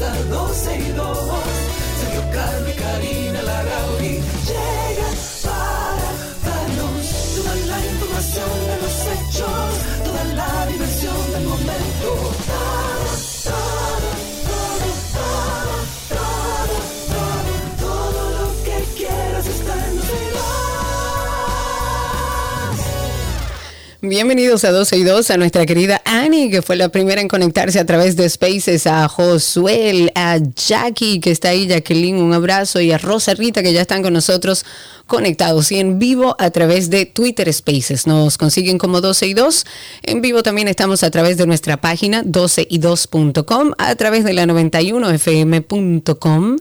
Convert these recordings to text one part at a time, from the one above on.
comienza 12 y 2. Sergio y Karina Bienvenidos a 12 y 2 a nuestra querida Annie, que fue la primera en conectarse a través de Spaces, a Josuel, a Jackie, que está ahí, Jacqueline, un abrazo, y a Rosa Rita, que ya están con nosotros conectados y en vivo a través de Twitter Spaces. Nos consiguen como 12 y 2. En vivo también estamos a través de nuestra página 12y2.com, a través de la 91fm.com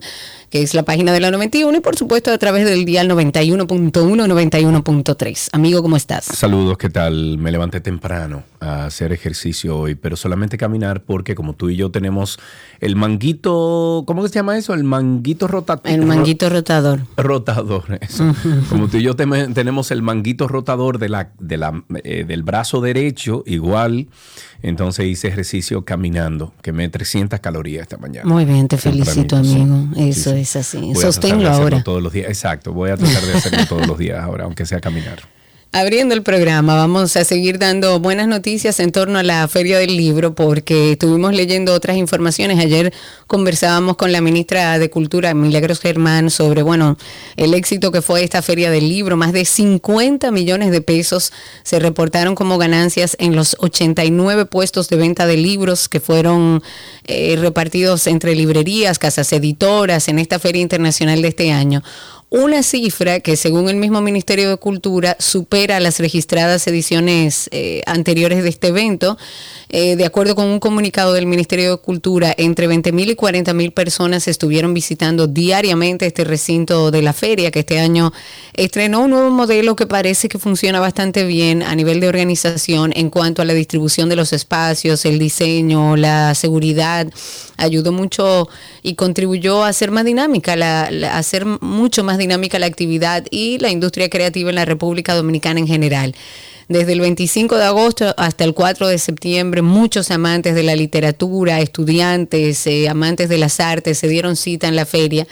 que es la página de la 91 y por supuesto a través del dial 91.1, 91.3. Amigo, ¿cómo estás? Saludos, ¿qué tal? Me levanté temprano a hacer ejercicio hoy, pero solamente caminar porque como tú y yo tenemos el manguito, ¿cómo que se llama eso? El manguito rotador. El manguito rotador. Rotador, eso. Como tú y yo tenemos el manguito rotador de la, de la, eh, del brazo derecho, igual, entonces hice ejercicio caminando, quemé 300 calorías esta mañana. Muy bien, te felicito, amigo. Sí, Eso sí. Es así. Voy a tratar de Sosténlo hacerlo ahora. todos los días. Exacto, voy a tratar de hacerlo todos los días ahora, aunque sea caminar. Abriendo el programa, vamos a seguir dando buenas noticias en torno a la Feria del Libro porque estuvimos leyendo otras informaciones. Ayer conversábamos con la ministra de Cultura, Milagros Germán, sobre, bueno, el éxito que fue esta Feria del Libro. Más de 50 millones de pesos se reportaron como ganancias en los 89 puestos de venta de libros que fueron eh, repartidos entre librerías, casas editoras en esta Feria Internacional de este año. Una cifra que según el mismo Ministerio de Cultura supera las registradas ediciones eh, anteriores de este evento. Eh, de acuerdo con un comunicado del Ministerio de Cultura, entre 20 mil y 40 mil personas estuvieron visitando diariamente este recinto de la feria, que este año estrenó un nuevo modelo que parece que funciona bastante bien a nivel de organización en cuanto a la distribución de los espacios, el diseño, la seguridad. Ayudó mucho y contribuyó a hacer más dinámica, la, la- a hacer mucho más dinámica la actividad y la industria creativa en la República Dominicana en general. Desde el 25 de agosto hasta el 4 de septiembre, muchos amantes de la literatura, estudiantes, eh, amantes de las artes, se dieron cita en la feria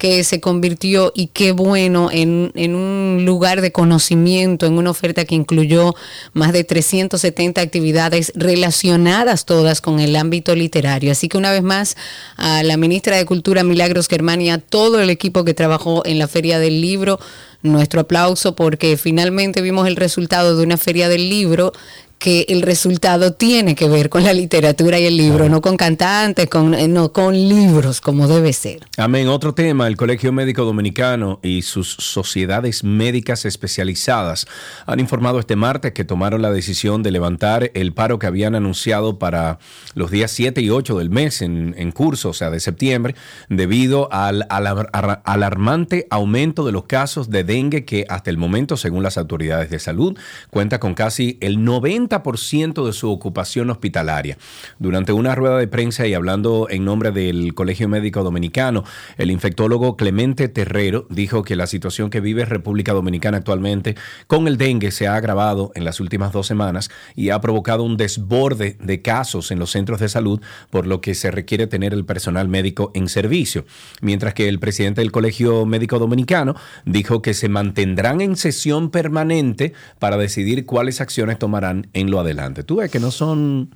que se convirtió, y qué bueno, en, en un lugar de conocimiento, en una oferta que incluyó más de 370 actividades relacionadas todas con el ámbito literario. Así que una vez más, a la ministra de Cultura, Milagros Germán, y a todo el equipo que trabajó en la Feria del Libro, nuestro aplauso porque finalmente vimos el resultado de una Feria del Libro que el resultado tiene que ver con la literatura y el libro, no con cantantes, con, eh, no, con libros, como debe ser. Amén. Otro tema, el Colegio Médico Dominicano y sus sociedades médicas especializadas han informado este martes que tomaron la decisión de levantar el paro que habían anunciado para los días 7 y 8 del mes en, en curso, o sea, de septiembre, debido al, ar- alarmante aumento de los casos de dengue que hasta el momento, según las autoridades de salud, cuenta con casi el 90% de su ocupación hospitalaria. Durante una rueda de prensa y hablando en nombre del Colegio Médico Dominicano, el infectólogo Clemente Terrero dijo que la situación que vive República Dominicana actualmente con el dengue se ha agravado en las últimas dos semanas y ha provocado un desborde de casos en los centros de salud, por lo que se requiere tener el personal médico en servicio. Mientras que el presidente del Colegio Médico Dominicano dijo que se mantendrán en sesión permanente para decidir cuáles acciones tomarán en lo adelante. Tú ves que no son...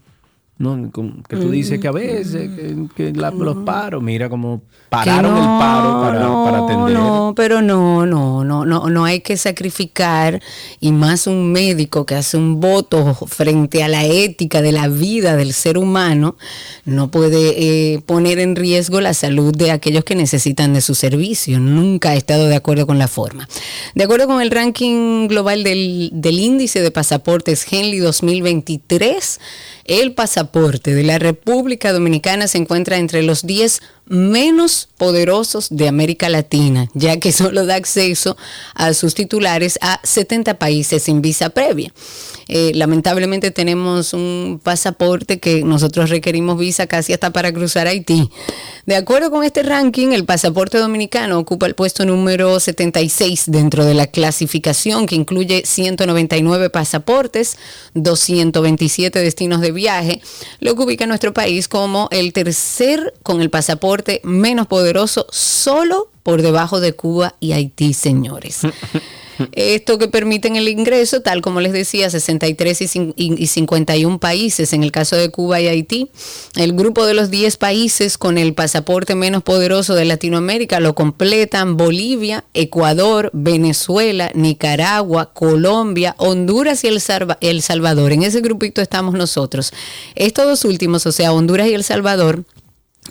No, que tú dices que a veces que, que la- los paros, mira como pararon el paro para, no, para atender. No, pero no, no, no, no, no hay que sacrificar y más un médico que hace un voto frente a la ética de la vida del ser humano no puede eh, poner en riesgo la salud de aquellos que necesitan de su servicio. Nunca he estado de acuerdo con la forma. De acuerdo con el ranking global del, del índice de pasaportes Henley 2023, el pasaporte de la República Dominicana se encuentra entre los 10 menos poderosos de América Latina, ya que solo da acceso a sus titulares a 70 países sin visa previa. Eh, lamentablemente tenemos un pasaporte que nosotros requerimos visa casi hasta para cruzar Haití. De acuerdo con este ranking, el pasaporte dominicano ocupa el puesto número 76 dentro de la clasificación que incluye 199 pasaportes, 227 destinos de viaje, lo que ubica nuestro país como el tercer con el pasaporte menos poderoso solo por debajo de Cuba y Haití, señores. Esto que permiten el ingreso, tal como les decía, 63 y 51 países en el caso de Cuba y Haití. El grupo de los 10 países con el pasaporte menos poderoso de Latinoamérica lo completan Bolivia, Ecuador, Venezuela, Nicaragua, Colombia, Honduras y El, Salvador. En ese grupito estamos nosotros. Estos dos últimos, o sea, Honduras y El Salvador,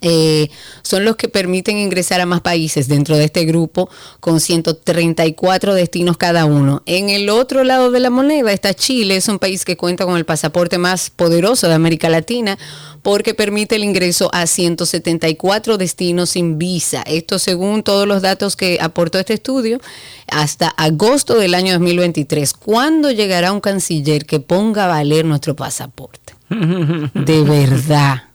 eh, son los que permiten ingresar a más países dentro de este grupo con 134 destinos cada uno. En el otro lado de la moneda está Chile, es un país que cuenta con el pasaporte más poderoso de América Latina porque permite el ingreso a 174 destinos sin visa. Esto según todos los datos que aportó este estudio hasta agosto del año 2023. ¿Cuándo llegará un canciller que ponga a valer nuestro pasaporte? De verdad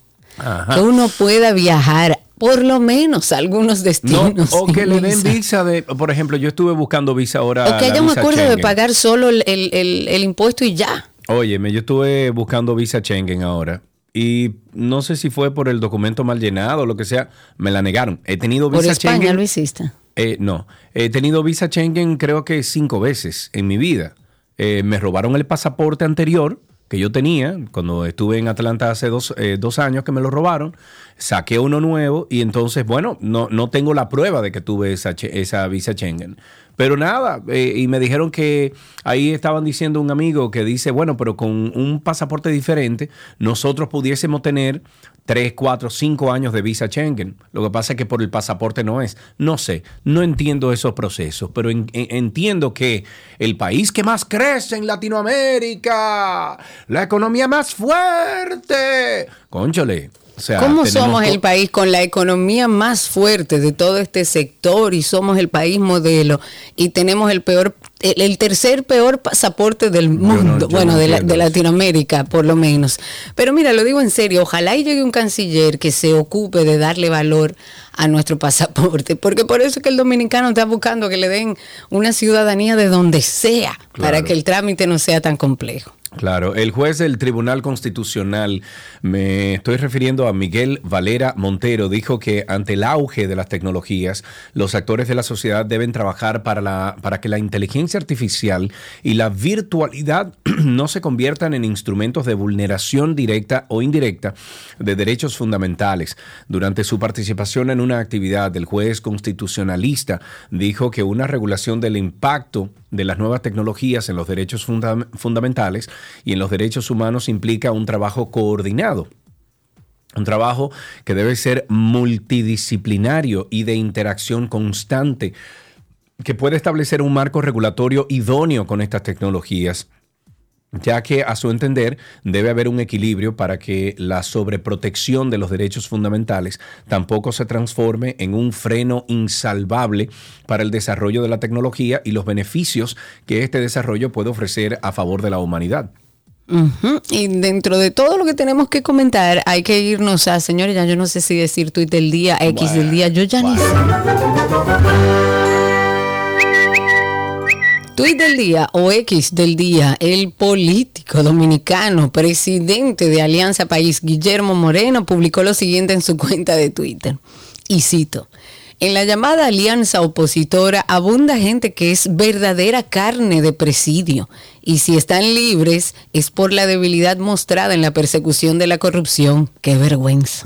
que uno pueda viajar por lo menos a algunos destinos. o que le den visa de, por ejemplo, yo estuve buscando visa ahora. O que haya un acuerdo de pagar solo el, impuesto y ya. Óyeme, yo estuve buscando visa Schengen ahora. Y no sé si fue por el documento mal llenado o lo que sea, me la negaron. He tenido visa ¿Por España lo hiciste? Eh, no, he tenido visa Schengen creo que cinco veces en mi vida. Eh, me robaron el pasaporte anterior que yo tenía cuando estuve en Atlanta hace dos, eh, dos, años que me lo robaron, saqué uno nuevo y entonces, bueno, no, no tengo la prueba de que tuve esa, esa visa Schengen. Pero nada, eh, y me dijeron que ahí estaban diciendo un amigo que dice, bueno, pero con un pasaporte diferente, nosotros pudiésemos tener 3, 4, 5 años de visa Schengen. Lo que pasa es que por el pasaporte no es. No sé, no entiendo esos procesos, pero entiendo que el país que más crece en Latinoamérica, la economía más fuerte, conchole, ¿Cómo somos el país con la economía más fuerte de todo este sector y somos el país modelo y tenemos el peor, el, tercer peor pasaporte del mundo, bueno, de, de, Latinoamérica por lo menos. Pero mira, lo digo en serio, ojalá y llegue un canciller que se ocupe de darle valor a nuestro pasaporte, porque por eso es que el dominicano está buscando que le den una ciudadanía de donde sea, para que el trámite no sea tan complejo. Claro, el juez del Tribunal Constitucional, me estoy refiriendo a Miguel Valera Montero, dijo que ante el auge de las tecnologías, los actores de la sociedad deben trabajar para, la, para que la inteligencia artificial y la virtualidad no se conviertan en instrumentos de vulneración directa o indirecta de derechos fundamentales. Durante su participación en una actividad, el juez constitucionalista dijo que una regulación del impacto de las nuevas tecnologías en los derechos fundamentales y en los derechos humanos implica un trabajo coordinado. Un trabajo que debe ser multidisciplinario y de interacción constante, que puede establecer un marco regulatorio idóneo con estas tecnologías ya que a su entender debe haber un equilibrio para que la sobreprotección de los derechos fundamentales tampoco se transforme en un freno insalvable para el desarrollo de la tecnología y los beneficios que este desarrollo puede ofrecer a favor de la humanidad. Y dentro de todo lo que tenemos que comentar, hay que irnos a, señores, ya yo no sé si decir tweet del día, X del día, yo ya ni sé. Tweet del día o X del día, el político dominicano, presidente de Alianza País, Guillermo Moreno, publicó lo siguiente en su cuenta de Twitter. Y cito, en la llamada alianza opositora abunda gente que es verdadera carne de presidio y si están libres es por la debilidad mostrada en la persecución de la corrupción. ¡Qué vergüenza!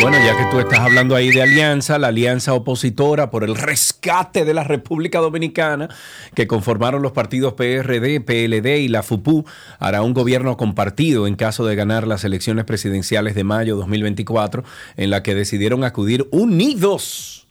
Bueno, ya que tú estás hablando ahí de alianza, la alianza opositora por el rescate de la República Dominicana, que conformaron los partidos PRD, PLD y la FUPU, hará un gobierno compartido en caso de ganar las elecciones presidenciales de mayo 2024, en la que decidieron acudir unidos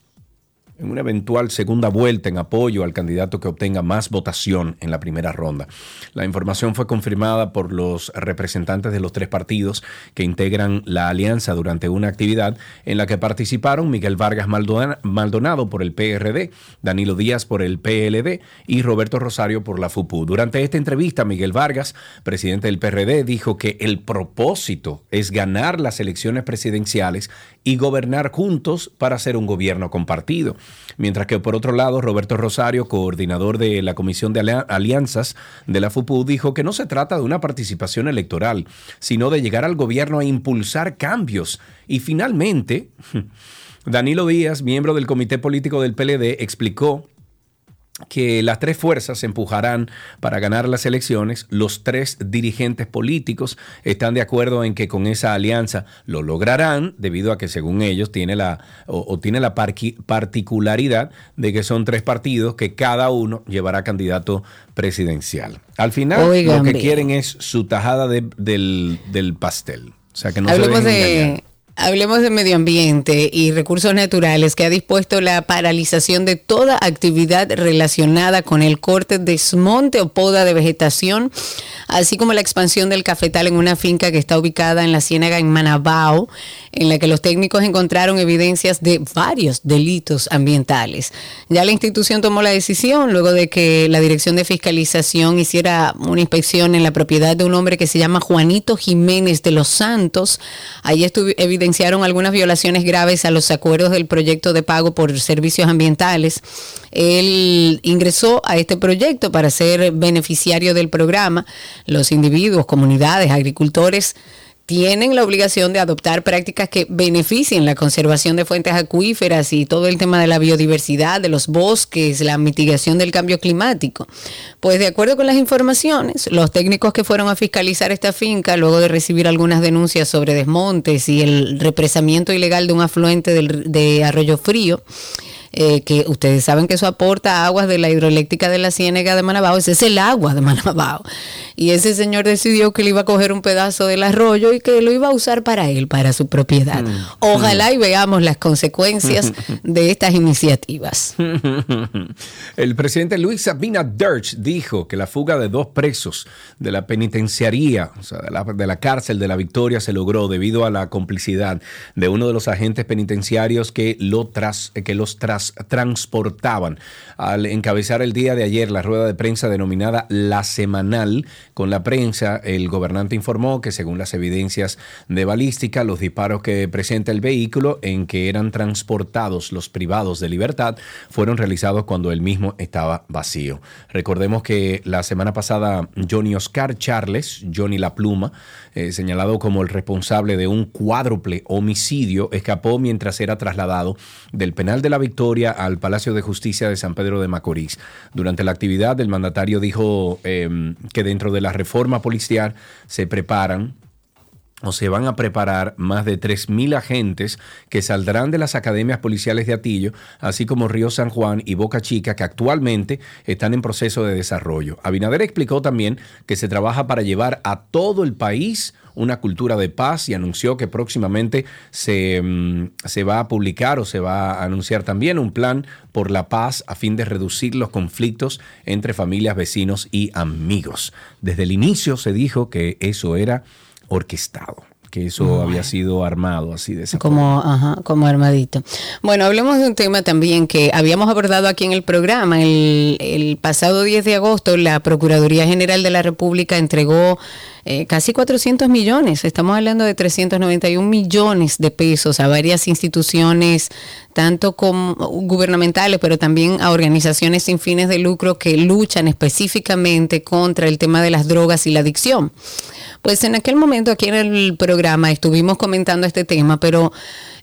en una eventual segunda vuelta en apoyo al candidato que obtenga más votación en la primera ronda. La información fue confirmada por los representantes de los tres partidos que integran la alianza durante una actividad en la que participaron Miguel Vargas Maldonado por el PRD, Danilo Díaz por el PLD y Roberto Rosario por la FUPU. Durante esta entrevista, Miguel Vargas, presidente del PRD, dijo que el propósito es ganar las elecciones presidenciales y gobernar juntos para hacer un gobierno compartido. Mientras que por otro lado, Roberto Rosario, coordinador de la Comisión de Alianzas de la FUPU, dijo que no se trata de una participación electoral, sino de llegar al gobierno a impulsar cambios. Y finalmente, Danilo Díaz, miembro del Comité Político del PLD, explicó que las tres fuerzas empujarán para ganar las elecciones. Los tres dirigentes políticos están de acuerdo en que con esa alianza lo lograrán, debido a que según ellos tiene la, o, tiene la particularidad de que son tres partidos que cada uno llevará candidato presidencial. Al final lo que quieren es su tajada del, pastel. O sea que no Hablemos de, Hablemos de medio ambiente y recursos naturales que ha dispuesto la paralización de toda actividad relacionada con el corte, desmonte o poda de vegetación, así como la expansión del cafetal en una finca que está ubicada en la ciénaga en Manabao, en la que los técnicos encontraron evidencias de varios delitos ambientales. Ya la institución tomó la decisión luego de que la Dirección de Fiscalización hiciera una inspección en la propiedad de un hombre que se llama Juanito Jiménez de los Santos. Ahí evidenció algunas violaciones graves a los acuerdos del proyecto de pago por servicios ambientales. Él ingresó a este proyecto para ser beneficiario del programa. Los individuos, comunidades, agricultores tienen la obligación de adoptar prácticas que beneficien la conservación de fuentes acuíferas y todo el tema de la biodiversidad, de los bosques, la mitigación del cambio climático. Pues de acuerdo con las informaciones, los técnicos que fueron a fiscalizar esta finca, luego de recibir algunas denuncias sobre desmontes y el represamiento ilegal de un afluente de Arroyo Frío, eh, que ustedes saben que eso aporta aguas de la hidroeléctrica de la Ciénega de Manabao, ese es el agua de Manabao. Y ese señor decidió que le iba a coger un pedazo del arroyo y que lo iba a usar para él, para su propiedad. Mm. Ojalá y veamos las consecuencias de estas iniciativas. El presidente Luis Sabina Dirch dijo que la fuga de dos presos de la penitenciaría, o sea, de la, de la cárcel de la Victoria, se logró debido a la complicidad de uno de los agentes penitenciarios que, lo tras, que los tras transportaban. Al encabezar el día de ayer la rueda de prensa denominada La Semanal con la prensa, el gobernante informó que según las evidencias de balística, los disparos que presenta el vehículo en que eran transportados los privados de libertad fueron realizados cuando el mismo estaba vacío. Recordemos que la semana pasada Johnny Oscar Charles, Johnny La Pluma, eh, señalado como el responsable de un cuádruple homicidio, escapó mientras era trasladado del penal de la Victoria al Palacio de Justicia de San Pedro de Macorís. Durante la actividad, el mandatario dijo em, que dentro de la reforma policial se preparan o se van a preparar más de 3.000 agentes que saldrán de las academias policiales de Atillo, así como Río San Juan y Boca Chica, que actualmente están en proceso de desarrollo. Abinader explicó también que se trabaja para llevar a todo el país una cultura de paz y anunció que próximamente se, mm, se, va a publicar o se va a anunciar también un plan por la paz a fin de reducir los conflictos entre familias, vecinos y amigos. Desde el inicio se dijo que eso era orquestado que eso había sido armado así de esa como, Ajá, como armadito. Bueno, hablemos de un tema también que habíamos abordado aquí en el programa. El, el pasado 10 de agosto, la Procuraduría General de la República entregó eh, casi 400 millones, estamos hablando de 391 millones de pesos a varias instituciones, tanto como gubernamentales, pero también a organizaciones sin fines de lucro que luchan específicamente contra el tema de las drogas y la adicción. Pues en aquel momento aquí en el programa estuvimos comentando este tema, pero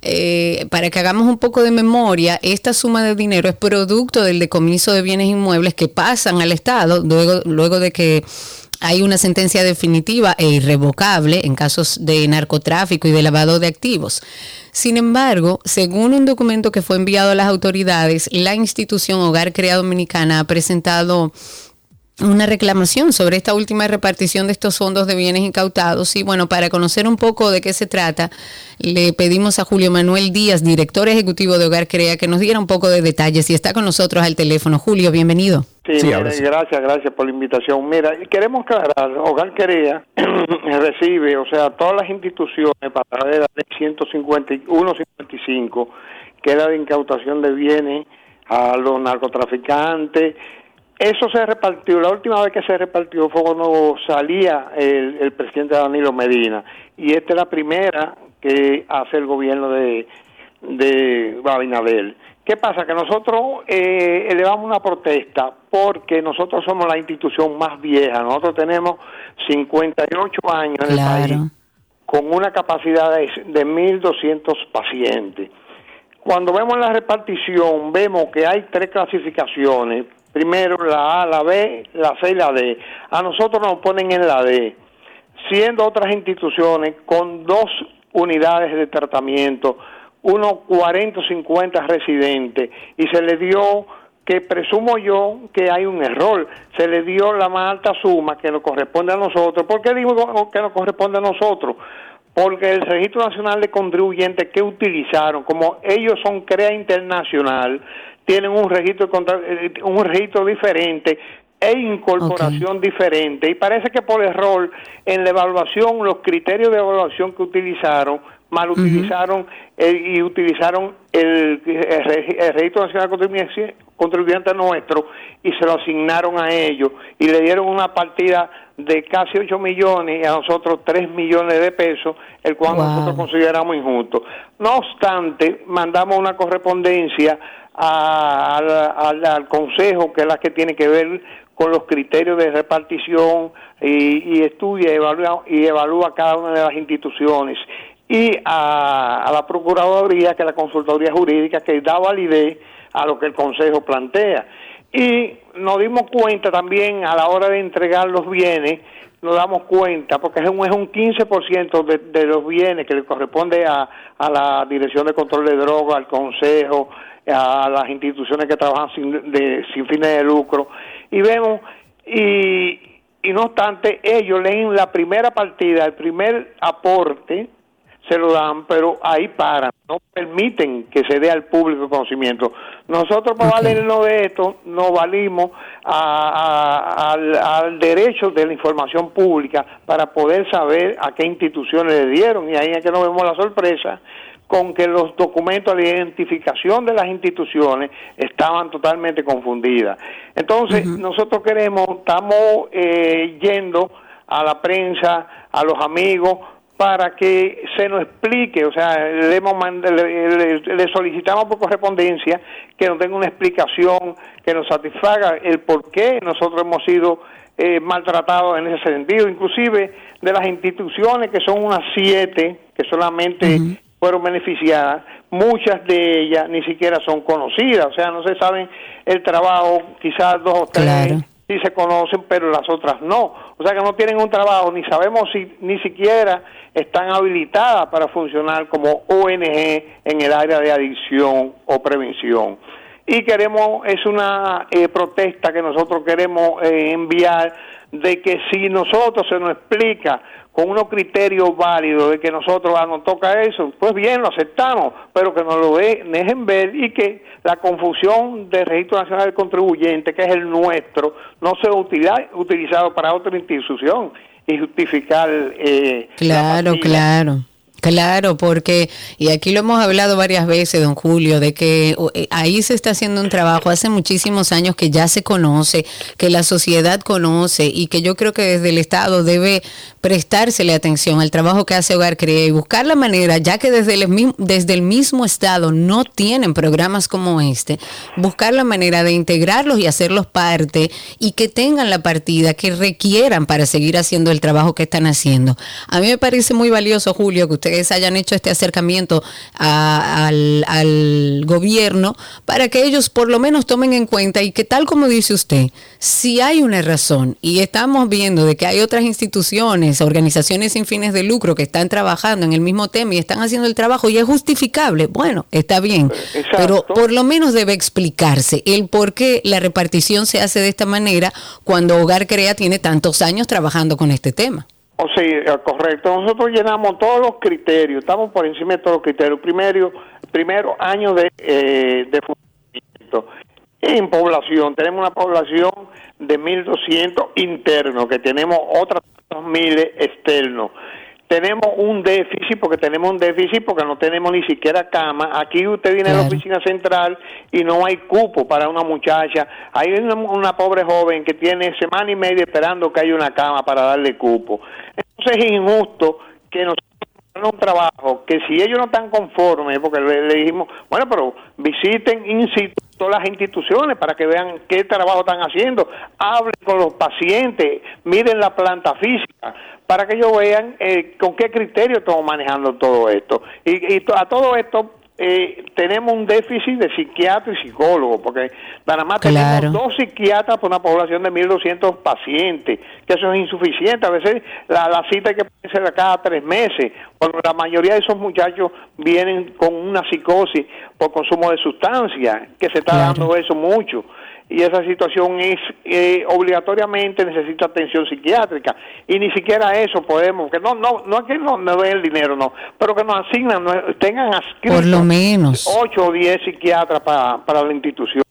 eh, para que hagamos un poco de memoria, esta suma de dinero es producto del decomiso de bienes inmuebles que pasan al Estado luego, luego de que hay una sentencia definitiva e irrevocable en casos de narcotráfico y de lavado de activos. Sin embargo, según un documento que fue enviado a las autoridades, la institución Hogar Crea Dominicana ha presentado una reclamación sobre esta última repartición de estos fondos de bienes incautados. Y bueno, para conocer un poco de qué se trata, le pedimos a Julio Manuel Díaz, director ejecutivo de Hogar Crea, que nos diera un poco de detalles y está con nosotros al teléfono. Julio, bienvenido. Sí, gracias, gracias por la invitación. Mira, queremos aclarar, Hogar Crea recibe, o sea, todas las instituciones para la ley 151-55, que era de incautación de bienes a los narcotraficantes, eso se repartió, la última vez que se repartió fue cuando salía el, presidente Danilo Medina y esta es la primera que hace el gobierno de, de Babinabel. ¿Qué pasa? Que nosotros eh, elevamos una protesta porque nosotros somos la institución más vieja, nosotros tenemos 58 años en el país con una capacidad de, de 1.200 pacientes. Cuando vemos la repartición, vemos que hay tres clasificaciones primero la A, la B, la C y la D. A nosotros nos ponen en la D, siendo otras instituciones con dos unidades de tratamiento, unos 40 o 50 residentes, y se le dio que presumo yo que hay un error, se le dio la más alta suma que nos corresponde a nosotros. ¿Por qué digo que nos corresponde a nosotros? Porque el Registro Nacional de Contribuyentes que utilizaron, como ellos son CREA Internacional, tienen un registro, eh, un registro diferente e incorporación diferente. Y parece que por error en la evaluación, los criterios de evaluación que utilizaron, mal utilizaron eh, y utilizaron el, registro nacional contribuyente, contribuyente nuestro y se lo asignaron a ellos y le dieron una partida de casi 8 millones y a nosotros 3 millones de pesos, el cual nosotros consideramos injusto. No obstante, mandamos una correspondencia al, Consejo, que es la que tiene que ver con los criterios de repartición y, estudia evalúa, y evalúa cada una de las instituciones y a, la Procuraduría, que es la consultoría jurídica, que da validez a lo que el Consejo plantea. Y nos dimos cuenta también a la hora de entregar los bienes, nos damos cuenta, porque es un, es un 15% de, de los bienes que le corresponde a, a la Dirección de Control de Drogas, al Consejo, a las instituciones que trabajan sin, de, sin fines de lucro y vemos y, y no obstante ellos leen la primera partida, el primer aporte se lo dan, pero ahí paran, no permiten que se dé al público conocimiento. Nosotros para valernos de esto nos valimos al, al, derecho de la información pública para poder saber a qué instituciones le dieron y ahí es que nos vemos la sorpresa con que los documentos de identificación de las instituciones estaban totalmente confundidas. Entonces, nosotros queremos, estamos eh, yendo a la prensa, a los amigos, para que se nos explique, o sea, le, le, solicitamos por correspondencia que nos tenga una explicación que nos satisfaga el por qué nosotros hemos sido eh, maltratados en ese sentido, inclusive de las instituciones que son unas siete, que solamente fueron beneficiadas, muchas de ellas ni siquiera son conocidas, o sea, no se saben el trabajo, quizás dos o tres sí se conocen, pero las otras no. O sea que no tienen un trabajo, ni sabemos si ni siquiera están habilitadas para funcionar como ONG en el área de adicción o prevención. Y queremos, es una eh, protesta que nosotros queremos eh, enviar de que si nosotros se nos explica con unos criterios válidos de que nosotros ah, nos toca eso, pues bien, lo aceptamos, pero que nos lo dejen ver y que la confusión del Registro Nacional de Contribuyente, que es el nuestro, no sea utilizado para otra institución y justificar. Eh, claro, claro. Claro, porque, y aquí lo hemos hablado varias veces, don Julio, de que eh, ahí se está haciendo un trabajo hace muchísimos años que ya se conoce, que la sociedad conoce y que yo creo que desde el Estado debe prestársele atención al trabajo que hace Hogar Crea y buscar la manera, ya que desde el, desde el mismo Estado no tienen programas como este, buscar la manera de integrarlos y hacerlos parte y que tengan la partida que requieran para seguir haciendo el trabajo que están haciendo. A mí me parece muy valioso, Julio, que usted ustedes hayan hecho este acercamiento al, al gobierno para que ellos por lo menos tomen en cuenta y que tal como dice usted, si hay una razón y estamos viendo de que hay otras instituciones, organizaciones sin fines de lucro que están trabajando en el mismo tema y están haciendo el trabajo y es justificable, bueno, está bien, pero por lo menos debe explicarse el por qué la repartición se hace de esta manera cuando Hogar Crea tiene tantos años trabajando con este tema. O oh, sea, correcto. Nosotros llenamos todos los criterios, estamos por encima de todos los criterios. Primero, primero año de, eh, de funcionamiento. En población, tenemos una población de 1.200 internos, que tenemos otras 2.000 externos tenemos un déficit, porque tenemos un déficit porque no tenemos ni siquiera cama. Aquí usted viene a la oficina central y no hay cupo para una muchacha. Hay una, pobre joven que tiene semana y media esperando que haya una cama para darle cupo. Entonces es injusto que nosotros un trabajo que si ellos no están conformes, porque le, dijimos, bueno, pero visiten in situ todas las instituciones para que vean qué trabajo están haciendo, hablen con los pacientes, miren la planta física, para que ellos vean eh, con qué criterio estamos manejando todo esto. Y, a todo esto eh, tenemos un déficit de psiquiatra y psicólogo, porque nada más tenemos dos psiquiatras por una población de 1.200 pacientes, que eso es insuficiente. A veces la, la cita hay que ser cada tres meses, cuando la mayoría de esos muchachos vienen con una psicosis por consumo de sustancias, que se está dando eso mucho y esa situación es eh, obligatoriamente necesita atención psiquiátrica y ni siquiera eso podemos que no no no es que no me den el dinero no pero que nos asignan tengan adscritos por lo menos 8 o 10 psiquiatras para, para la institución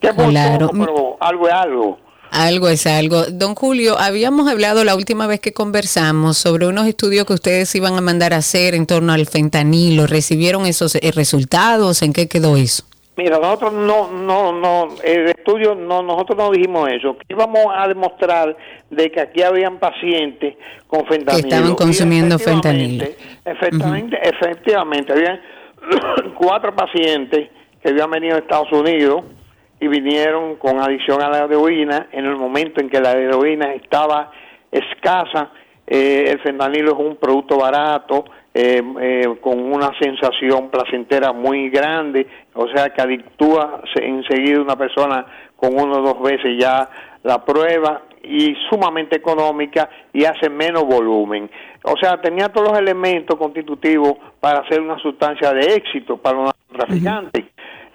que claro. pero algo es algo algo es algo. Don Julio, habíamos hablado la última vez que conversamos sobre unos estudios que ustedes iban a mandar a hacer en torno al fentanilo. ¿Recibieron esos eh, resultados? ¿En qué quedó eso? Mira, nosotros no, no, no, el estudio, no, nosotros no dijimos eso. Íbamos a demostrar de que aquí habían pacientes con fentanilo. Que estaban consumiendo fentanilo. Efectivamente, efectivamente, habían cuatro pacientes que habían venido a Estados Unidos y vinieron con adicción a la heroína en el momento en que la heroína estaba escasa. Eh, el fentanilo es un producto barato, eh, eh, con una sensación placentera muy grande, o sea que adictúa enseguida una persona con uno o dos veces ya la prueba y sumamente económica y hace menos volumen. O sea, tenía todos los elementos constitutivos para hacer una sustancia de éxito para los traficantes.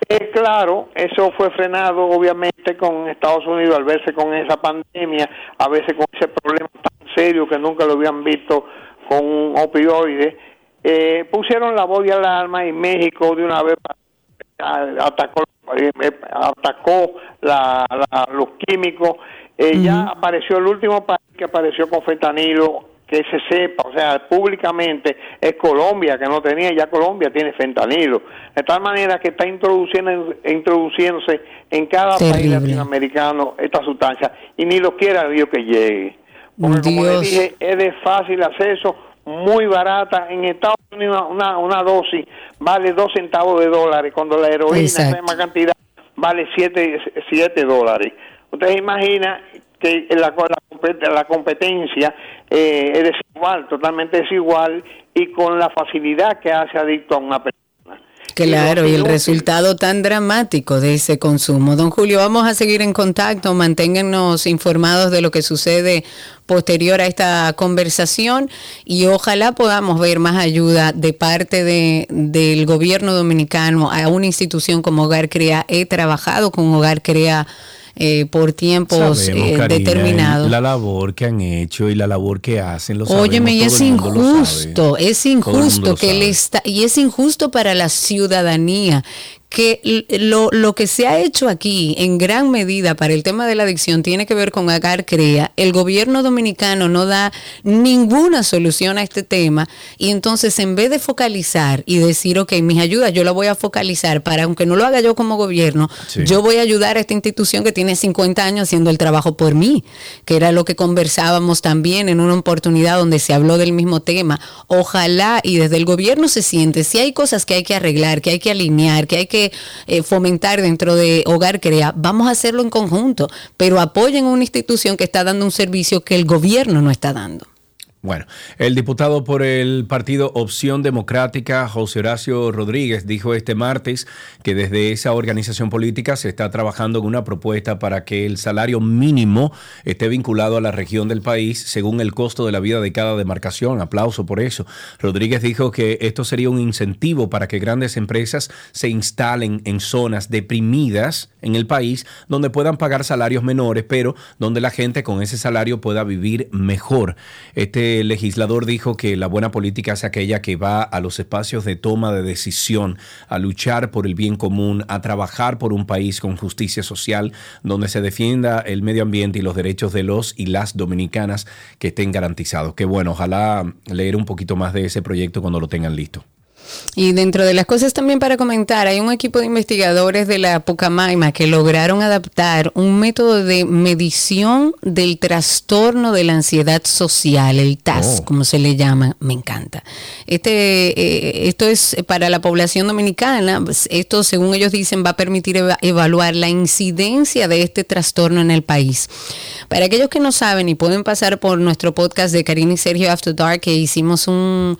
Eh, claro, eso fue frenado obviamente con Estados Unidos al verse con esa pandemia, a veces con ese problema tan serio que nunca lo habían visto con un opioide, eh, pusieron la voz de alarma y México de una vez atacó, eh, atacó la, los químicos. Eh, ya apareció el último país que apareció con fentanilo que se sepa, o sea, públicamente es Colombia que no tenía, ya Colombia tiene fentanilo. De tal manera que está introduciendo, introduciéndose en cada país latinoamericano esta sustancia y ni lo quiera Dios que llegue. Porque como le dije, es de fácil acceso, muy barata. En Estados Unidos una, una dosis vale dos centavos de dólares, cuando la heroína, esa misma cantidad, vale siete, siete dólares. Ustedes imaginan que la, la, la competencia eh, es desigual, totalmente desigual, y con la facilidad que hace adicto a una persona. Claro, y el resultado tan dramático de ese consumo. Don Julio, vamos a seguir en contacto, manténgannos informados de lo que sucede posterior a esta conversación y ojalá podamos ver más ayuda de parte de, del gobierno dominicano a una institución como Hogar Crea. He trabajado con Hogar Crea eh, por tiempos eh, determinados. La labor que han hecho y la labor que hacen los Óyeme, y es injusto, es injusto que le está, y es injusto para la ciudadanía que lo, lo, que se ha hecho aquí en gran medida para el tema de la adicción tiene que ver con Agar Crea. El gobierno dominicano no da ninguna solución a este tema y entonces en vez de focalizar y decir, ok, mis ayudas yo la voy a focalizar para, aunque no lo haga yo como gobierno, yo voy a ayudar a esta institución que tiene 50 años haciendo el trabajo por mí, que era lo que conversábamos también en una oportunidad donde se habló del mismo tema. Ojalá y desde el gobierno se siente, si hay cosas que hay que arreglar, que hay que alinear, que hay que eh, fomentar dentro de Hogar Crea, vamos a hacerlo en conjunto, pero apoyen una institución que está dando un servicio que el gobierno no está dando. Bueno, el diputado por el partido Opción Democrática, José Horacio Rodríguez, dijo este martes que desde esa organización política se está trabajando en una propuesta para que el salario mínimo esté vinculado a la región del país según el costo de la vida de cada demarcación. Aplauso por eso. Rodríguez dijo que esto sería un incentivo para que grandes empresas se instalen en zonas deprimidas en el país donde puedan pagar salarios menores, pero donde la gente con ese salario pueda vivir mejor. Este el legislador dijo que la buena política es aquella que va a los espacios de toma de decisión, a luchar por el bien común, a trabajar por un país con justicia social, donde se defienda el medio ambiente y los derechos de los y las dominicanas que estén garantizados. Que bueno, ojalá leer un poquito más de ese proyecto cuando lo tengan listo. Y dentro de las cosas también para comentar, hay un equipo de investigadores de la Pucamaima que lograron adaptar un método de medición del trastorno de la ansiedad social, el TAS, oh. como se le llama, me encanta. Este, eh, esto es para la población dominicana, esto según ellos dicen va a permitir evaluar la incidencia de este trastorno en el país. Para aquellos que no saben y pueden pasar por nuestro podcast de Karina y Sergio After Dark, que hicimos un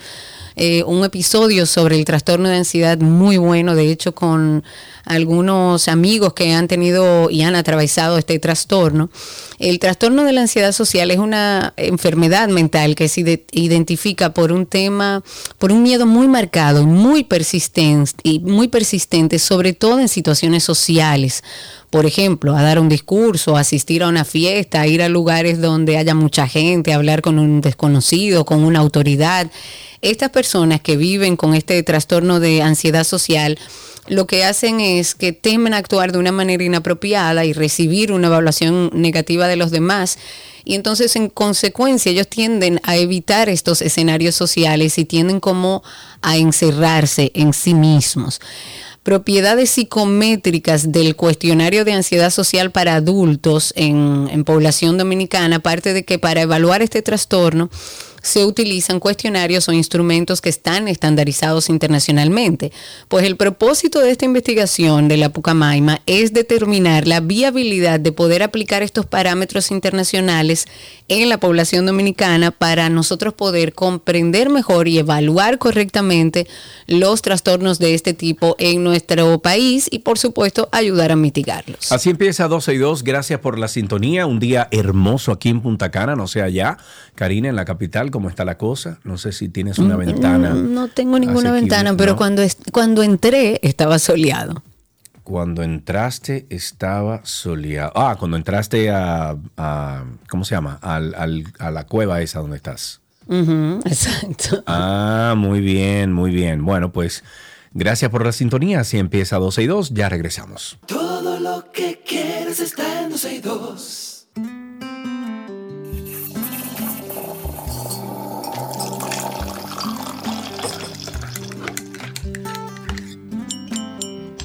eh, un episodio sobre el trastorno de ansiedad muy bueno, de hecho con algunos amigos que han tenido y han atravesado este trastorno. El trastorno de la ansiedad social es una enfermedad mental que se identifica por un tema, por un miedo muy marcado, muy persistente y muy persistente, sobre todo en situaciones sociales. Por ejemplo, a dar un discurso, asistir a una fiesta, a ir a lugares donde haya mucha gente, hablar con un desconocido, con una autoridad estas personas que viven con este trastorno de ansiedad social, lo que hacen es que temen actuar de una manera inapropiada y recibir una evaluación negativa de los demás. Y entonces, en consecuencia, ellos tienden a evitar estos escenarios sociales y tienden como a encerrarse en sí mismos. Propiedades psicométricas del cuestionario de ansiedad social para adultos en, en población dominicana, aparte de que para evaluar este trastorno, se utilizan cuestionarios o instrumentos que están estandarizados internacionalmente. Pues el propósito de esta investigación de la Pucamaima es determinar la viabilidad de poder aplicar estos parámetros internacionales en la población dominicana para nosotros poder comprender mejor y evaluar correctamente los trastornos de este tipo en nuestro país y por supuesto ayudar a mitigarlos. Así empieza 12 y 2, gracias por la sintonía, un día hermoso aquí en Punta Cana, no sé allá, Karina, en la capital, ¿cómo está la cosa? No sé si tienes una mm, ventana. No, tengo ninguna ventana, pero cuando, cuando entré estaba soleado. Cuando entraste estaba soleado. Ah, cuando entraste a, ¿cómo se llama? Al, a la cueva esa donde estás. exacto. Ah, muy bien, muy bien. Bueno, pues gracias por la sintonía. Si empieza 12 y 2, ya regresamos. Todo lo que quieres está en 12 y 2.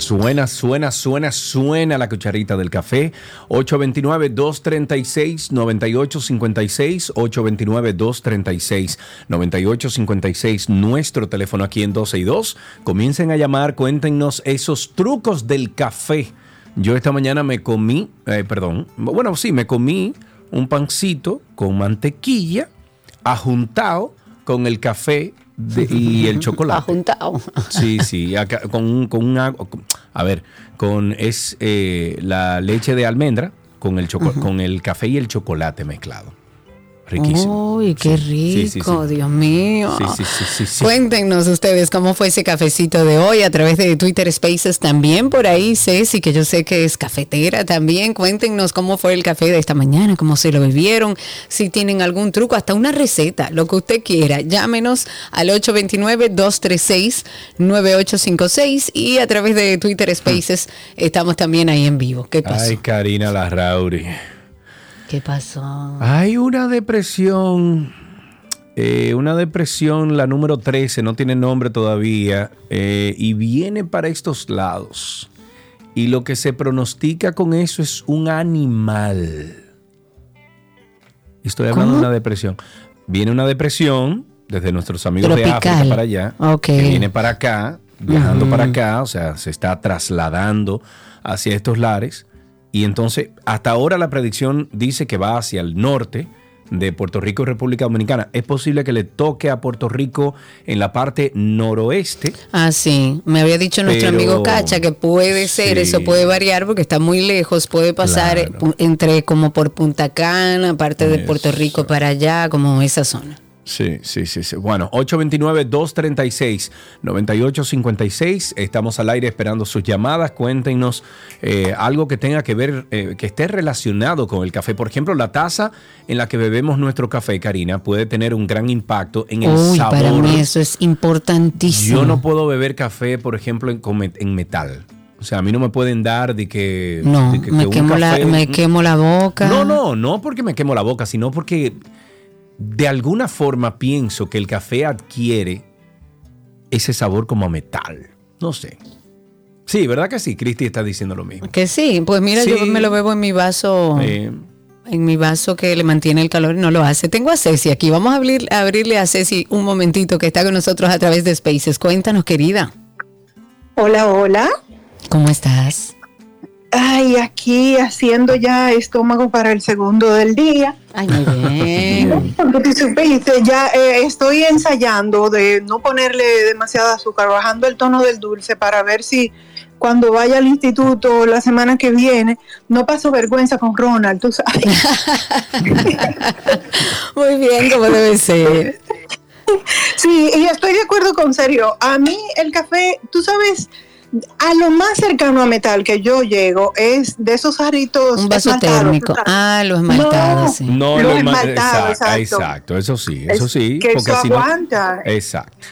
Suena, suena, suena, suena la cucharita del café. 829-236-9856. 829-236-9856. Nuestro teléfono aquí en 12 y 2. Comiencen a llamar, cuéntenos esos trucos del café. Yo esta mañana me comí, eh, perdón, bueno, sí, me comí un pancito con mantequilla, ajuntado con el café y el chocolate. Ajuntado. Sí, sí, con, con una, a ver, con es eh, la leche de almendra con el, con el café y el chocolate mezclado. Riquísimo. Uy, qué rico, Dios mío. Cuéntenos ustedes cómo fue ese cafecito de hoy a través de Twitter Spaces también por ahí, Ceci, que yo sé que es cafetera también. Cuéntenos cómo fue el café de esta mañana, cómo se lo bebieron, si tienen algún truco, hasta una receta, lo que usted quiera. Llámenos al 829-236-9856 y a través de Twitter Spaces estamos también ahí en vivo. ¿Qué pasó? Ay, Karina Larrauri. ¿Qué pasó? Hay una depresión, eh, una depresión, la número 13, no tiene nombre todavía, eh, y viene para estos lados. Y lo que se pronostica con eso es un animal. Estoy hablando de una depresión. Viene una depresión desde nuestros amigos de África para allá, que viene para acá, viajando para acá, o sea, se está trasladando hacia estos lares y entonces, hasta ahora la predicción dice que va hacia el norte, de Puerto Rico y República Dominicana. Es posible que le toque a Puerto Rico en la parte noroeste. Ah, sí. Me había dicho nuestro Pero- amigo Cacha que puede ser, Sí. eso puede variar porque está muy lejos, puede pasar Claro. pu- entre como por Punta Cana, parte de Puerto. Rico para allá, como esa zona. Sí, sí, sí, sí. Bueno, 829-236-9856. Estamos al aire esperando sus llamadas. Cuéntenos eh, algo que tenga que ver, eh, que esté relacionado con el café. Por ejemplo, la taza en la que bebemos nuestro café, Karina, puede tener un gran impacto en el Uy, sabor. para mí eso es importantísimo. Yo no puedo beber café, por ejemplo, en, en metal. O sea, a mí no me pueden dar de que... No, de que- me, que un quemo la, café- me quemo la boca. no, no, no porque me quemo la boca, sino porque de alguna forma pienso que el café adquiere ese sabor como a metal. No sé. Sí, ¿verdad que sí? Cristi está diciendo lo mismo. Que sí, pues mira, Sí. yo me lo bebo en mi vaso, Eh, en mi vaso que le mantiene el calor y no lo hace. Tengo a Ceci aquí, vamos a, abrir, a abrirle a Ceci un momentito que está con nosotros a través de Spaces. Cuéntanos, querida, Hola, hola. ¿cómo estás? Ay, aquí haciendo ya estómago para el segundo del día. Ay, muy bien. Porque supiste, ya eh, estoy ensayando de no ponerle demasiado azúcar, bajando el tono del dulce para ver si cuando vaya al instituto la semana que viene no paso vergüenza con Ronald, tú sabes. Muy bien, como debe ser. Sí, y estoy de acuerdo con Sergio. A mí el café, tú sabes, a lo más cercano a metal que yo llego es de esos jarritos Un vaso térmico. Ah, lo esmaltado, No. sí. no, Lo lo esmaltado, exacto, exacto. exacto, eso sí, eso Es sí. que porque eso si no- aguanta. exacto.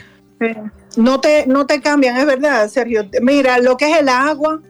No te, no te cambian, es verdad, Sergio. Mira, lo que es el agua,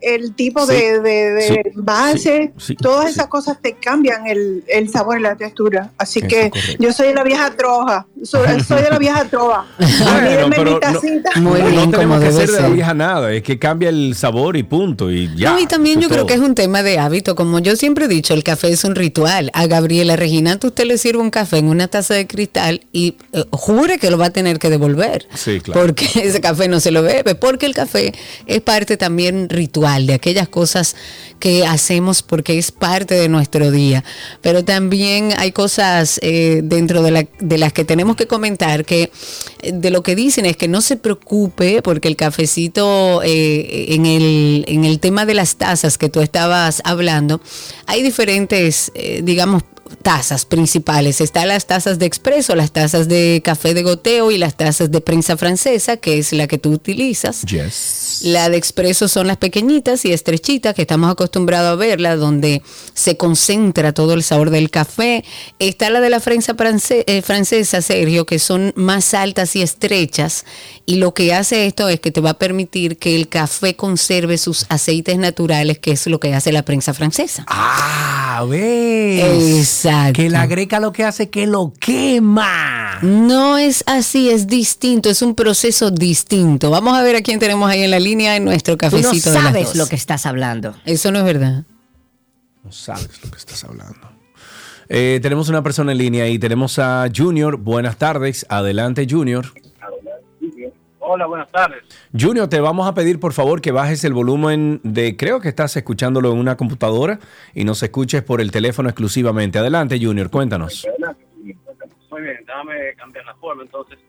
el tipo Sí, de, de- de sí, base, sí, sí, todas sí. esas cosas te cambian el, el sabor y la textura. Así Eso que es correcto. yo soy la vieja troja, soy, de la vieja trova. Bueno, pero mi no-. Muy no bien, tenemos como que ser de la vieja nada, es que cambia el sabor y punto. Y ya. No, y también yo creo que es un tema de hábito. Como yo siempre he dicho, el café es un ritual. A Gabriela Reginante usted le sirve un café en una taza de cristal y eh, jure que lo va a tener que devolver. Sí, claro. Porque ese café no se lo bebe. Porque el café es parte también ritual de aquellas cosas que hacemos porque es parte de nuestro día. Pero también hay cosas eh, dentro de, la- de las que tenemos que comentar que eh, de lo que dicen es que no se preocupe porque el cafecito eh, en, el, en el tema de las tazas que tú estabas hablando, hay diferentes, eh, digamos, tazas principales. Están las tazas de expreso, las tazas de café de goteo y las tazas de prensa francesa, que es la que tú utilizas. Yes. La de expreso son las pequeñitas y estrechitas que estamos acostumbrados a verla, donde se concentra todo el sabor del café. Está la de la prensa eh, francesa, Sergio, que son más altas y estrechas. Y lo que hace esto es que te va a permitir que el café conserve sus aceites naturales, que es lo que hace la prensa francesa. Ah, ves. Exacto. Que la greca lo que hace es que lo quema. No es así, es distinto, es un proceso distinto. Vamos a ver a quién tenemos ahí en la línea en nuestro Tú no cafecito. de las sabes dos. lo que estás hablando. Eso no es verdad. No sabes lo que estás hablando. Eh, tenemos una persona en línea y tenemos a Junior. Buenas tardes. Adelante, Junior. Hola, buenas tardes. Junior, te vamos a pedir por favor que bajes el volumen de, creo que estás escuchándolo en una computadora y nos escuches por el teléfono exclusivamente. Adelante, Junior, cuéntanos. Muy bien, déjame cambiar la forma entonces.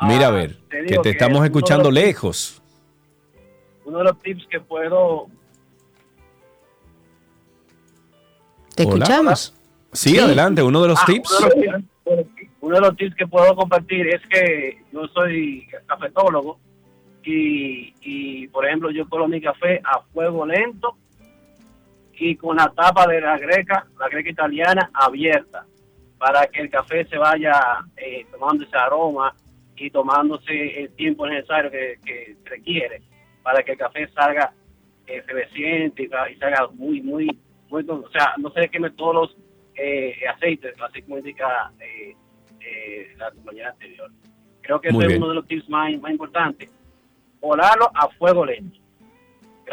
Mira a Ah, ver, te que te que estamos escuchando lejos. Uno de los tips que puedo... ¿Te Hola. escuchamos? Sí, adelante, uno de los Ah, tips. Uno de los tips, uno de que puedo compartir es que yo soy cafetólogo y, y, por ejemplo, yo colo mi café a fuego lento y con la tapa de la greca, la greca italiana, abierta para que el café se vaya eh, tomando ese aroma y tomándose el tiempo necesario que, que requiere para que el café salga efervesciente y, sa- y salga muy, muy, muy, o sea, no se queme todos los eh, aceites, así como indica eh, eh, la compañera anterior. Creo que ese es uno de los tips más, más importantes. Colarlo a fuego lento.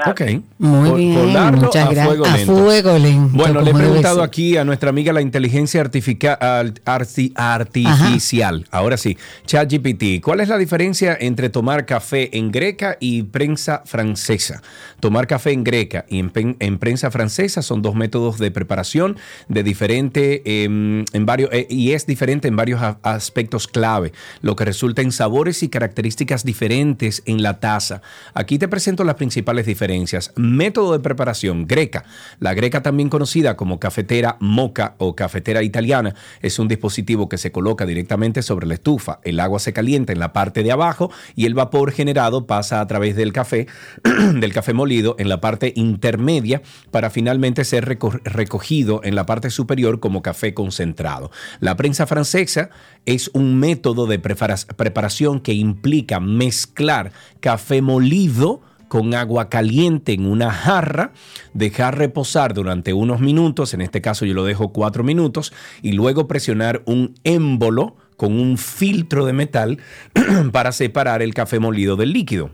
Ok. Muy Por- bien, muchas a gracias. fuego A fuego lento, Bueno, le he preguntado aquí a nuestra amiga la inteligencia artifica- al- arti- artificial, ahora sí, ChatGPT, ¿cuál es la diferencia entre tomar café en greca y prensa francesa? Tomar café en greca y en, prensa francesa son dos métodos de preparación de diferente em, en varios eh, y es diferente en varios a- aspectos clave, lo que resulta en sabores y características diferentes en la taza. Aquí te presento las principales diferencias. Método de preparación greca. La greca también conocida como cafetera moca o cafetera italiana es un dispositivo que se coloca directamente sobre la estufa. El agua se calienta en la parte de abajo y el vapor generado pasa a través del café, del café molido en la parte intermedia para finalmente ser reco- recogido en la parte superior como café concentrado. La prensa francesa es un método de prepara- preparación que implica mezclar café molido con agua caliente en una jarra, dejar reposar durante unos minutos, en este caso yo lo dejo cuatro minutos, y luego presionar un émbolo con un filtro de metal para separar el café molido del líquido.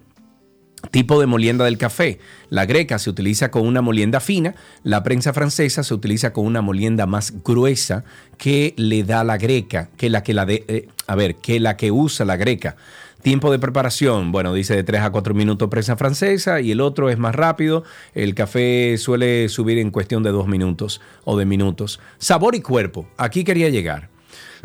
Tipo de molienda del café. La greca se utiliza con una molienda fina, la prensa francesa se utiliza con una molienda más gruesa que le da la greca, que la que la de, eh, a ver, que la que usa la greca. Tiempo de preparación, bueno, dice de 3 a 4 minutos prensa francesa y el otro es más rápido. El café suele subir en cuestión de 2 minutos o de minutos. Sabor y cuerpo, aquí quería llegar.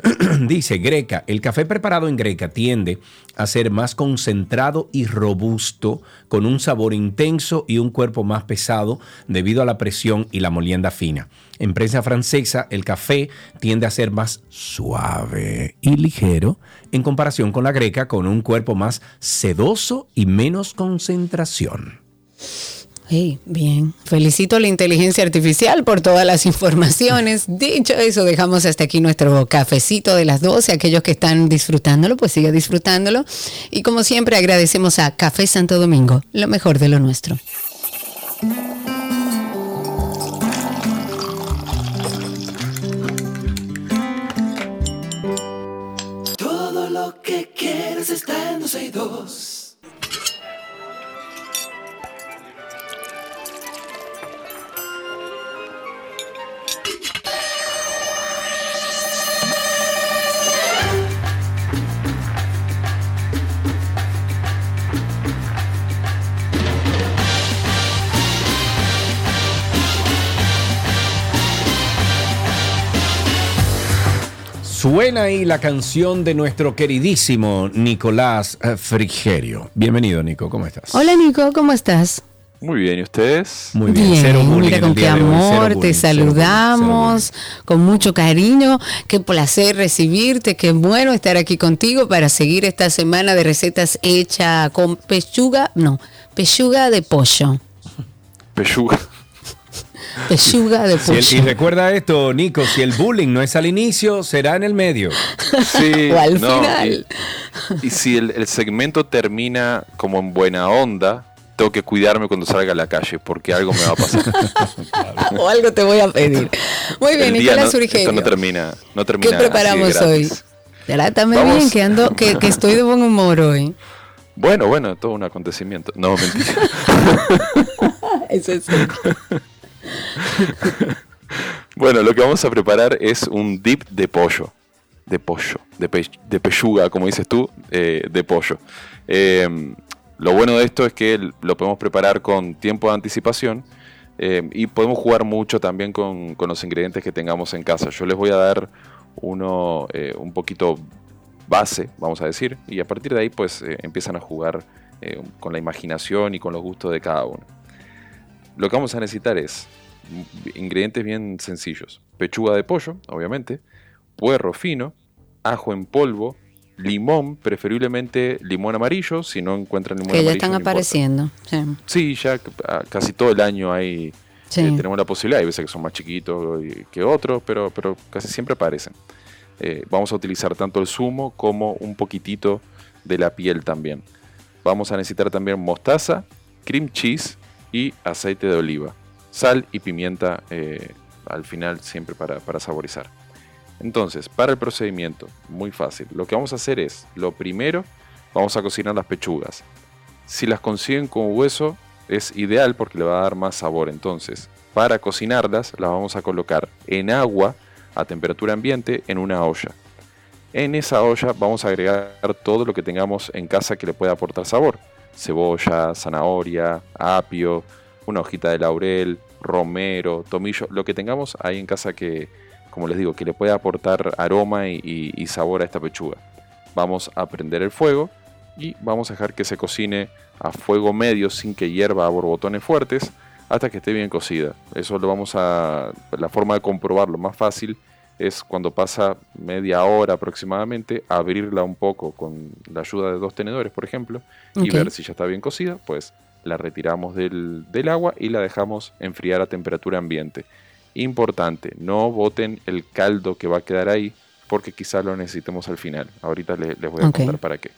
Dice Greca, el café preparado en Greca tiende a ser más concentrado y robusto, con un sabor intenso y un cuerpo más pesado debido a la presión y la molienda fina. En prensa francesa, el café tiende a ser más suave y ligero en comparación con la greca, con un cuerpo más sedoso y menos concentración. Hey, bien. Felicito a la inteligencia artificial por todas las informaciones. Dicho eso, dejamos hasta aquí nuestro cafecito de las 12. Aquellos que están disfrutándolo, pues siga disfrutándolo. Y como siempre, agradecemos a Café Santo Domingo, lo mejor de lo nuestro. Todo lo que quieres está en 12 y 2. Suena ahí la canción de nuestro queridísimo Nicolás eh, Frigerio. Bienvenido, Nico, ¿cómo estás? Hola Nico, ¿cómo estás? Muy bien, ¿y ustedes? Muy bien, Bien, cero bullying mira con qué amor bullying, te cero bullying, cero saludamos, con mucho cariño, qué placer recibirte, qué bueno estar aquí contigo para seguir esta semana de recetas hecha con pechuga, no, pechuga de pollo, Pechuga. Pechuga de Si el- y recuerda esto, Nico, si el bullying no es al inicio, será en el medio. Sí, O al no, final. Y, y si el, el segmento termina como en buena onda, tengo que cuidarme cuando salga a la calle, porque algo me va a pasar. o algo te voy a pedir. Muy bien, El Nicolás no, esto no termina, no ¿Qué termina así de preparamos hoy? Trátame Vamos. bien, que, ando, que, que estoy de buen humor hoy. Bueno, bueno, todo un acontecimiento. No, mentira. Eso es. Bueno, lo que vamos a preparar es un dip de pollo. De pollo. De, pe- de pechuga, como dices tú, eh, de pollo. Eh, lo bueno de esto es que lo podemos preparar con tiempo de anticipación eh, y podemos jugar mucho también con, los ingredientes que tengamos en casa. Yo les voy a dar uno eh, un poquito base, vamos a decir, y a partir de ahí pues eh, empiezan a jugar con la imaginación y con los gustos de cada uno. Lo que vamos a necesitar es ingredientes bien sencillos. Pechuga de pollo, obviamente, puerro fino, ajo en polvo, limón, preferiblemente limón amarillo, si no encuentran limón Que ya amarillo. están no importa. apareciendo. Sí. Sí, ya casi todo el año hay, Sí. eh, tenemos la posibilidad, hay veces que son más chiquitos que otros, pero, pero casi siempre aparecen. Eh, vamos a utilizar tanto el zumo como un poquitito de la piel también. Vamos a necesitar también mostaza, cream cheese y aceite de oliva. Sal y pimienta eh, al final siempre para, para saborizar. Entonces, para el procedimiento, muy fácil. Lo que vamos a hacer es, lo primero, vamos a cocinar las pechugas. Si las consiguen con hueso, es ideal porque le va a dar más sabor. Entonces, para cocinarlas, las vamos a colocar en agua a temperatura ambiente en una olla. En esa olla vamos a agregar todo lo que tengamos en casa que le pueda aportar sabor. Cebolla, zanahoria, apio, una hojita de laurel, romero, tomillo, lo que tengamos ahí en casa que, como les digo, que le pueda aportar aroma y, sabor a esta pechuga. Vamos a prender el fuego y vamos a dejar que se cocine a fuego medio sin que hierva a borbotones fuertes hasta que esté bien cocida. Eso lo vamos a la forma de comprobarlo más fácil es cuando pasa media hora aproximadamente, abrirla un poco con la ayuda de dos tenedores, por ejemplo, y ver si ya está bien cocida, pues la retiramos del, agua y la dejamos enfriar a temperatura ambiente. Importante, no boten el caldo que va a quedar ahí porque quizá lo necesitemos al final. Ahorita les, voy a contar para qué.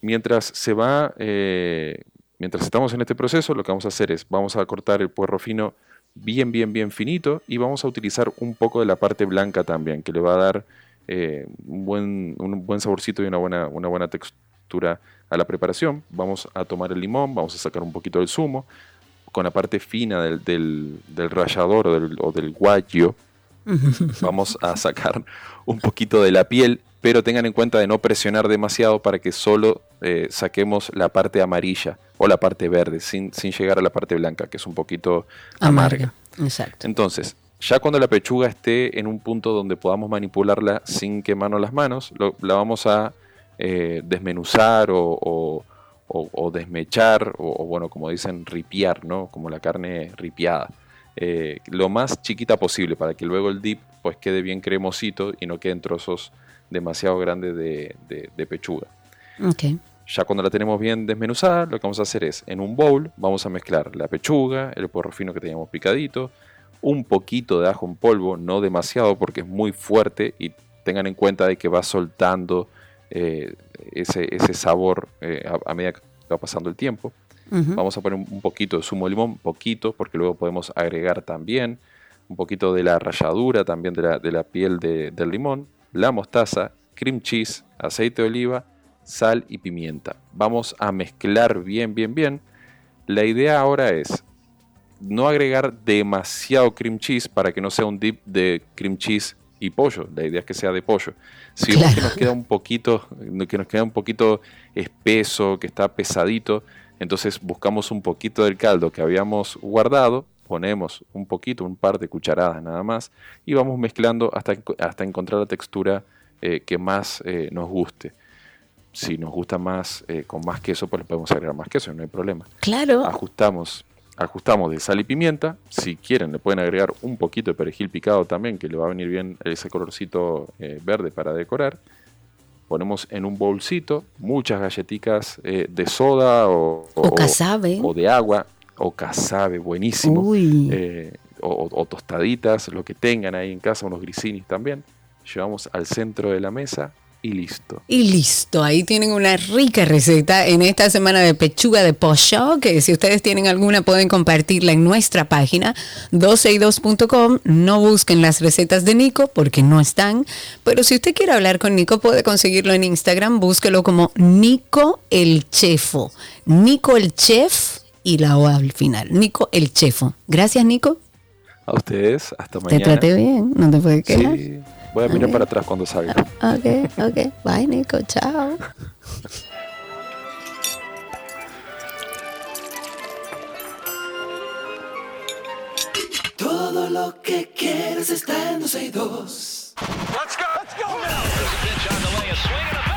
Mientras se va, eh, mientras estamos en este proceso, lo que vamos a hacer es, vamos a cortar el puerro fino bien, bien, bien finito y vamos a utilizar un poco de la parte blanca también, que le va a dar eh, un, buen, un buen saborcito y una buena, una buena textura a la preparación. Vamos a tomar el limón, vamos a sacar un poquito del zumo, con la parte fina del, del, rallador o del, o del guayo, vamos a sacar un poquito de la piel, pero tengan en cuenta de no presionar demasiado para que solo eh, saquemos la parte amarilla o la parte verde, sin, sin, llegar a la parte blanca, que es un poquito amarga. Exacto. Entonces, ya cuando la pechuga esté en un punto donde podamos manipularla sin quemarnos las manos, la vamos a eh, desmenuzar o, desmechar, o, bueno, como dicen, ripiar, ¿no? Como la carne ripiada. Eh, lo más chiquita posible para que luego el dip pues quede bien cremosito y no queden trozos demasiado grandes de, pechuga. Ya cuando la tenemos bien desmenuzada, lo que vamos a hacer es, en un bowl, vamos a mezclar la pechuga, el porro fino que teníamos picadito, un poquito de ajo en polvo, no demasiado porque es muy fuerte y tengan en cuenta de que va soltando eh, ese, ese, sabor eh, a, medida que va pasando el tiempo. Vamos a poner un poquito de zumo de limón, poquito, porque luego podemos agregar también un poquito de la ralladura también de la, de la piel del limón, la mostaza, cream cheese, aceite de oliva, sal y pimienta. Vamos a mezclar bien, bien, bien. La idea ahora es no agregar demasiado cream cheese para que no sea un dip de cream cheese y pollo. La idea es que sea de pollo. Si vemos que nos queda un poquito, que nos queda un poquito espeso, que está pesadito, entonces buscamos un poquito del caldo que habíamos guardado, ponemos un poquito, un par de cucharadas nada más, y vamos mezclando hasta, hasta encontrar la textura eh, que más eh, nos guste. Si nos gusta más eh, con más queso, pues le podemos agregar más queso, no hay problema. Claro. Ajustamos ajustamos de sal y pimienta. Si quieren, le pueden agregar un poquito de perejil picado también, que le va a venir bien ese colorcito eh, verde para decorar. Ponemos en un bolsito muchas galletitas eh, de soda o, o, casabe. o, de agua o casabe, buenísimo. Eh, o, tostaditas, lo que tengan ahí en casa, unos grisinis también. Llevamos al centro de la mesa y listo. Y listo, ahí tienen una rica receta en esta semana de pechuga de pollo, que si ustedes tienen alguna pueden compartirla en nuestra página 12y2.com. No busquen las recetas de Nico porque no están, pero si usted quiere hablar con Nico puede conseguirlo en Instagram, búsquelo como Nico el Chefo. Nico el Chef y la O al final. Nico el Chefo. Gracias, Nico. A ustedes, hasta mañana. Te traté bien, no te puedes quedar. Sí. Voy a mirar para atrás cuando salga. Ok, ok. Bye, Nico. Chao. Todo lo que quieres está en 12 y 2. Let's go, let's go now. There's a pitch on the way, a swing and a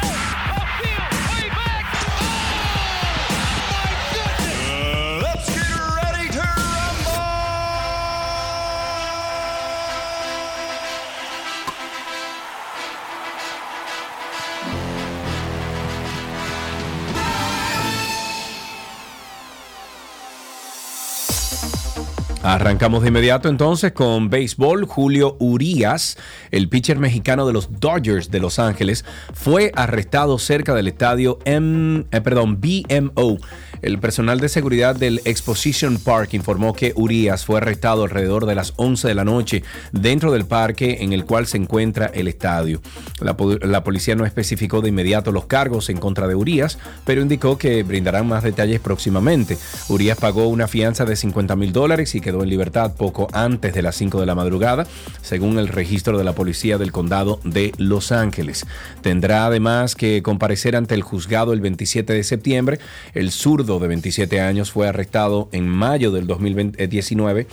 Arrancamos de inmediato entonces con béisbol. Julio Urías, el pitcher mexicano de los Dodgers de Los Ángeles, fue arrestado cerca del estadio M, eh, perdón, BMO el personal de seguridad del Exposition Park informó que Urias fue arrestado alrededor de las 11 de la noche dentro del parque en el cual se encuentra el estadio. La, po- la policía no especificó de inmediato los cargos en contra de Urias, pero indicó que brindarán más detalles próximamente. Urias pagó una fianza de 50 mil dólares y quedó en libertad poco antes de las 5 de la madrugada, según el registro de la policía del condado de Los Ángeles. Tendrá además que comparecer ante el juzgado el 27 de septiembre. El de 27 años fue arrestado en mayo del 2019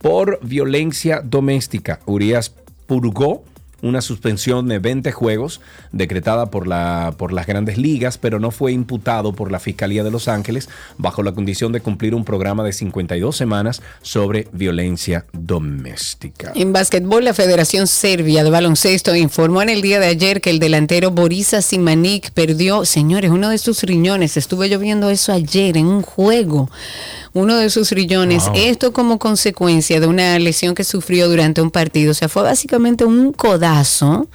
por violencia doméstica. Urias purgó una suspensión de 20 juegos decretada por, la, por las grandes ligas, pero no fue imputado por la Fiscalía de Los Ángeles bajo la condición de cumplir un programa de 52 semanas sobre violencia doméstica. En básquetbol, la Federación Serbia de Baloncesto informó en el día de ayer que el delantero Borisa Simanik perdió, señores, uno de sus riñones. Estuve yo viendo eso ayer en un juego. Uno de sus riñones. Wow. Esto como consecuencia de una lesión que sufrió durante un partido. O sea, fue básicamente un codazo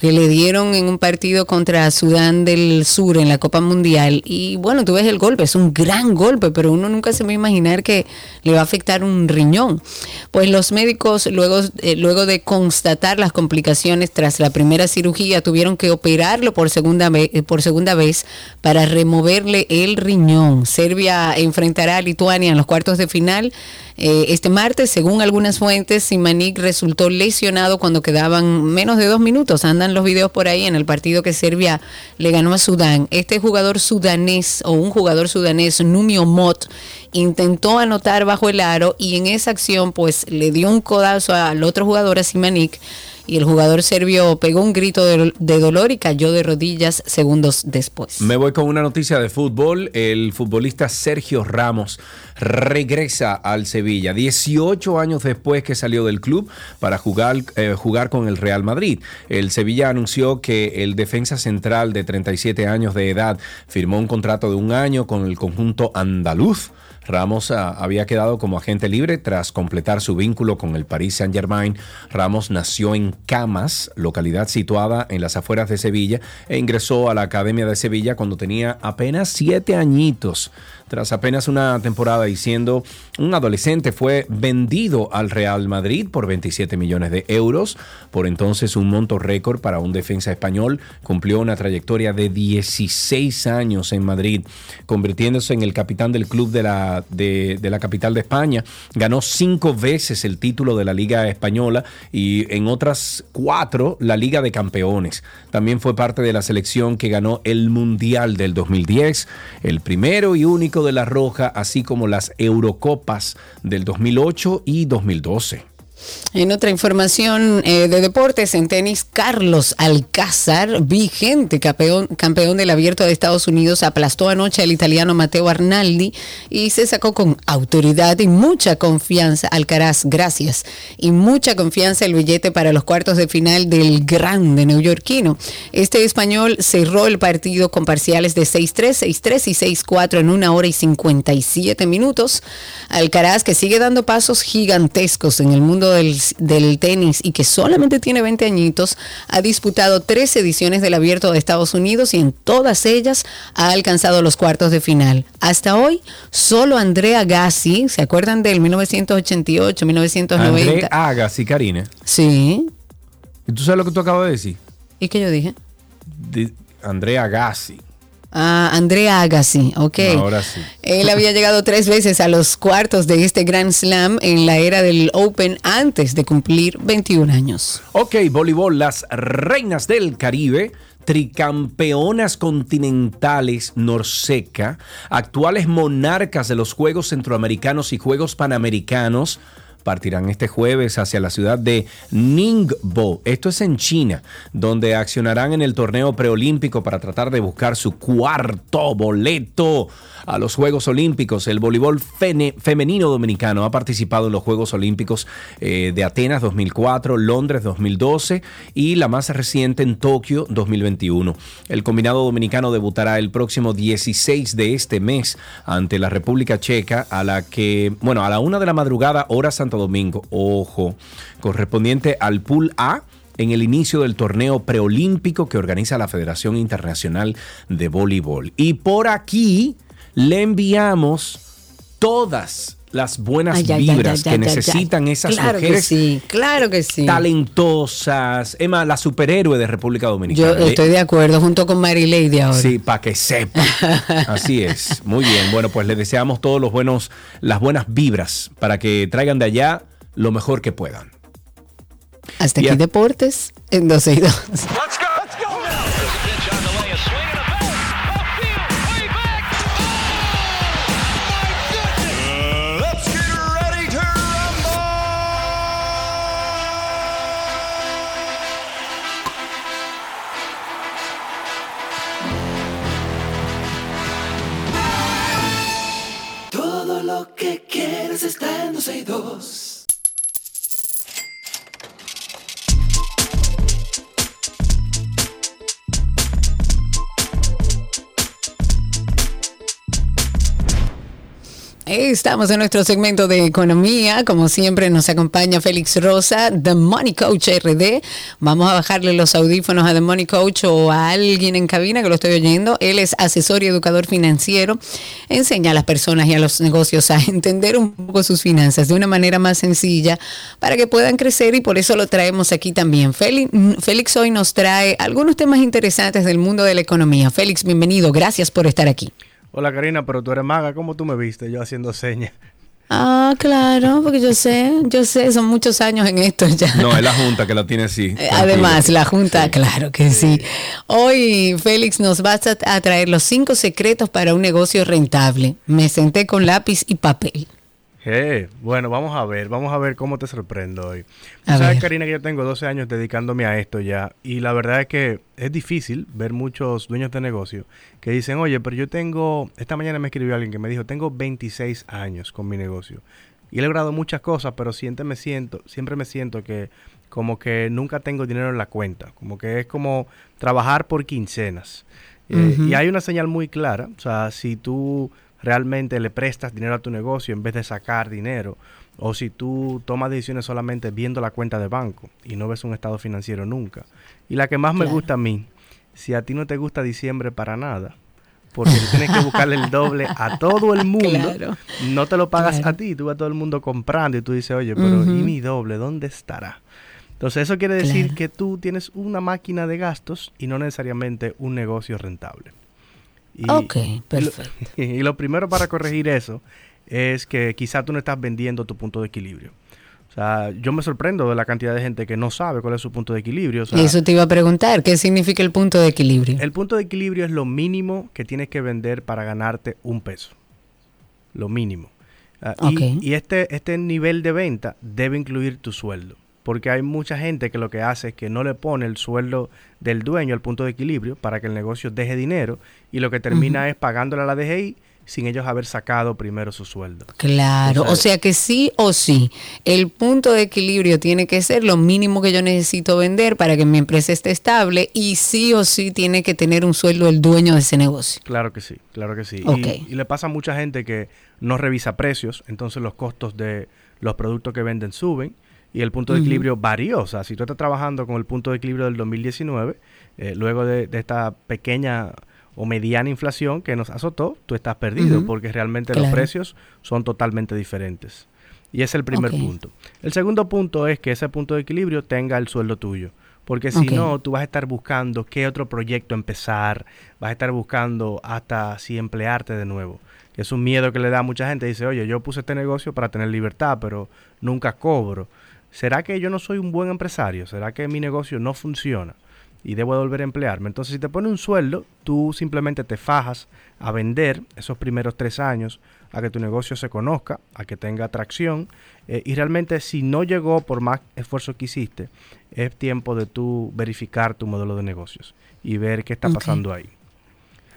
que le dieron en un partido contra Sudán del Sur en la Copa Mundial. Y bueno, tú ves el golpe, es un gran golpe, pero uno nunca se va a imaginar que le va a afectar un riñón. Pues los médicos, luego, eh, luego de constatar las complicaciones tras la primera cirugía, tuvieron que operarlo por segunda, ve- eh, por segunda vez para removerle el riñón. Serbia enfrentará a Lituania en los cuartos de final. Eh, este martes, según algunas fuentes, Simanik resultó lesionado cuando quedaban menos de dos minutos. Andan los videos por ahí en el partido que Serbia le ganó a Sudán. Este jugador sudanés o un jugador sudanés, Numio Mot, intentó anotar bajo el aro y en esa acción pues le dio un codazo al otro jugador, a Simanik, y el jugador serbio pegó un grito de, de dolor y cayó de rodillas segundos después. Me voy con una noticia de fútbol. El futbolista Sergio Ramos regresa al Sevilla 18 años después que salió del club para jugar, eh, jugar con el Real Madrid. El Sevilla anunció que el defensa central de 37 años de edad firmó un contrato de un año con el conjunto andaluz. Ramos ah, había quedado como agente libre tras completar su vínculo con el Paris Saint-Germain. Ramos nació en Camas, localidad situada en las afueras de Sevilla, e ingresó a la Academia de Sevilla cuando tenía apenas siete añitos. Tras apenas una temporada y siendo un adolescente, fue vendido al Real Madrid por 27 millones de euros. Por entonces, un monto récord para un defensa español. Cumplió una trayectoria de 16 años en Madrid, convirtiéndose en el capitán del club de la, de la capital de España. Ganó cinco veces el título de la Liga Española y en otras cuatro la Liga de Campeones. También fue parte de la selección que ganó el Mundial del 2010, el primero y único de la Roja, así como las Eurocopas del 2008 y 2012. En otra información eh, de deportes, en tenis, Carlos Alcázar, vigente campeón, del abierto de Estados Unidos, aplastó anoche al italiano Matteo Arnaldi y se sacó con autoridad y mucha confianza, Alcaraz, gracias, y mucha confianza el billete para los cuartos de final del grande neoyorquino. Este español cerró el partido con parciales de 6-3, 6-3 y 6-4 en una hora y 57 minutos. Alcaraz, que sigue dando pasos gigantescos en el mundo del, del tenis y que solamente tiene 20 añitos, ha disputado tres ediciones del Abierto de Estados Unidos y en todas ellas ha alcanzado los cuartos de final. Hasta hoy, solo Andrea Gassi, ¿se acuerdan del 1988, 1990? André Agassi, Karine. Sí. ¿Y tú sabes lo que tú acabas de decir? ¿Y qué yo dije? De André Agassi. Ah, Andrea Agassi, ok. Ahora sí. Él había llegado tres veces a los cuartos de este Grand Slam en la era del Open antes de cumplir 21 años. Ok, voleibol, las reinas del Caribe, tricampeonas continentales Norseca, actuales monarcas de los Juegos Centroamericanos y Juegos Panamericanos, partirán este jueves hacia la ciudad de Ningbo. Esto es en China, donde accionarán en el torneo preolímpico para tratar de buscar su cuarto boleto a los Juegos Olímpicos. El voleibol femenino dominicano ha participado en los Juegos Olímpicos eh, de Atenas 2004, Londres 2012 y la más reciente en Tokio 2021. El combinado dominicano debutará el próximo 16 de este mes ante la República Checa a la que, bueno, a la una de la madrugada, hora Santo Domingo, ojo, correspondiente al Pool A en el inicio del torneo preolímpico que organiza la Federación Internacional de Voleibol. Y por aquí le enviamos todas las buenas vibras que necesitan esas claro mujeres que sí, claro que sí. talentosas. Emma, la superhéroe de República Dominicana. Yo estoy de acuerdo, junto con Mary Lady ahora. Sí, para que sepa. Así es. Muy bien. Bueno, pues le deseamos todos los buenos, las buenas vibras para que traigan de allá lo mejor que puedan. Hasta aquí Deportes en 12 y 2. En Estamos en nuestro segmento de economía. Como siempre, nos acompaña Félix Rosa, The Money Coach RD. Vamos a bajarle los audífonos a The Money Coach o a alguien en cabina que lo estoy oyendo. Él es asesor y educador financiero. Enseña a las personas y a los negocios a entender un poco sus finanzas de una manera más sencilla para que puedan crecer y por eso lo traemos aquí también. Félix, hoy nos trae algunos temas interesantes del mundo de la economía. Félix, bienvenido. Gracias por estar aquí. Hola Karina, pero tú eres maga, ¿cómo tú me viste? Yo haciendo señas. Ah, claro, porque yo sé, yo sé, son muchos años en esto ya. No, es la Junta que la tiene así. Eh, además, la Junta, claro que sí. Hoy, Félix, nos vas a traer los cinco secretos para un negocio rentable. Me senté con lápiz y papel. Eh, bueno, vamos a ver, vamos a ver cómo te sorprendo hoy. sabes, Karina, que yo tengo 12 años dedicándome a esto ya y la verdad es que es difícil ver muchos dueños de negocio que dicen, oye, pero yo tengo, esta mañana me escribió alguien que me dijo, tengo 26 años con mi negocio y he logrado muchas cosas, pero siempre me siento, siempre me siento que como que nunca tengo dinero en la cuenta, como que es como trabajar por quincenas. Eh, y hay una señal muy clara, o sea, si tú realmente le prestas dinero a tu negocio en vez de sacar dinero, o si tú tomas decisiones solamente viendo la cuenta de banco y no ves un estado financiero nunca. Y la que más me gusta a mí, si a ti no te gusta diciembre para nada, porque tienes que buscarle el doble a todo el mundo, no te lo pagas a ti, tú vas a todo el mundo comprando y tú dices, oye, pero ¿y mi doble? ¿Dónde estará? Entonces eso quiere decir que tú tienes una máquina de gastos y no necesariamente un negocio rentable. Y, ok, perfecto. Y lo, primero para corregir eso es que quizá tú no estás vendiendo tu punto de equilibrio. O sea, yo me sorprendo de la cantidad de gente que no sabe cuál es su punto de equilibrio. eso te iba a preguntar, ¿qué significa el punto de equilibrio? El punto de equilibrio es lo mínimo que tienes que vender para ganarte un peso. Lo mínimo. Ah, y, y este, este nivel de venta debe incluir tu sueldo porque hay mucha gente que lo que hace es que no le pone el sueldo del dueño al punto de equilibrio para que el negocio deje dinero y lo que termina es pagándole a la DGI sin ellos haber sacado primero su sueldo. Claro, o sea, que sí o sí, el punto de equilibrio tiene que ser lo mínimo que yo necesito vender para que mi empresa esté estable y sí o sí tiene que tener un sueldo el dueño de ese negocio. Claro que sí, claro que sí. Y, y, le pasa a mucha gente que no revisa precios, entonces los costos de los productos que venden suben y el punto de equilibrio varió. O sea, si tú estás trabajando con el punto de equilibrio del 2019, eh, luego de, esta pequeña o mediana inflación que nos azotó, tú estás perdido porque realmente los precios son totalmente diferentes. Y ese es el primer punto. El segundo punto es que ese punto de equilibrio tenga el sueldo tuyo. Porque si no, tú vas a estar buscando qué otro proyecto empezar, vas a estar buscando hasta si emplearte de nuevo. Que es un miedo que le da a mucha gente. Dice, oye, yo puse este negocio para tener libertad, pero nunca cobro. ¿Será que yo no soy un buen empresario? ¿Será que mi negocio no funciona? y debo volver a emplearme. Entonces, si te pone un sueldo, tú simplemente te fajas a vender esos primeros tres años, a que tu negocio se conozca, a que tenga atracción. Eh, y realmente, si no llegó por más esfuerzo que hiciste, es tiempo de tú verificar tu modelo de negocios y ver qué está pasando ahí.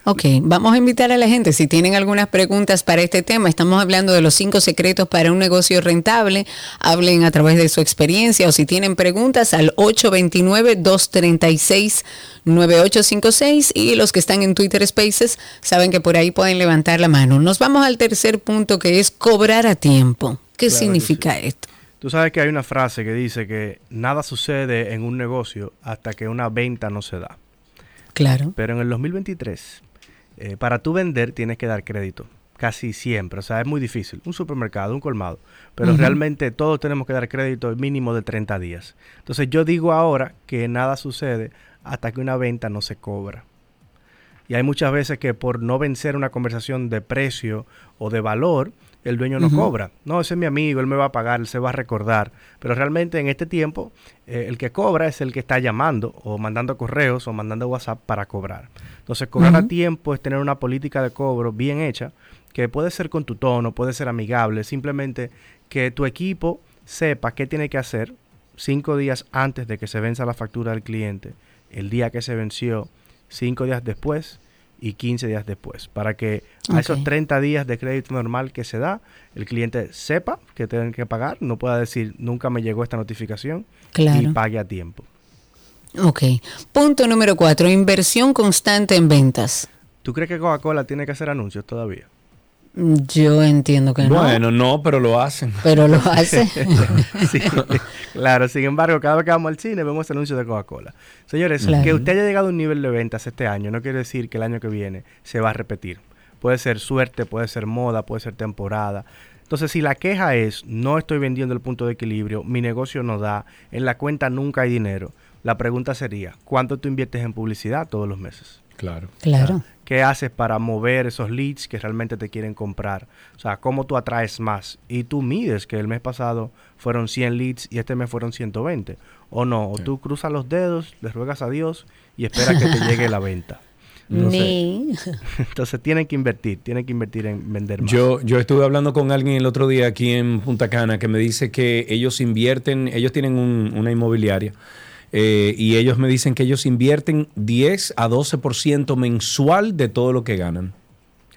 Ok, vamos a invitar a la gente si tienen algunas preguntas para este tema. Estamos hablando de los cinco secretos para un negocio rentable. Hablen a través de su experiencia o si tienen preguntas al 829-236-9856 y los que están en Twitter Spaces saben que por ahí pueden levantar la mano. Nos vamos al tercer punto que es cobrar a tiempo. ¿Qué significa esto? Tú sabes que hay una frase que dice que nada sucede en un negocio hasta que una venta no se da. Claro. Pero en el 2023 eh, para tú vender tienes que dar crédito, casi siempre. O sea, es muy difícil. Un supermercado, un colmado. Pero realmente todos tenemos que dar crédito mínimo de 30 días. Entonces yo digo ahora que nada sucede hasta que una venta no se cobra. Y hay muchas veces que por no vencer una conversación de precio o de valor, el dueño no cobra. No, ese es mi amigo, él me va a pagar, él se va a recordar. Pero realmente en este tiempo, eh, el que cobra es el que está llamando o mandando correos o mandando WhatsApp para cobrar. Entonces, cobrar a tiempo es tener una política de cobro bien hecha, que puede ser con tu tono, puede ser amigable, simplemente que tu equipo sepa qué tiene que hacer cinco días antes de que se venza la factura del cliente, el día que se venció, cinco días después y 15 días después, para que a esos 30 días de crédito normal que se da, el cliente sepa que tienen que pagar, no pueda decir nunca me llegó esta notificación y pague a tiempo. Ok. Punto número cuatro, inversión constante en ventas. ¿Tú crees que Coca-Cola tiene que hacer anuncios todavía? Yo entiendo que no. Bueno, no, pero lo hacen. Pero lo hacen. claro, sin embargo, cada vez que vamos al cine vemos anuncios de Coca-Cola. Señores, que usted haya llegado a un nivel de ventas este año no quiere decir que el año que viene se va a repetir. Puede ser suerte, puede ser moda, puede ser temporada. Entonces, si la queja es, no estoy vendiendo el punto de equilibrio, mi negocio no da, en la cuenta nunca hay dinero, la pregunta sería, ¿cuánto tú inviertes en publicidad todos los meses? Claro. Claro. ¿Qué haces para mover esos leads que realmente te quieren comprar? O sea, ¿cómo tú atraes más? Y tú mides que el mes pasado fueron 100 leads y este mes fueron 120. O no, o tú cruzas los dedos, le ruegas a Dios y esperas que te llegue la venta. Entonces, entonces tienen que invertir, tienen que invertir en vender más. Yo, yo estuve hablando con alguien el otro día aquí en Punta Cana que me dice que ellos invierten, ellos tienen una inmobiliaria eh, y ellos me dicen que ellos invierten 10 a 12% mensual de todo lo que ganan.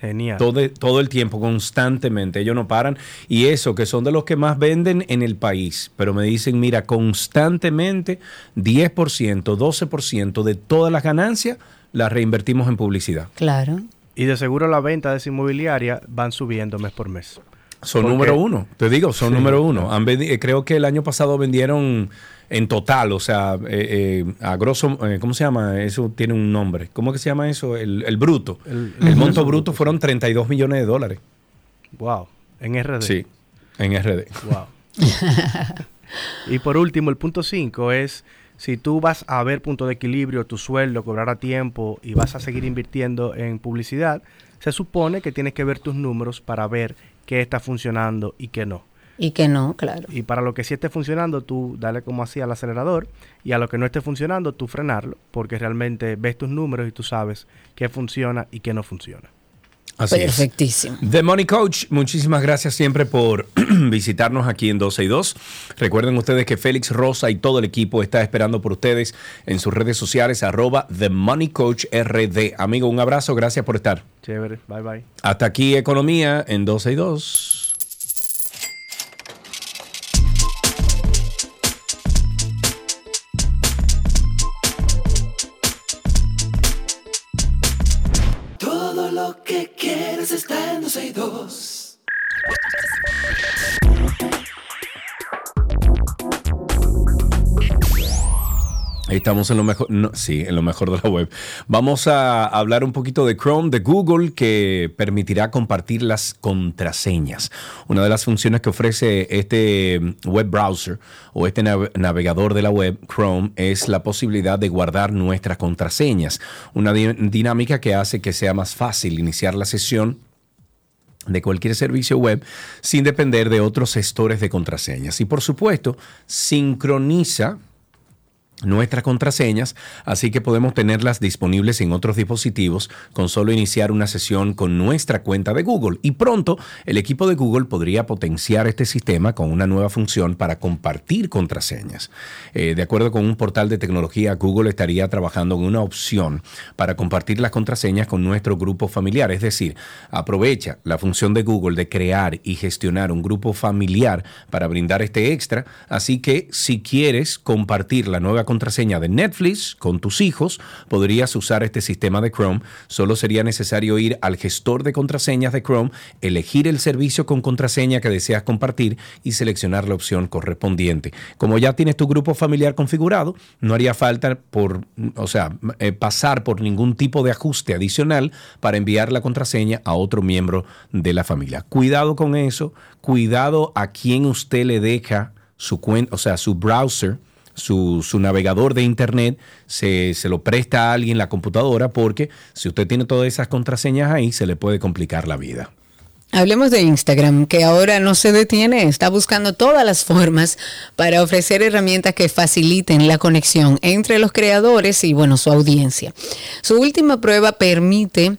Genial. Todo, todo, el tiempo, constantemente. Ellos no paran. Y eso, que son de los que más venden en el país. Pero me dicen, mira, constantemente 10%, 12% de todas las ganancias las reinvertimos en publicidad. Claro. Y de seguro la venta de esa inmobiliaria van subiendo mes por mes. Son número uno, te digo, son número uno. Eh, creo que el año pasado vendieron en total, o sea, eh, eh, a grosso, ¿cómo se llama? Eso tiene un nombre. ¿Cómo que se llama eso? El, bruto. El, monto bruto fueron 32 millones de dólares. Wow, en RD. Sí, en RD. Wow. y por último, el punto 5 es si tú vas a ver punto de equilibrio, tu sueldo, cobrar a tiempo y vas a seguir invirtiendo en publicidad, se supone que tienes que ver tus números para ver qué está funcionando y qué no. Y que no, claro. Y para lo que sí esté funcionando, tú dale como así al acelerador y a lo que no esté funcionando, tú frenarlo, porque realmente ves tus números y tú sabes qué funciona y qué no funciona. Así Perfectísimo. The Money Coach, muchísimas gracias siempre por visitarnos aquí en 12 y 2. Recuerden ustedes que Félix Rosa y todo el equipo está esperando por ustedes en sus redes sociales, arroba The Money Coach RD. Amigo, un abrazo, gracias por estar. Chévere, bye bye. Hasta aquí Economía en 12 y 2. Estamos en lo mejor, sí, en lo mejor de la web. Vamos a hablar un poquito de Chrome, de Google, que permitirá compartir las contraseñas. Una de las funciones que ofrece este web browser o este navegador de la web, Chrome, es la posibilidad de guardar nuestras contraseñas. Una dinámica que hace que sea más fácil iniciar la sesión de cualquier servicio web sin depender de otros gestores de contraseñas. Y por supuesto, sincroniza nuestras contraseñas, así que podemos tenerlas disponibles en otros dispositivos con solo iniciar una sesión con nuestra cuenta de Google. Y pronto el equipo de Google podría potenciar este sistema con una nueva función para compartir contraseñas. Eh, de acuerdo con un portal de tecnología, Google estaría trabajando en una opción para compartir las contraseñas con nuestro grupo familiar. Es decir, aprovecha la función de Google de crear y gestionar un grupo familiar para brindar este extra. Así que si quieres compartir la nueva contraseña de Netflix con tus hijos, podrías usar este sistema de Chrome. Solo sería necesario ir al gestor de contraseñas de Chrome, elegir el servicio con contraseña que deseas compartir y seleccionar la opción correspondiente. Como ya tienes tu grupo familiar configurado, no haría falta por, o sea, eh, pasar por ningún tipo de ajuste adicional para enviar la contraseña a otro miembro de la familia. Cuidado con eso, cuidado a quien usted le deja su cuenta, o sea, su browser su, navegador de internet se, se, lo presta a alguien la computadora porque si usted tiene todas esas contraseñas ahí se le puede complicar la vida. Hablemos de Instagram, que ahora no se detiene, está buscando todas las formas para ofrecer herramientas que faciliten la conexión entre los creadores y, bueno, su audiencia. Su última prueba permite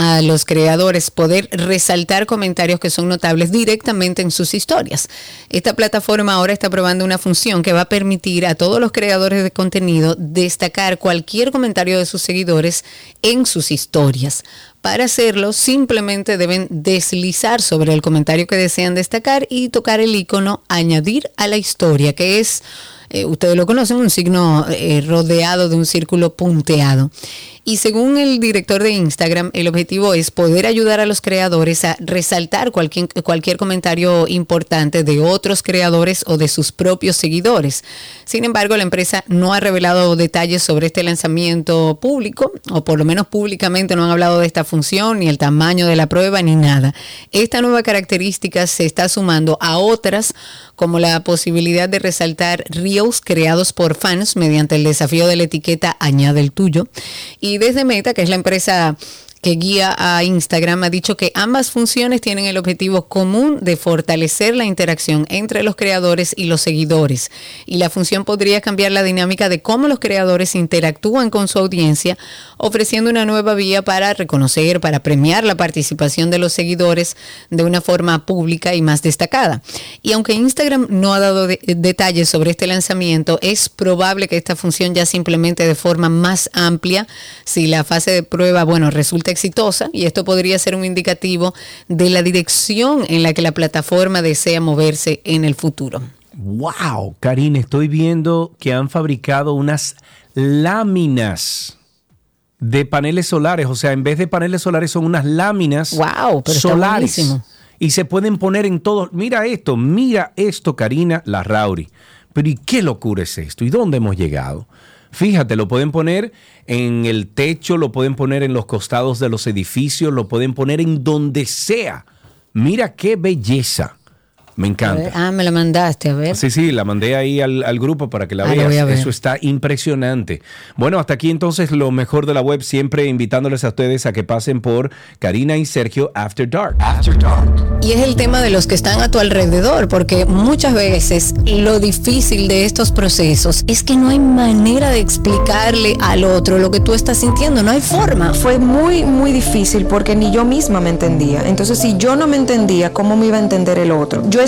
a los creadores poder resaltar comentarios que son notables directamente en sus historias. Esta plataforma ahora está probando una función que va a permitir a todos los creadores de contenido destacar cualquier comentario de sus seguidores en sus historias. Para hacerlo, simplemente deben deslizar sobre el comentario que desean destacar y tocar el icono añadir a la historia, que es, eh, ustedes lo conocen, un signo eh, rodeado de un círculo punteado. Y según el director de Instagram, el objetivo es poder ayudar a los creadores a resaltar cualquier, cualquier comentario importante de otros creadores o de sus propios seguidores. Sin embargo, la empresa no ha revelado detalles sobre este lanzamiento público, o por lo menos públicamente no han hablado de esta función, ni el tamaño de la prueba, ni nada. Esta nueva característica se está sumando a otras, como la posibilidad de resaltar reels creados por fans mediante el desafío de la etiqueta Añade el tuyo. Y desde Meta, que es la empresa que guía a Instagram ha dicho que ambas funciones tienen el objetivo común de fortalecer la interacción entre los creadores y los seguidores. Y la función podría cambiar la dinámica de cómo los creadores interactúan con su audiencia, ofreciendo una nueva vía para reconocer, para premiar la participación de los seguidores de una forma pública y más destacada. Y aunque Instagram no ha dado detalles sobre este lanzamiento, es probable que esta función ya simplemente de forma más amplia, si la fase de prueba, bueno, resulta exitosa y esto podría ser un indicativo de la dirección en la que la plataforma desea moverse en el futuro. Wow, Karine, estoy viendo que han fabricado unas láminas de paneles solares, o sea, en vez de paneles solares son unas láminas wow, solares. y se pueden poner en todo. Mira esto, mira esto, Karina Larrauri. Pero ¿y qué locura es esto? ¿Y dónde hemos llegado? Fíjate, lo pueden poner en el techo, lo pueden poner en los costados de los edificios, lo pueden poner en donde sea. Mira qué belleza. Me encanta. ah, me la mandaste, a ver. Sí, sí, la mandé ahí al, grupo para que la ah, veas. Eso está impresionante. Bueno, hasta aquí entonces lo mejor de la web, siempre invitándoles a ustedes a que pasen por Karina y Sergio After Dark. After Dark. Y es el tema de los que están a tu alrededor, porque muchas veces lo difícil de estos procesos es que no hay manera de explicarle al otro lo que tú estás sintiendo, no hay forma. Fue muy, muy difícil porque ni yo misma me entendía. Entonces, si yo no me entendía, ¿cómo me iba a entender el otro? Yo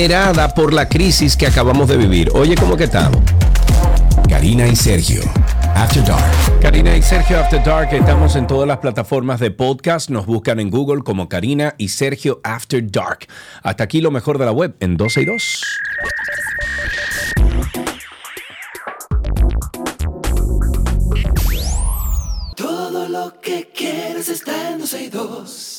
generada por la crisis que acabamos de vivir. Oye, ¿cómo que estamos? Karina y Sergio. After Dark. Karina y Sergio After Dark, estamos en todas las plataformas de podcast. Nos buscan en Google como Karina y Sergio After Dark. Hasta aquí lo mejor de la web en 12 y 2. Todo lo que quieres está en 12 y 2.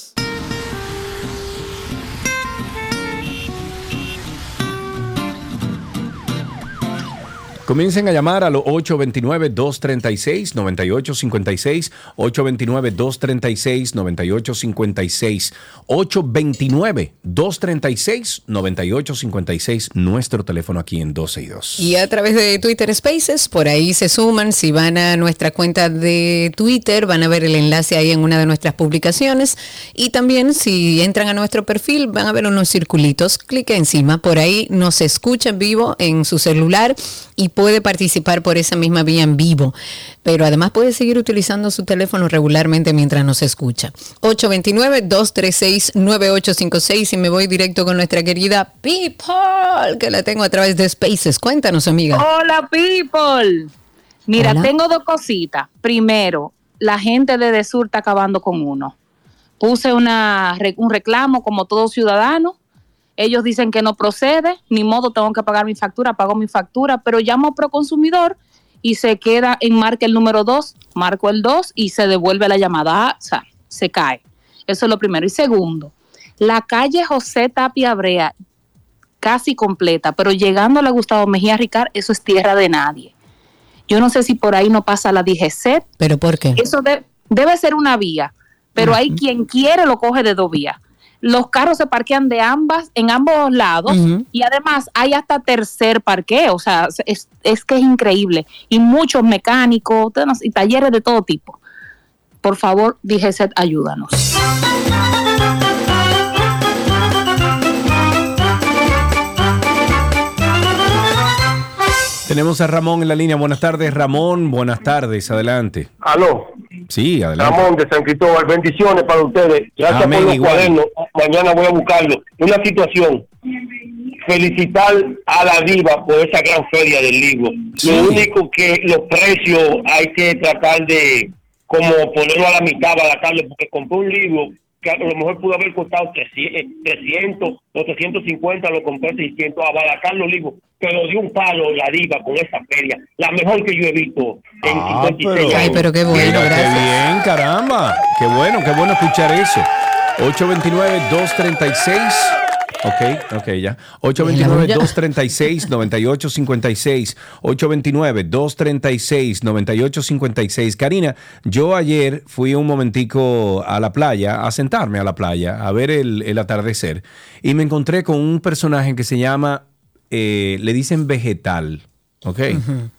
Comiencen a llamar a los 829-236-9856, 829-236-9856, 829-236-9856, nuestro teléfono aquí en 12 y 2. Y a través de Twitter Spaces, por ahí se suman, si van a nuestra cuenta de Twitter, van a ver el enlace ahí en una de nuestras publicaciones. Y también si entran a nuestro perfil, van a ver unos circulitos, clique encima, por ahí nos escucha en vivo en su celular y puede participar por esa misma vía en vivo. Pero además puede seguir utilizando su teléfono regularmente mientras nos escucha. 829-236-9856 y me voy directo con nuestra querida People, que la tengo a través de Spaces. Cuéntanos, amiga. Hola, People. Mira, Hola. tengo dos cositas. Primero, la gente de Desur está acabando con uno. Puse una, un reclamo como todo ciudadano. Ellos dicen que no procede, ni modo, tengo que pagar mi factura, pago mi factura, pero llamo a Proconsumidor y se queda en marca el número 2, marco el 2 y se devuelve la llamada, Ah, o sea, se cae. Eso es lo primero. Y segundo, la calle José Tapia Brea, casi completa, pero llegando a la Gustavo Mejía Ricard, eso es tierra de nadie. Yo no sé si por ahí no pasa la DGC. ¿Pero por qué? Eso de- debe ser una vía, pero hay quien quiere lo coge de dos vías. Los carros se parquean de ambas, en ambos lados, y además hay hasta tercer parqueo, o sea, es, es que es increíble. Y muchos mecánicos y talleres de todo tipo. Por favor, DGC, ayúdanos. Tenemos a Ramón en la línea. Buenas tardes, Ramón. Buenas tardes. Adelante. Aló, Sí, adelante. Ramón de San Cristóbal, bendiciones para ustedes. Gracias Amén, por los igual. cuadernos. Mañana voy a buscarlo. Una situación. Felicitar a la diva por esa gran feria del libro. Sí. Lo único que los precios hay que tratar de como ponerlo a la mitad, abaratarlo, porque compré un libro que a lo mejor pudo haber costado 300, 300 o 350, lo compré 600, abaratar los libros, pero dio un palo la diva con esa feria, la mejor que yo he visto en Ah, 56 pero- años. Ay, pero qué bueno, Mira, gracias. Qué bien, caramba. Qué bueno, qué bueno escuchar eso. 829-236. Ok, ok, ya. 829-236-9856. 829-236-9856. Karina, yo ayer fui un momentico a la playa, a sentarme a la playa, a ver el, el atardecer, y me encontré con un personaje que se llama, eh, le dicen vegetal. ¿Ok?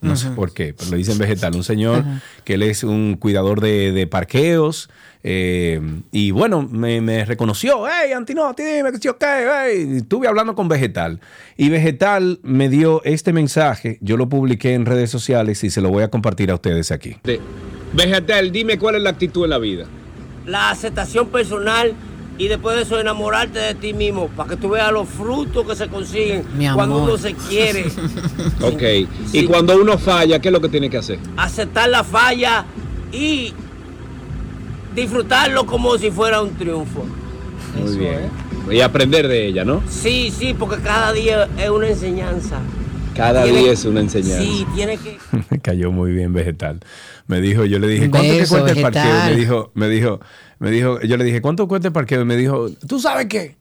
no sé por qué, pero le dicen vegetal. Un señor que él es un cuidador de, de parqueos. eh, y bueno, me, me reconoció. ¡Hey, Antinotti, dime que sí, ok! hey". Estuve hablando con Vegetal. Y Vegetal me dio este mensaje. Yo lo publiqué en redes sociales y se lo voy a compartir a ustedes aquí. Vegetal, dime cuál es la actitud en la vida. la aceptación personal y después de eso enamorarte de ti mismo para que tú veas los frutos que se consiguen Mi cuando amor. uno se quiere. Ok. Sí. Y cuando uno falla, ¿qué es lo que tiene que hacer? Aceptar la falla y disfrutarlo como si fuera un triunfo. Muy bien. Y aprender de ella, ¿no? Sí, sí, porque cada día es una enseñanza. Cada Tiene- día es una enseñanza. Sí, tiene que... Me cayó muy bien vegetal. Me dijo, yo le dije, ¿cuánto que Beso, cuesta el parqueo? Me dijo, me dijo, me dijo, yo le dije, ¿cuánto cuesta el parqueo? Y me dijo, ¿tú sabes qué?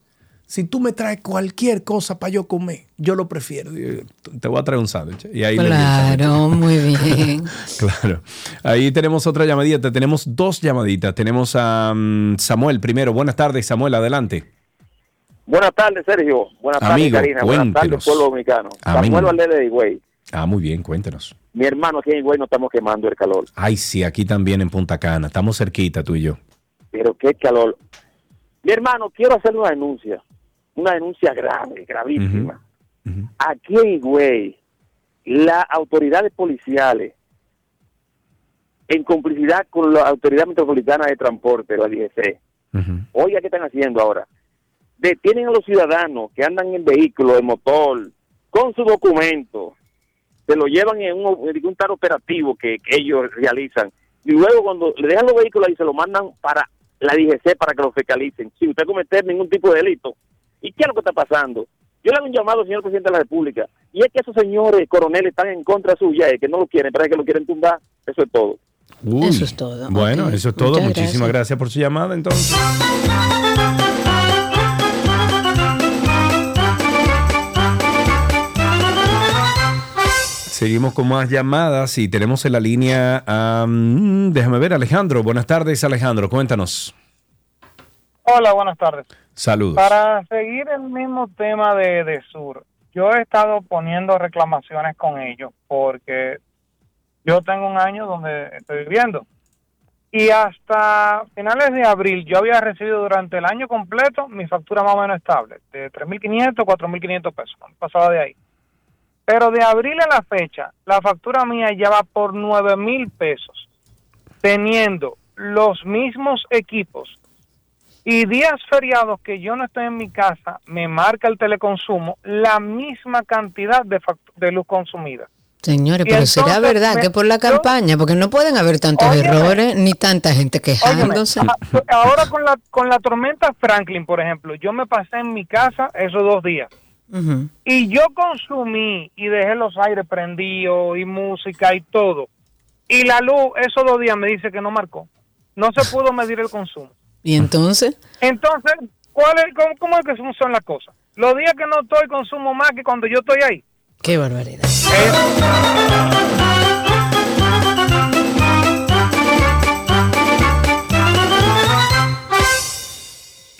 Si tú me traes cualquier cosa para yo comer, yo lo prefiero. Yo, Te voy a traer un sándwich. Y ahí le. Claro, muy bien. Claro. Ahí tenemos otra llamadita. Tenemos dos llamaditas. Tenemos a mm, Samuel primero. Buenas tardes, Samuel, adelante. Buenas tardes, Sergio. Buenas tardes, Amigo, Karina. Buenas cuéntenos. tardes, pueblo dominicano. Amén. Samuel Valdés de Higüey. Ah, muy bien, cuéntanos. Mi hermano, aquí en Higüey no estamos quemando el calor. Ay, sí, aquí también en Punta Cana. Estamos cerquita, tú y yo. Pero qué calor. Mi hermano, quiero hacer una denuncia. Una denuncia grave, gravísima. Aquí en Higüey, las autoridades policiales, en complicidad con la Autoridad Metropolitana de Transporte, la DGC, oiga, ¿qué están haciendo ahora? Detienen a los ciudadanos que andan en vehículos de motor con su documento, se lo llevan en un, en un tal operativo que, que ellos realizan, y luego cuando le dejan los vehículos ahí se lo mandan para la DGC para que lo fiscalicen, sin usted cometer ningún tipo de delito. ¿Y qué es lo que está pasando? Yo le hago un llamado al señor presidente de la República, y es que esos señores coroneles están en contra suya, y que no lo quieren, pero es que lo quieren tumbar, eso es todo. Uy. Eso es todo. Bueno, eso es todo. Muchas Muchísimas gracias. gracias por su llamada, entonces. Seguimos con más llamadas y tenemos en la línea, a, mm, déjame ver, Alejandro. Buenas tardes, Alejandro, cuéntanos. Hola, buenas tardes. Saludos. Para seguir el mismo tema de, de Sur, yo he estado poniendo reclamaciones con ellos porque yo tengo un año donde estoy viviendo y hasta finales de abril yo había recibido durante el año completo mi factura más o menos estable, de 3.500, 4.500 pesos, no pasaba de ahí. Pero de abril a la fecha, la factura mía ya va por 9.000 pesos, teniendo los mismos equipos y días feriados que yo no estoy en mi casa, me marca el teleconsumo la misma cantidad de, de luz consumida. Señores, Y pero será verdad me- que por la campaña, porque no pueden haber tantos Óyeme. errores ni tanta gente quejándose. Óyeme, ahora con la, con la tormenta Franklin, por ejemplo, yo me pasé en mi casa esos dos días. Y yo consumí y dejé los aires prendidos y música y todo. Y la luz esos dos días me dice que no marcó. No se pudo medir el consumo. Y entonces, Entonces, ¿cuál es, cómo, cómo es que son las cosas? Los días que no estoy consumo más que cuando yo estoy ahí. qué barbaridad.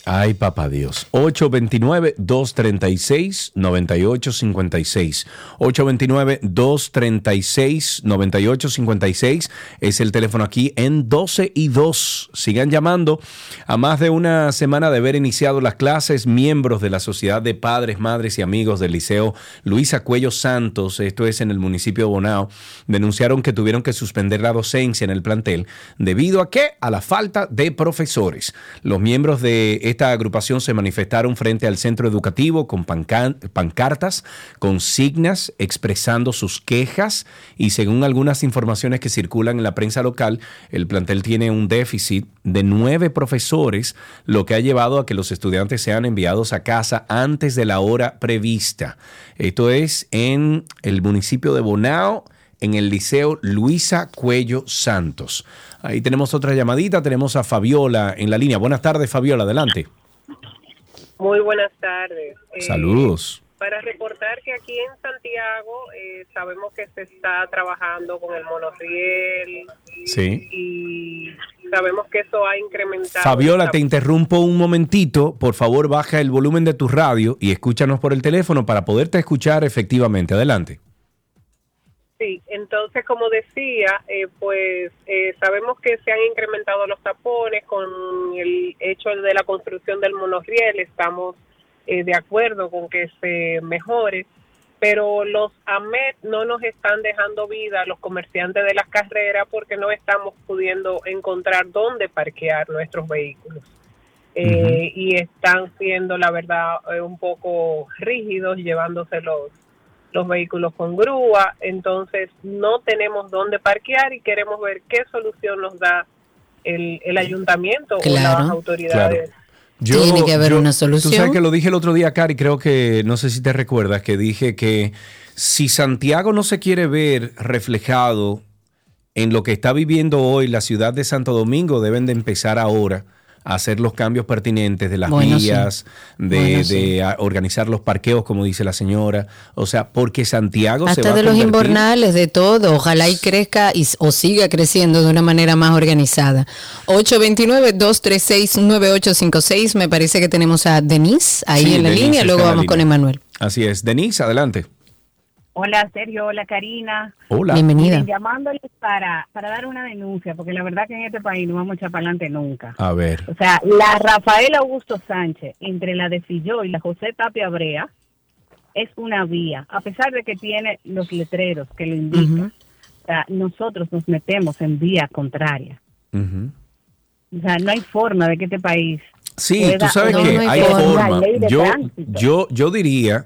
Ay, papá Dios. 829-236-9856. 829-236-9856 es el teléfono aquí en 12 y 2. Sigan llamando. A más de una semana de haber iniciado las clases, miembros de la Sociedad de Padres, Madres y Amigos del Liceo Luisa Cuello Santos, esto es en el municipio de Bonao, denunciaron que tuvieron que suspender la docencia en el plantel debido a qué? A la falta de profesores. Los miembros de esta agrupación se manifestaron frente al centro educativo con pancartas, consignas, expresando sus quejas y según algunas informaciones que circulan en la prensa local, el plantel tiene un déficit de nueve profesores, lo que ha llevado a que los estudiantes sean enviados a casa antes de la hora prevista. Esto es en el municipio de Bonao, en el Liceo Luisa Cuello Santos. Ahí tenemos otra llamadita, tenemos a Fabiola en la línea. Buenas tardes, Fabiola, adelante. Muy buenas tardes. Eh, Saludos. Para reportar que aquí en Santiago eh, sabemos que se está trabajando con el monorriel Sí. y sabemos que eso ha incrementado. Fabiola, te interrumpo un momentito. Por favor, baja el volumen de tu radio y escúchanos por el teléfono para poderte escuchar efectivamente. Adelante. Sí, entonces como decía, eh, pues eh, sabemos que se han incrementado los tapones con el hecho de la construcción del monorriel, estamos eh, de acuerdo con que se mejore, pero los AMET no nos están dejando vida, los comerciantes de las carreras, porque no estamos pudiendo encontrar dónde parquear nuestros vehículos. Eh, Y están siendo, la verdad, eh, un poco rígidos, llevándose los, los vehículos con grúa, entonces no tenemos dónde parquear y queremos ver qué solución nos da el, el ayuntamiento o Claro. las autoridades. Tiene que haber una solución. Tú sabes que lo dije el otro día, Cari, creo que, no sé si te recuerdas, que dije que si Santiago no se quiere ver reflejado en lo que está viviendo hoy la ciudad de Santo Domingo, deben de empezar ahora hacer los cambios pertinentes de las Bueno, sí. vías, de, Bueno, de sí. a- organizar los parqueos, como dice la señora. O sea, porque Santiago se va Hasta a de los invernales, de todo. Ojalá y crezca y, o siga creciendo de una manera más organizada. 829-236-9856. Me parece que tenemos a Denise ahí Sí, en la Denise línea. Luego la vamos con. Emanuel. Así es. Denise, adelante. Hola Sergio, hola Karina. Hola. Bienvenida. Miren, llamándoles para, para dar una denuncia, porque la verdad que en este país no vamos a echar para adelante nunca. A ver. O sea, la Rafael Augusto Sánchez, entre la de Filló y la José Tapia Brea, es una vía, a pesar de que tiene los letreros que lo indican. O sea, nosotros nos metemos en vía contraria. O sea, no hay forma de que este país... Sí, pueda tú sabes que hay la forma. ley de Yo, yo, yo diría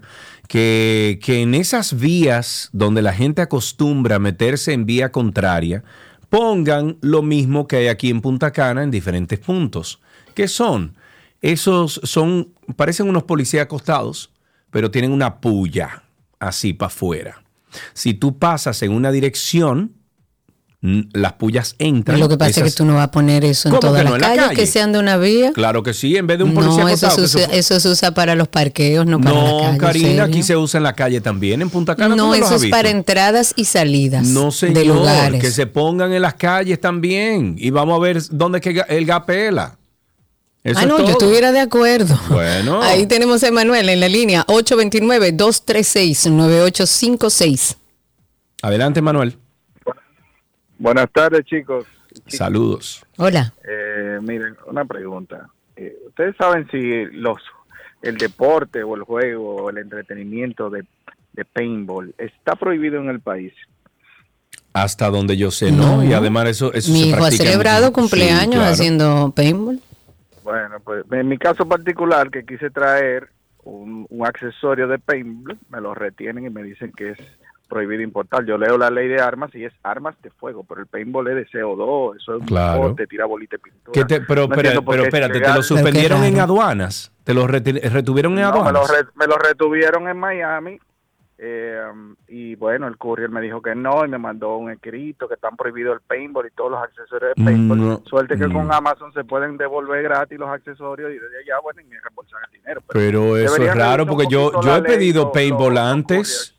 que, que en esas vías donde la gente acostumbra meterse en vía contraria, pongan lo mismo que hay aquí en Punta Cana en diferentes puntos. ¿Qué son? Esos son, parecen unos policías acostados, pero tienen una puya así para afuera. Si tú pasas en una dirección, las pullas entran. Lo que pasa es que tú no vas a poner eso en ¿Cómo todas no? las ¿En la calles calle? que sean de una vía. Claro que sí, en vez de un policía No, eso acotado, se, que usa, eso- eso se usa para los parqueos, no para la No, calle. Karina, ¿serio? aquí se usa en la calle también, en Punta Cana. ¿tú No, eso es para entradas y salidas No, de señor, lugares. que se pongan en las calles también y vamos a ver dónde es que el gapela. Eso ah, no, yo estuviera de acuerdo. Bueno. Ahí tenemos a Emanuel en la línea 829-236-9856. Adelante, Manuel. Buenas tardes, chicos. Saludos. Hola. Eh, miren, una pregunta. Eh, ¿Ustedes saben si los el deporte o el juego o el entretenimiento de, de paintball está prohibido en el país? Hasta donde yo sé, ¿no? Y además eso, eso Mi se hijo ha celebrado Sí, cumpleaños claro. haciendo paintball. Bueno, pues en mi caso particular, que quise traer un, un accesorio de paintball, me lo retienen y me dicen que es prohibido importar. Yo leo la ley de armas y es armas de fuego, pero el paintball es de CO2, eso es un bote, tira bolita de pintura. ¿Qué te- pero No pero es espérate, ¿te lo suspendieron en aduanas? ¿Te lo retuvieron en No, me, lo aduanas? re- me lo retuvieron en Miami eh, y bueno, el courier me dijo que no y me mandó un escrito que están prohibidos el paintball y todos los accesorios de paintball. No, Suerte que no. con Amazon se pueden devolver gratis los accesorios y desde allá, bueno, y me reembolsan el dinero. Pero eso es raro porque yo, yo he pedido paintball antes.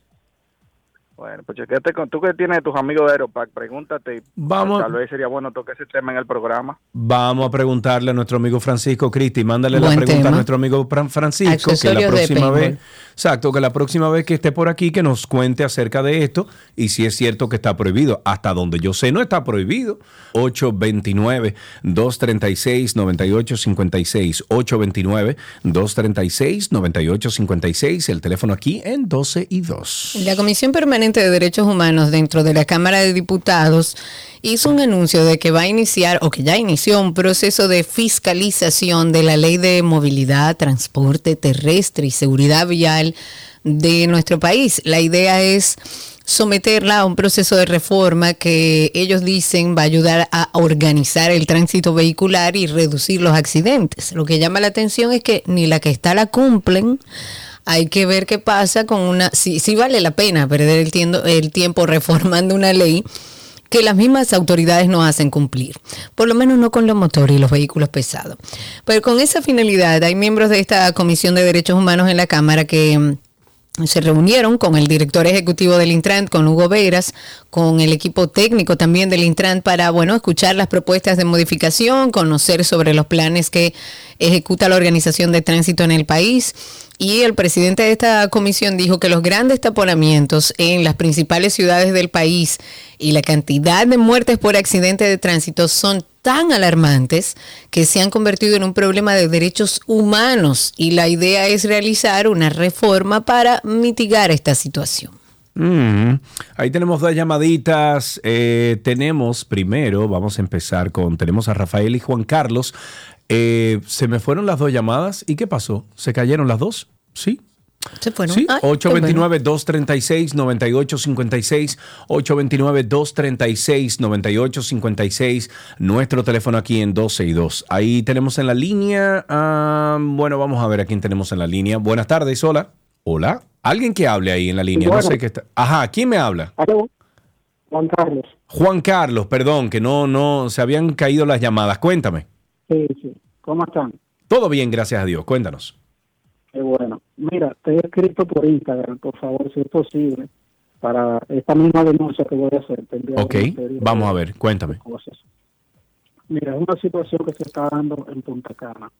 Bueno, pues chequete con tú que tienes tus amigos de Aeropac, pregúntate. y Vamos. Tal vez sería bueno tocar ese tema en el programa. Vamos a preguntarle a nuestro amigo Francisco Cristi, mándale Buen la pregunta tema. a nuestro amigo Fran- Francisco, que la próxima vez. Exacto, que la próxima vez que esté por aquí que nos cuente acerca de esto y si es cierto que está prohibido. Hasta donde yo sé no está prohibido. 829 236 9856 829 236 9856 el teléfono aquí en 12 y 2. La Comisión Permanente de Derechos Humanos dentro de la Cámara de Diputados hizo un anuncio de que va a iniciar o que ya inició un proceso de fiscalización de la ley de movilidad, transporte terrestre y seguridad vial de nuestro país. La idea es someterla a un proceso de reforma que ellos dicen va a ayudar a organizar el tránsito vehicular y reducir los accidentes. Lo que llama la atención es que ni la que está la cumplen, hay que ver qué pasa con una, si, si vale la pena perder el el tiempo reformando una ley que las mismas autoridades no hacen cumplir, por lo menos no con los motores y los vehículos pesados. Pero con esa finalidad hay miembros de esta Comisión de Derechos Humanos en la Cámara que mm, se reunieron con el director ejecutivo del Intran, con Hugo Veras, con el equipo técnico también del Intran para, bueno, escuchar las propuestas de modificación, conocer sobre los planes que ejecuta la Organización de Tránsito en el país. Y el presidente de esta comisión dijo que los grandes taponamientos en las principales ciudades del país y la cantidad de muertes por accidente de tránsito son tan alarmantes que se han convertido en un problema de derechos humanos y la idea es realizar una reforma para mitigar esta situación. Mm, Ahí tenemos dos llamaditas. Eh, tenemos primero, vamos a empezar con, tenemos a Rafael y Juan Carlos. Eh, se me fueron las dos llamadas. ¿Y qué pasó? ¿Se cayeron las dos? Sí. Se fueron. Sí, Ay, qué bueno. 829-236-9856, 829-236-9856, nuestro teléfono aquí en 12 y 2. Ahí tenemos en la línea, ah, bueno, vamos a ver a quién tenemos en la línea. Buenas tardes, hola. Hola. Alguien que hable ahí en la línea, no sé qué está. Ajá, ¿quién me habla? Aló, Juan Carlos. Juan Carlos, perdón, que no, no, se habían caído las llamadas. Cuéntame. Sí, sí. ¿Cómo están? Todo bien, gracias a Dios. Cuéntanos. Qué bueno. Mira, te he escrito por Instagram, por favor, si es posible, para esta misma denuncia que voy a hacer. Ok, vamos a ver, cuéntame. cosas. Mira, es una situación que se está dando en Punta Cana.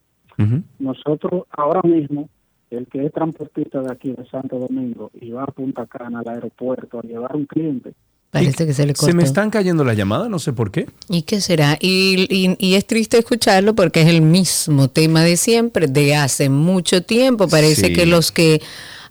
Nosotros ahora mismo, el que es transportista de aquí, de Santo Domingo, y va a Punta Cana, al aeropuerto, a llevar un cliente, Parece que se le Se me cortó. están cayendo las llamadas, no sé por qué. ¿Y qué será? Y, y- y es triste escucharlo porque es el mismo tema de siempre, de hace mucho tiempo. Parece Sí. que los que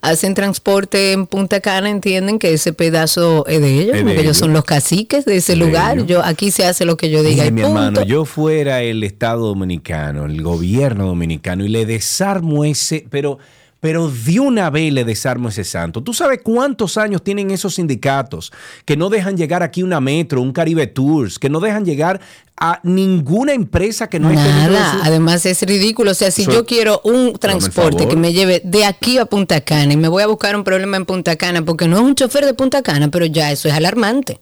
hacen transporte en Punta Cana entienden que ese pedazo es de ellos, Es de ellos ellos. son los caciques de ese Es lugar. Yo Aquí se hace lo que yo diga. Y mi punto. hermano, yo fuera el Estado Dominicano, el gobierno dominicano, y le desarmo ese, pero, pero de una vez le desarmo ese santo. ¿Tú sabes cuántos años tienen esos sindicatos que no dejan llegar aquí una Metro, un Caribe Tours, que no dejan llegar a ninguna empresa que no esté dentro de Nada, su- además es ridículo. O sea, si yo quiero un transporte que me lleve de aquí a Punta Cana y me voy a buscar un problema en Punta Cana, porque no es un chofer de Punta Cana, pero ya eso es alarmante.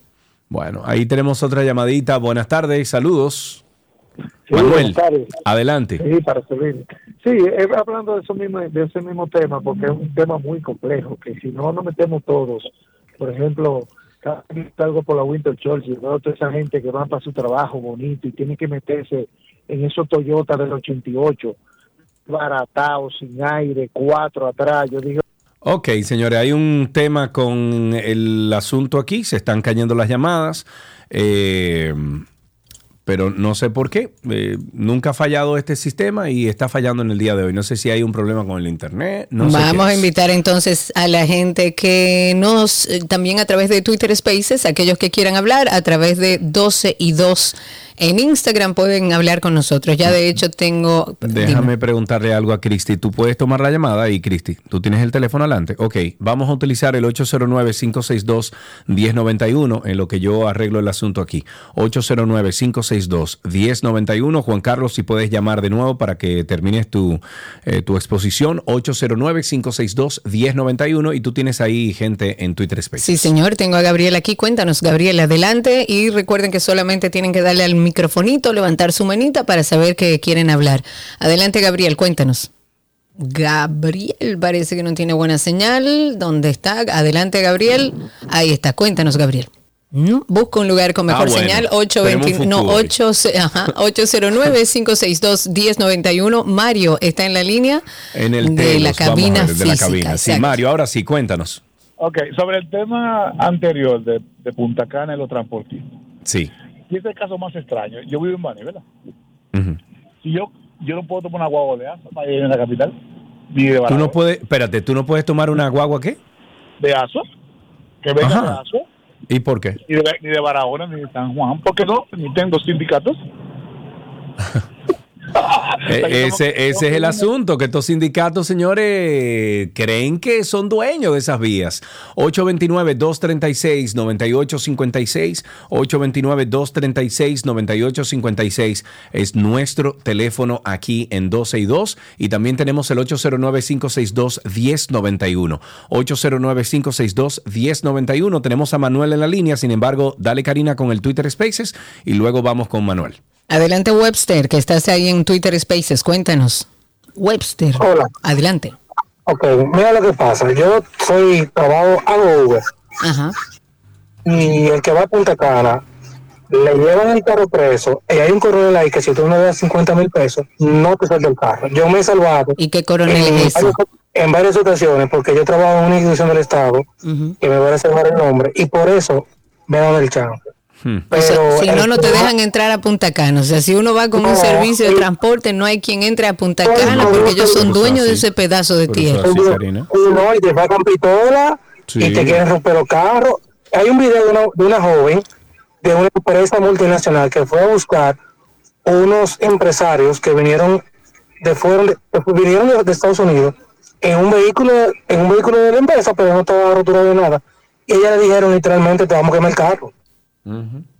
Bueno, ahí tenemos otra llamadita. Buenas tardes, saludos. Sí, Manuel, adelante. Sí, para servir. Sí, eh, hablando de, eso mismo, de ese mismo tema, porque es un tema muy complejo, que si no nos metemos todos, por ejemplo, cada vez que salgo por la Winter Church y veo toda esa gente que va para su trabajo bonito y tiene que meterse en esos Toyota del 88, baratados, sin aire, cuatro atrás, yo digo, Ok, señores, hay un tema con el asunto aquí, se están cayendo las llamadas, eh, pero no sé por qué. eh, nunca ha fallado este sistema y está fallando en el día de hoy. No sé si hay un problema con el internet. No Vamos a invitar entonces a la gente que nos, eh, también a través de Twitter Spaces, aquellos que quieran hablar, a través de 12 y 2 en Instagram pueden hablar con nosotros. Ya de hecho tengo... Déjame preguntarle algo a Cristi. Tú puedes tomar la llamada y Cristi, tú tienes el teléfono adelante. Ok, vamos a utilizar el 809-562-1091 en lo que yo arreglo el asunto aquí. 809-562-1091. Juan Carlos, si puedes llamar de nuevo para que termines tu, eh, tu exposición. 809-562-1091 y tú tienes ahí gente en Twitter Space. Sí, señor, tengo a Gabriel aquí. Cuéntanos, Gabriel, adelante. Y recuerden que solamente tienen que darle al microfonito, levantar su manita para saber que quieren hablar. Adelante, Gabriel, cuéntanos. Gabriel, parece que no tiene buena señal. ¿Dónde está? Adelante, Gabriel. Ahí está, cuéntanos, Gabriel. Mm, Busca un lugar con Ah, mejor bueno. señal. Tenemos 820, no, futuro hoy. 8, ajá, 809-562-1091. Mario está en la línea En el de la cabina ver, de la física. cabina. Sí, exacto. Mario, ahora sí, cuéntanos. Ok, sobre el tema anterior de, de Punta Cana y los transportistas. Sí. Y este es el caso más extraño. Yo vivo en Bani, ¿verdad? Si yo, yo no puedo tomar una guagua de ASO para ir en la capital, ni de Tú Barahona. no puedes, espérate, tú no puedes tomar una guagua, ¿qué? De ASO, que venga Ajá. de ASO, ¿Y por qué? ni de, ni de Barahona, ni de San Juan. ¿Por qué no? Ni tengo sindicatos. Eh, ese, ese es el asunto, que estos sindicatos, señores, creen que son dueños de esas vías. 829-236-9856, 829-236-9856 es nuestro teléfono aquí en 12 y 2 y también tenemos el 809-562-1091. 809-562-1091. Tenemos a Manuel en la línea, sin embargo, dale Karina con el Twitter Spaces y luego vamos con Manuel. Adelante, Webster, que estás ahí en Twitter Spaces. Cuéntanos. Webster. Hola. Adelante. Ok, mira lo que pasa. Yo soy trabajo, hago Uber. Ajá. Y el que va a Punta Cana, le llevan el carro preso. Y hay un coronel ahí que si tú no le das 50 mil pesos, no te suelta el carro. Yo me he salvado. ¿Y qué coronel en es varias- en varias ocasiones, porque yo trabajo en una institución del Estado, que me va a reservar el nombre, y por eso me dan el chance. O sea, Pero si no, no te dejan entrar a Punta Cana. O sea, si uno va con un servicio de y- transporte, no hay quien entre a Punta Pues, Cana no, porque ellos son dueños de así. ese pedazo de tierra. Uno, y te va con pistola Sí. y te quieren romper los carros. Hay un video de una, de una joven de una empresa multinacional que fue a buscar unos empresarios que vinieron de fueron de, vinieron de, de Estados Unidos en un vehículo en un vehículo de la empresa, pero no estaba rotura de nada. Y ella le dijeron literalmente te vamos a quemar el carro.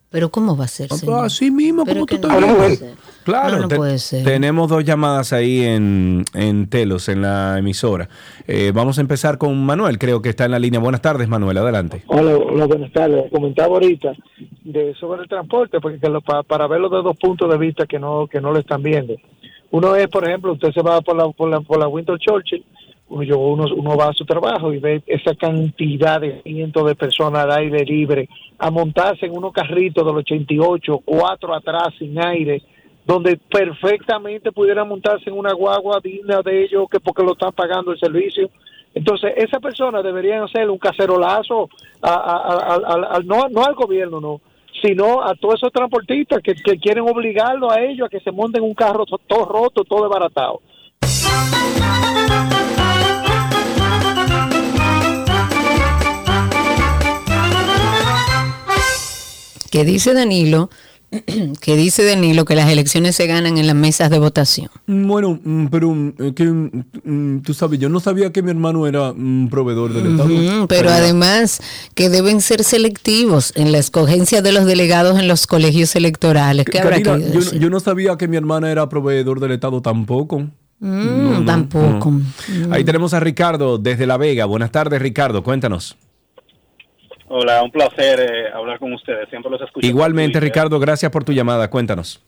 Pero ¿cómo va a ser, señor? Así mismo, Pero que no Claro, puede ser. Claro, No, no te- puede ser. tenemos dos llamadas ahí en, en Telos, en la emisora. Eh, vamos a empezar con Manuel, creo que está en la línea. Buenas tardes, Manuel, adelante. Hola, hola, buenas tardes. Comentaba ahorita de sobre el transporte, porque que lo- pa- para verlo de dos puntos de vista que no que no lo están viendo. Uno es, por ejemplo, usted se va por la por la, por la Winter Churchill, uno, uno, va a su trabajo y ve esa cantidad de cientos de personas al aire libre a montarse en unos carritos del 88, cuatro atrás sin aire, donde perfectamente pudieran montarse en una guagua digna de ellos que porque lo están pagando el servicio. Entonces, esas personas deberían hacer un cacerolazo, a, no, al gobierno, no, sino a todos esos transportistas que, que quieren obligarlo a ellos a que se monten en un carro to- todo roto, todo desbaratado. Que dice Danilo, que dice Danilo que las elecciones se ganan en las mesas de votación. Bueno, mm, pero mm, que mm, tú sabes, yo no sabía que mi hermano era un proveedor del Estado. Pero además que deben ser selectivos en la escogencia de los delegados en los colegios electorales. ¿Qué habrá Karina, querido yo, decir? yo no sabía que mi hermana era proveedor del Estado tampoco. Mm, No, no, tampoco. no. Ahí tenemos a Ricardo desde La Vega. Buenas tardes, Ricardo, cuéntanos. Hola, un placer eh, hablar con ustedes. Siempre los escucho. Igualmente, Ricardo, gracias por tu llamada. Cuéntanos.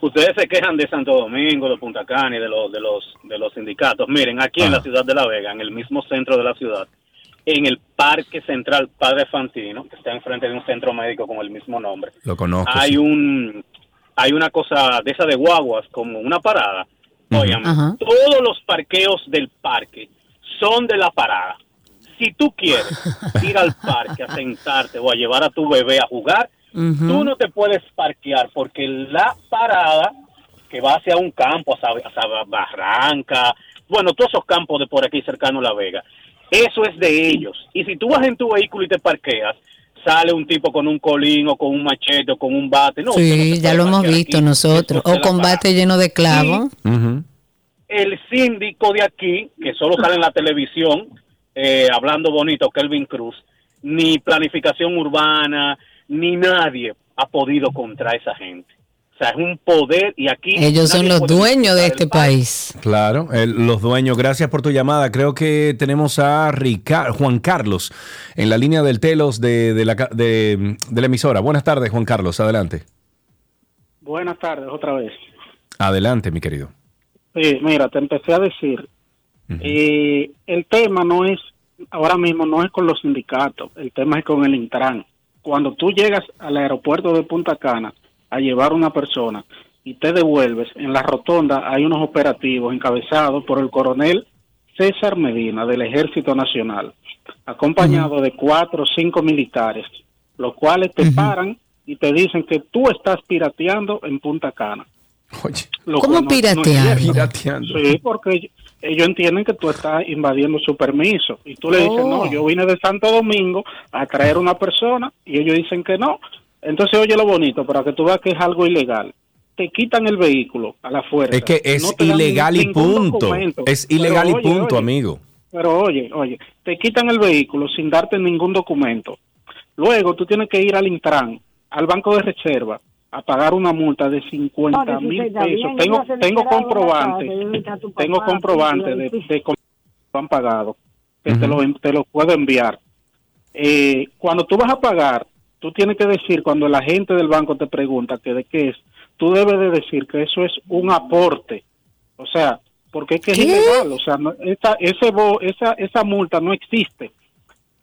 Ustedes se quejan de Santo Domingo, de Punta Cana y de los, de los, de los sindicatos. Miren, aquí en la ciudad de La Vega, en el mismo centro de la ciudad, en el Parque Central Padre Fantino, que está enfrente de un centro médico con el mismo nombre, Lo conozco. hay sí. un hay una cosa de esa de guaguas como una parada. Ajá. todos los parqueos del parque son de la parada. Si tú quieres ir al parque a sentarte o a llevar a tu bebé a jugar, tú no te puedes parquear porque la parada que va hacia un campo, hacia, hacia Barranca, bueno, todos esos campos de por aquí cercano a La Vega, eso es de ellos. Y si tú vas en tu vehículo y te parqueas, sale un tipo con un colín o con un machete o con un bate. No, no Sí, se ya lo hemos visto aquí. nosotros. Eso O de la combate lleno de clavos. el síndico de aquí, que solo sale en la televisión, eh, hablando bonito, Kelvin Cruz, ni planificación urbana, ni nadie ha podido contra esa gente. O sea, es un poder y aquí... Ellos son los dueños de este país. Claro, el- los dueños. Gracias por tu llamada. Creo que tenemos a Rica- Juan Carlos en la línea del telos de, de la, de- de la emisora. Buenas tardes, Juan Carlos. Adelante. Buenas tardes, otra vez. Adelante, mi querido. Sí, mira, te empecé a decir, eh, el tema no es, ahora mismo no es con los sindicatos, el tema es con el Intran. Cuando tú llegas al aeropuerto de Punta Cana a llevar una persona y te devuelves, en la rotonda hay unos operativos encabezados por el coronel César Medina del Ejército Nacional, acompañado de cuatro o cinco militares, los cuales te paran y te dicen que tú estás pirateando en Punta Cana. Lo ¿Cómo no-. Pirateando. Sí, porque ellos- entienden que tú estás invadiendo su permiso. Y tú le dices, Oh. no, yo vine de Santo Domingo a traer una persona y ellos dicen que no. Entonces, oye lo bonito, para que tú veas que es algo ilegal. Te quitan el vehículo a la fuerza. Es que es No ilegal y punto. documento. Es Pero ilegal y oye, punto, oye, amigo. Pero oye, oye, te quitan el vehículo sin darte ningún documento. Luego tú tienes que ir al Intran, al banco de reserva, a pagar una multa de 50 No, mil pesos. bien, Tengo, tengo comprobante, casa, tengo papá, comprobante de, de cómo lo han pagado, que te, lo, te lo puedo enviar. Eh, cuando tú vas a pagar, tú tienes que decir, cuando el agente del banco te pregunta que de qué es, tú debes de decir que eso es un aporte. O sea, porque es que es ¿Qué? ilegal. O sea, no- esa, ese bo- esa, esa multa no existe.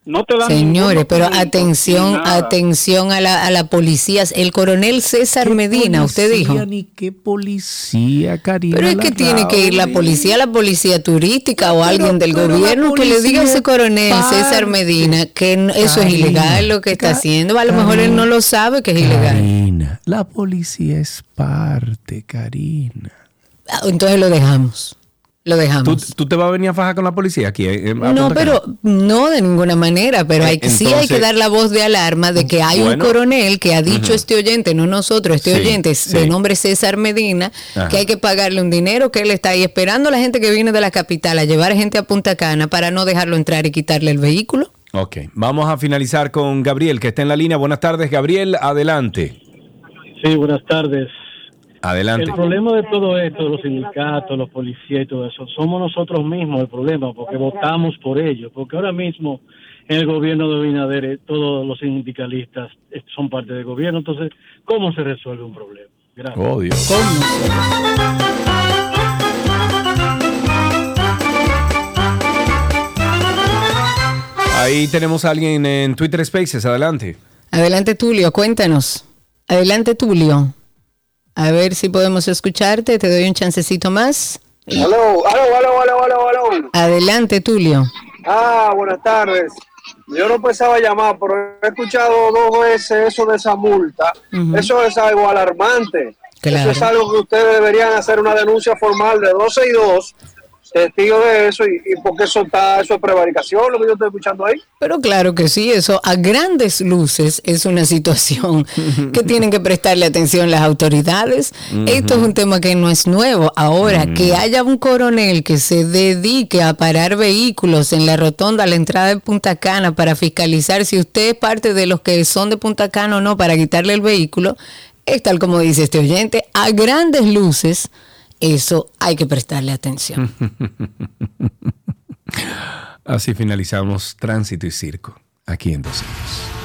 No te dan Señores, pero atención, atención a la, a la policía. El coronel César Medina, usted dijo. Ni qué policía, Karina. Pero es que tiene que ir la policía, la policía turística o alguien del pero gobierno que le diga a ese coronel parte. César Medina que eso es ilegal lo que está haciendo. A lo mejor él no lo sabe que es ilegal. Karina, la policía es parte, Karina. Ah, Entonces lo dejamos. Lo dejamos. ¿Tú, tú te vas a venir a fajar con la policía aquí? eh, a No, pero no de ninguna manera, pero hay, Eh, sí hay que entonces- dar la voz de alarma de que hay Bueno. un coronel que ha dicho Ujú. este oyente, no nosotros, este Sí, oyente es de sí. nombre César Medina, Ajá. que hay que pagarle un dinero que él está ahí esperando a la gente que viene de la capital a llevar gente a Punta Cana para no dejarlo entrar y quitarle el vehículo. Ok, vamos a finalizar con Gabriel, que está en la línea. Buenas tardes, Gabriel, adelante. Sí, buenas tardes. Adelante. El problema de todo esto, los sindicatos, los policías y todo eso, somos nosotros mismos el problema, porque votamos por ellos. Porque ahora mismo en el gobierno de Binader eh, todos los sindicalistas eh, son parte del gobierno. Entonces, ¿cómo se resuelve un problema? Gracias. Oh, Dios. Ahí tenemos a alguien en Twitter Spaces, adelante. Adelante Tulio, cuéntanos. Adelante Tulio. A ver si podemos escucharte, te doy un chancecito más. Aló, aló, aló, aló, aló, aló. Adelante Tulio. Ah, buenas tardes. Yo no pensaba llamar, pero he escuchado dos veces eso de esa multa. Ujú. Eso es algo alarmante. Claro. Eso es algo que ustedes deberían hacer una denuncia formal de 12 y 2, testigo de eso, y, y porque eso está, eso es prevaricación, lo que yo estoy escuchando ahí. Pero claro que sí, eso a grandes luces es una situación que tienen que prestarle atención las autoridades. Esto es un tema que no es nuevo. Ahora, que haya un coronel que se dedique a parar vehículos en la rotonda a la entrada de Punta Cana para fiscalizar si usted es parte de los que son de Punta Cana o no para quitarle el vehículo, es tal como dice este oyente, a grandes luces, eso hay que prestarle atención. Así finalizamos Tránsito y Circo. aquí en 12 y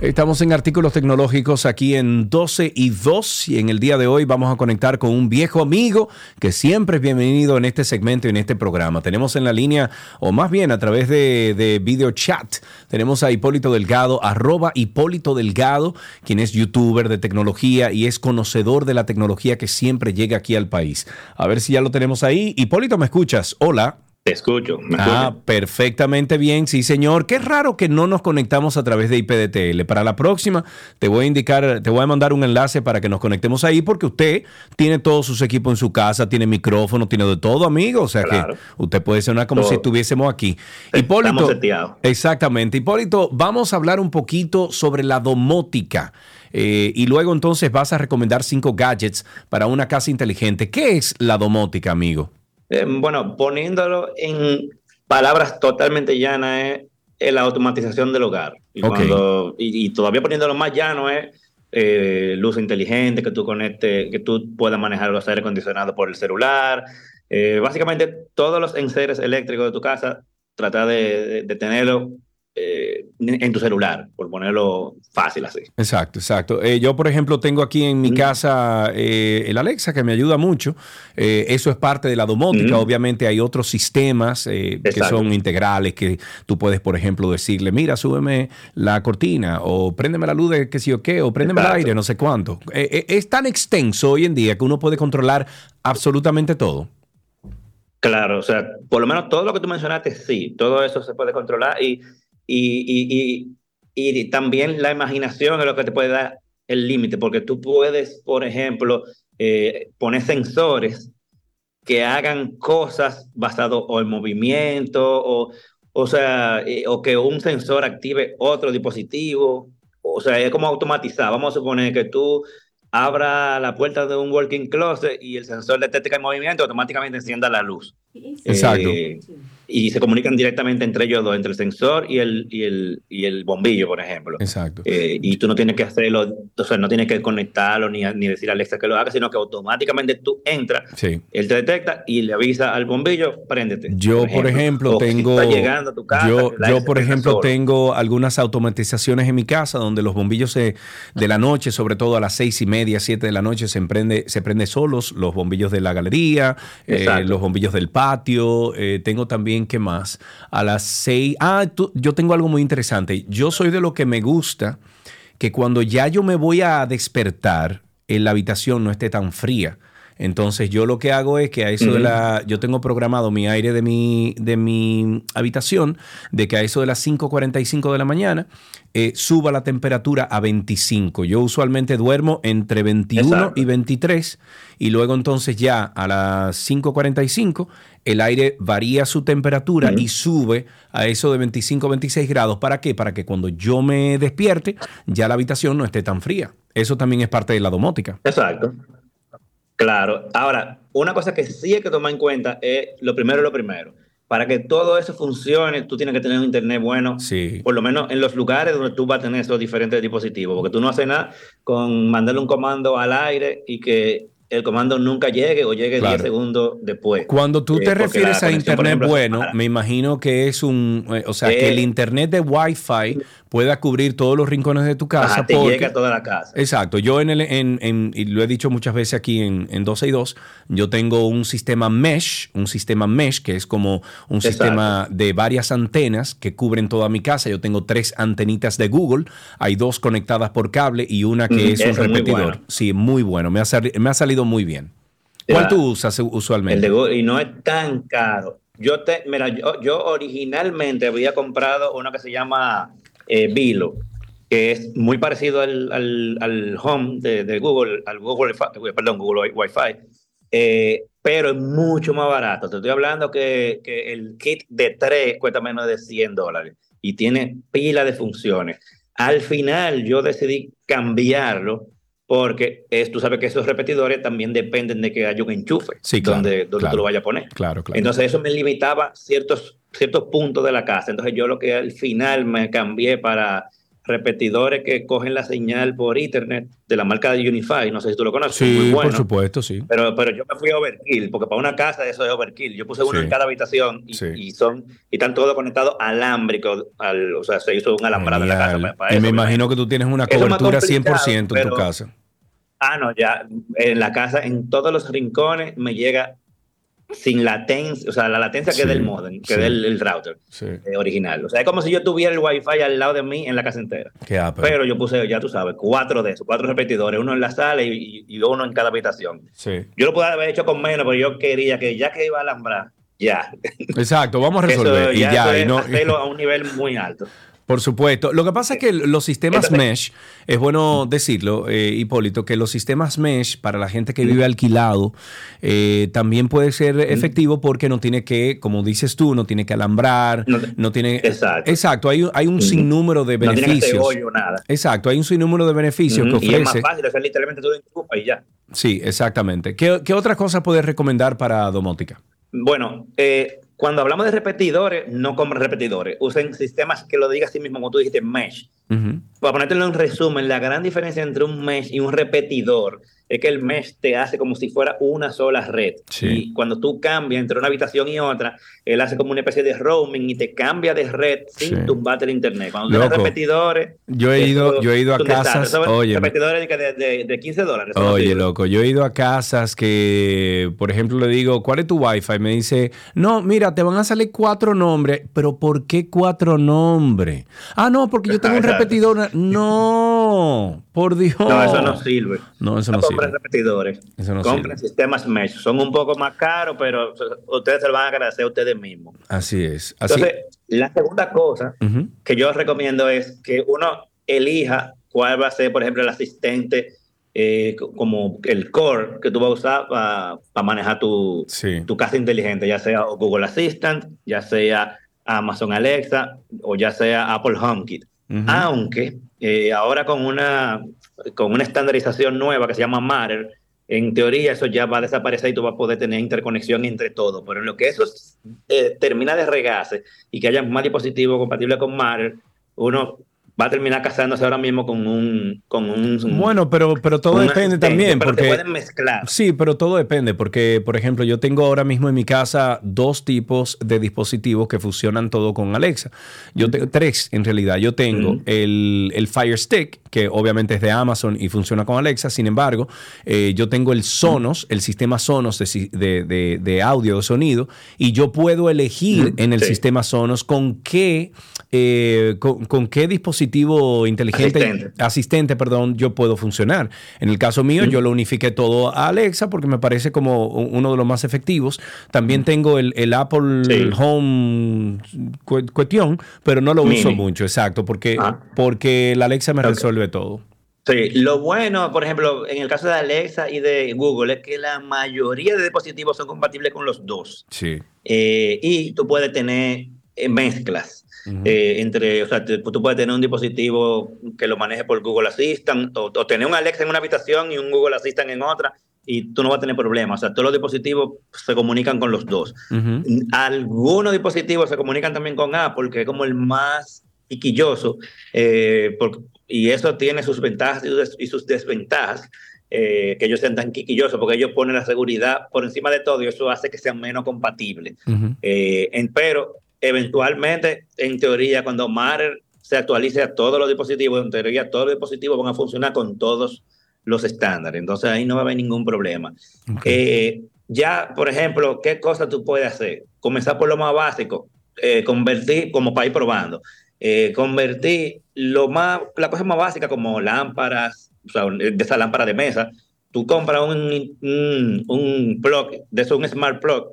Estamos en artículos tecnológicos aquí en 12 y 2 y en el día de hoy vamos a conectar con un viejo amigo que siempre es bienvenido en este segmento y en este programa. Tenemos en la línea, o más bien a través de, de video chat, tenemos a Hipólito Delgado, arroba Hipólito Delgado, quien es youtuber de tecnología y es conocedor de la tecnología que siempre llega aquí al país. A ver si ya lo tenemos ahí. Hipólito, ¿me escuchas? Hola. Te escucho. ¿me Ah, perfectamente bien, sí señor. Qué raro que no nos conectamos a través de IPDTL. Para la próxima te voy a indicar, te voy a mandar un enlace para que nos conectemos ahí porque usted tiene todos sus equipos en su casa, tiene micrófono, tiene de todo, amigo. O sea Claro. que usted puede sonar como Todo. si estuviésemos aquí. Estamos seteados. Exactamente. Hipólito, vamos a hablar un poquito sobre la domótica. eh, y luego entonces vas a recomendar cinco gadgets para una casa inteligente. ¿Qué es la domótica, amigo? Eh, bueno, poniéndolo en palabras totalmente llanas, es, es la automatización del hogar. Y, Ok. cuando- y, y todavía poniéndolo más llano es eh, luz inteligente, que tú conectes, que tú puedas manejar los aire acondicionados por el celular. Eh, básicamente, todos los enseres eléctricos de tu casa, trata de, de- de tenerlo eh, en tu celular, por ponerlo fácil así. Exacto, exacto. Eh, yo, por ejemplo, tengo aquí en mi casa eh, el Alexa que me ayuda mucho. Eso es parte de la domótica. Obviamente hay otros sistemas que son integrales que tú puedes, por ejemplo, decirle, mira, súbeme la cortina o préndeme la luz de qué sé yo qué o préndeme el aire, no sé cuánto. Es tan extenso hoy en día que uno puede controlar absolutamente todo. Claro, o sea, por lo menos todo lo que tú mencionaste, sí, todo eso se puede controlar y, y, y, y, y también la imaginación es lo que te puede dar el límite, porque tú puedes, por ejemplo, eh, poner sensores que hagan cosas basado o en movimiento o, o sea, eh, o que un sensor active otro dispositivo, o sea, es como automatizar. Vamos a suponer que tú abra la puerta de un working closet y el sensor detecta que hay movimiento, automáticamente encienda la luz. Exacto. Eh, y se comunican directamente entre ellos dos, entre el sensor y el, y el, y el bombillo, por ejemplo. Exacto. Eh, y tú no tienes que hacerlo, o sea, no tienes que conectarlo ni, ni decir a Alexa que lo haga, sino que automáticamente tú entras, Sí. él te detecta y le avisa al bombillo, préndete. Yo, por ejemplo, tengo. está llegando a tu casa, yo, por ejemplo, tengo algunas automatizaciones en mi casa donde los bombillos se- de la noche, sobre todo a las seis y media, siete de la noche, se prende, se prende solos. Los bombillos de la galería, eh, los bombillos del patio. eh, tengo también, ¿qué más? A las seis. Ah, tú- yo tengo algo muy interesante. Yo soy de lo que me gusta que cuando ya yo me voy a despertar, en la habitación no esté tan fría. Entonces yo lo que hago es que a eso de la... Yo tengo programado mi aire de mi, de mi habitación de que a eso de las 5.45 de la mañana eh, suba la temperatura a 25. Yo usualmente duermo entre 21 Exacto. y 23 y luego entonces ya a las 5.45 el aire varía su temperatura y sube a eso de 25 26 grados. ¿Para qué? Para que cuando yo me despierte ya la habitación no esté tan fría. Eso también es parte de la domótica. Exacto. Claro. Ahora, una cosa que sí hay que tomar en cuenta es lo primero lo primero. Para que todo eso funcione, tú tienes que tener un internet bueno, Sí. por lo menos en los lugares donde tú vas a tener esos diferentes dispositivos, porque tú no haces nada con mandarle un comando al aire y que el comando nunca llegue o llegue 10 Claro. segundos después. Cuando tú Eh, te refieres a internet ejemplo, bueno, me imagino que es un, eh, o sea, que Eh, el internet de Wi-Fi pueda cubrir todos los rincones de tu casa. Ajá, te porque- llega a toda la casa. Exacto, yo en el, en, en- y lo he dicho muchas veces aquí en, en 12 y 2, yo tengo un sistema mesh, un sistema mesh que es como un Exacto. sistema de varias antenas que cubren toda mi casa. Yo tengo tres antenitas de Google, hay dos conectadas por cable y una que Mm, es un muy repetidor. bueno. Sí, muy bueno, me ha, me ha salido muy bien. ¿Cuál tú usas usualmente? El de Google, y no es tan caro. Yo te, mira, yo, yo originalmente había comprado uno que se llama eh, Vilo, que es muy parecido al, al, al Home de, de Google, al Google, Wi- perdón, Google Wi-Fi, eh, pero es mucho más barato. Te estoy hablando que, que el kit de 3 cuesta menos de 100 dólares y tiene pila de funciones. Al final yo decidí cambiarlo porque es, tú sabes que esos repetidores también dependen de que haya un enchufe Sí, claro, donde, donde claro. tú lo vayas a poner. Claro, claro. Entonces eso me limitaba ciertos, ciertos puntos de la casa. Entonces yo lo que al final me cambié para repetidores que cogen la señal por internet de la marca de Unify, no sé si tú lo conoces, sí, muy bueno. por supuesto, sí. Pero, pero yo me fui a overkill, porque para una casa eso es overkill. Yo puse uno Sí. en cada habitación y, Sí. y son y están todos conectados alámbrico, al, o sea, se hizo un alambrado en la casa Genial. para, para y eso. me imagino que tú tienes una cobertura complicado, 100% en tu casa. Ah, no, ya en la casa, en todos los rincones me llega sin latencia, o sea, la latencia que Sí, del modem, que sí. del el router Sí. eh, original. O sea, es como si yo tuviera el wifi al lado de mí en la casa entera. Qué. Pero yo puse, ya tú sabes, cuatro de esos, cuatro repetidores, uno en la sala y, y- uno en cada habitación. Sí. Yo lo pude haber hecho con menos, pero yo quería que ya que iba a alambrar, ya. Exacto, vamos a Eso resolver. y ya, ya, eso y no, hacerlo a un nivel muy alto. Por supuesto. Lo que pasa es que los sistemas Entonces- mesh, es bueno decirlo, eh, Hipólito, que los sistemas mesh para la gente que vive alquilado eh, también puede ser efectivo porque no tiene que, como dices tú, no tiene que alambrar, no, tiene... Exacto. Exacto, hay, un- hay un sinnúmero de No tiene que beneficios. hoyo, nada. Exacto, hay un sinnúmero de beneficios que Y es más ofrece. fácil, o sea, literalmente tú lo y ya. Sí, exactamente. ¿Qué, qué otra cosa puedes recomendar para domótica? Bueno, eh, cuando hablamos de repetidores, no compren repetidores. Usen sistemas que lo diga así mismo, como tú dijiste, mesh. Ujú. Para ponértelo en resumen, la gran diferencia entre un mesh y un repetidor es que el mesh te hace como si fuera una sola red. Sí. Y cuando tú cambias entre una habitación y otra, él hace como una especie de roaming y te cambia de red sin Sí. tumbarte el internet. Cuando tienes repetidores... Yo he ido, yo he ido a casas, oye, repetidores de, que de, de- de 15 dólares. Oye, loco, yo he ido a casas que, por ejemplo, le digo, ¿cuál es tu wifi? Me dice, no, mira, te van a salir cuatro nombres, pero ¿por qué cuatro nombres? Ah, no, porque yo tengo un repetidor. No, por Dios. No, eso no sirve. No, eso no compren sirve. repetidores. Eso no compren sirve. sistemas mesh. Son un poco más caros, pero ustedes se lo van a agradecer a ustedes mismos. Así es. Así. Entonces, la segunda cosa que yo recomiendo es que uno elija cuál va a ser, por ejemplo, el asistente, eh, co- como el core que tú vas a usar para manejar tu, tu casa inteligente, ya sea Google Assistant, ya sea Amazon Alexa o ya sea Apple HomeKit. Aunque eh, ahora con una, con una estandarización nueva que se llama Matter, en teoría eso ya va a desaparecer y tú vas a poder tener interconexión entre todo. Pero en lo que eso eh, termina de regarse y que haya más dispositivos compatibles con Matter, uno va a terminar casándose ahora mismo con un... Con un Bueno, pero, pero todo depende también. pero porque te pueden mezclar. Sí, pero todo depende, porque, por ejemplo, yo tengo ahora mismo en mi casa dos tipos de dispositivos que funcionan todo con Alexa. Yo tengo tres, en realidad. Yo tengo el, el Fire Stick, que obviamente es de Amazon y funciona con Alexa. Sin embargo, eh, yo tengo el Sonos, el sistema Sonos de, de, de- de audio, de sonido, y yo puedo elegir en el sí. sistema Sonos con qué, eh, con, con qué dispositivo inteligente Asistente. asistente, perdón, yo puedo funcionar. En el caso mío, yo lo unifiqué todo a Alexa porque me parece como uno de los más efectivos. También tengo el, el Apple Home cu- cuestión, pero no lo uso mucho, exacto, porque, porque la Alexa me resuelve todo. Sí, lo bueno, por ejemplo, en el caso de Alexa y de Google, es que la mayoría de dispositivos son compatibles con los dos. Sí. Eh, y tú puedes tener mezclas. eh, entre, o sea, te- tú puedes tener un dispositivo que lo maneje por Google Assistant o, o tener un Alexa en una habitación y un Google Assistant en otra y tú no vas a tener problemas. O sea, todos los dispositivos se comunican con los dos. Algunos dispositivos se comunican también con Apple, que es como el más piquilloso, eh, por- y eso tiene sus ventajas y sus, y sus desventajas, eh, que ellos sean tan quiquillosos, porque ellos ponen la seguridad por encima de todo y eso hace que sean menos compatibles. Eh, en- pero eventualmente, en teoría, cuando Matter se actualice a todos los dispositivos, en teoría todos los dispositivos van a funcionar con todos los estándares. Entonces ahí no va a haber ningún problema. Eh, ya, por ejemplo, ¿qué cosas tú puedes hacer? Comenzar por lo más básico, eh, convertir, como para ir probando, eh, convertir lo más, la cosa más básica como lámparas, o sea, de esa lámpara de mesa, tú compras un, un, un plug, de eso un smart plug,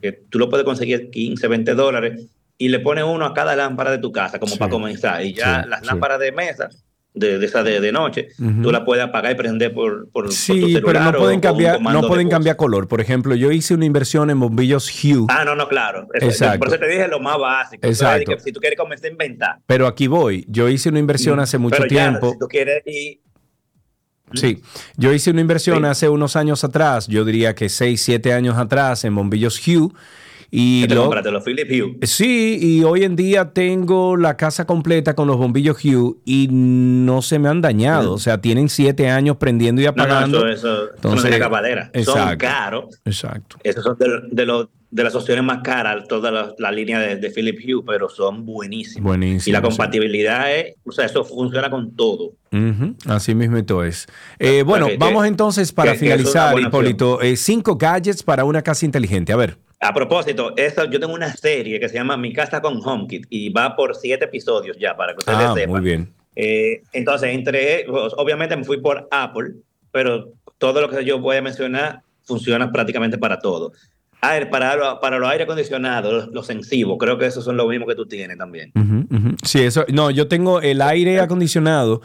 que tú lo puedes conseguir 15, 20 dólares, y le pones uno a cada lámpara de tu casa, como para comenzar. Y ya Sí, las sí. lámparas de mesa, de, de esa de, de noche, tú la puedes apagar y prender por, por, por tu Sí, celular. pero no o pueden un cambiar, no de pueden cambiar color. Por ejemplo, yo hice una inversión en bombillos Hue. Ah, no, no, claro. Eso- Exacto. Por eso te dije lo más básico. Exacto. Entonces, que si tú quieres comenzar a inventar. Pero aquí voy. Yo hice una inversión hace mucho Pero ya, tiempo. si tú quieres ir Sí, yo hice una inversión hace unos años atrás, yo diría que 6, 7 años atrás en bombillos Hue. Y ¿Qué te lo- compraste? Los Philip Hue. Sí, y hoy en día tengo la casa completa con los bombillos Hue y no se me han dañado. O sea, tienen siete años prendiendo y No, no, apagando. eso, eso, eso no Entonces, tiene capadera. Son caros. Exacto. Esos son de, de, los- de las opciones más caras, toda la, la línea de, de Philip Hue, pero son buenísimos. Buenísimo. Y la sí. compatibilidad es, o sea, eso funciona con todo. Ujú, Así mismo es. Eh, bueno, que- vamos que- entonces para que- que finalizar, opción. Hipólito. eh, cinco gadgets para una casa inteligente. A ver. A propósito, esa, yo tengo una serie que se llama Mi casa con HomeKit y va por siete episodios ya, para que ustedes Ah, sepan. muy bien. Eh, entonces, entre, pues, obviamente me fui por Apple, pero todo lo que yo voy a mencionar funciona prácticamente para todo. Aire, para, lo- para los aire acondicionados, los, los sensivos, creo que esos son lo mismo que tú tienes también. Sí, eso. No, yo tengo el aire acondicionado.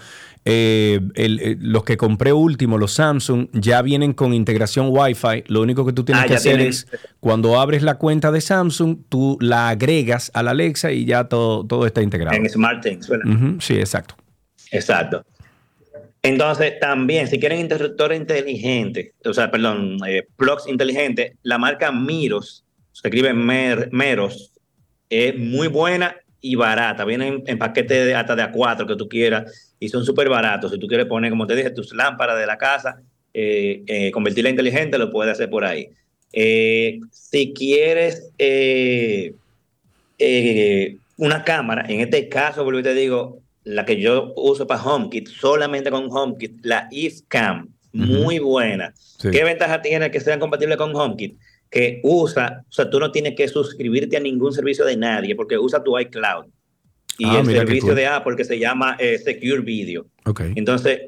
eh, el- eh, los que compré último, los Samsung, ya vienen con integración Wi-Fi. Lo único que tú tienes Ah, que hacer es, cuando abres la cuenta de Samsung, tú la agregas a la Alexa y ya todo, todo está integrado. En SmartThings, ¿verdad? Sí, exacto. Exacto. Entonces, también, si quieren interruptor inteligente, o sea, perdón, eh, plugs inteligentes, la marca Miros, se escribe Mer- Meros, es muy buena y barata. Vienen en paquete de, hasta de A4 que tú quieras y son súper baratos. Si tú quieres poner, como te dije, tus lámparas de la casa, eh, eh, convertirla en inteligente, lo puedes hacer por ahí. Eh, si quieres eh, eh, una cámara, en este caso, vuelvo y te digo, la que yo uso para HomeKit, solamente con HomeKit, la IFCam, muy buena. Sí. ¿Qué ventaja tiene que sean compatibles con HomeKit? Que usa, o sea, tú no tienes que suscribirte a ningún servicio de nadie porque usa tu iCloud. Y Ah, el servicio cool. de Apple que se llama eh, Secure Video. Entonces,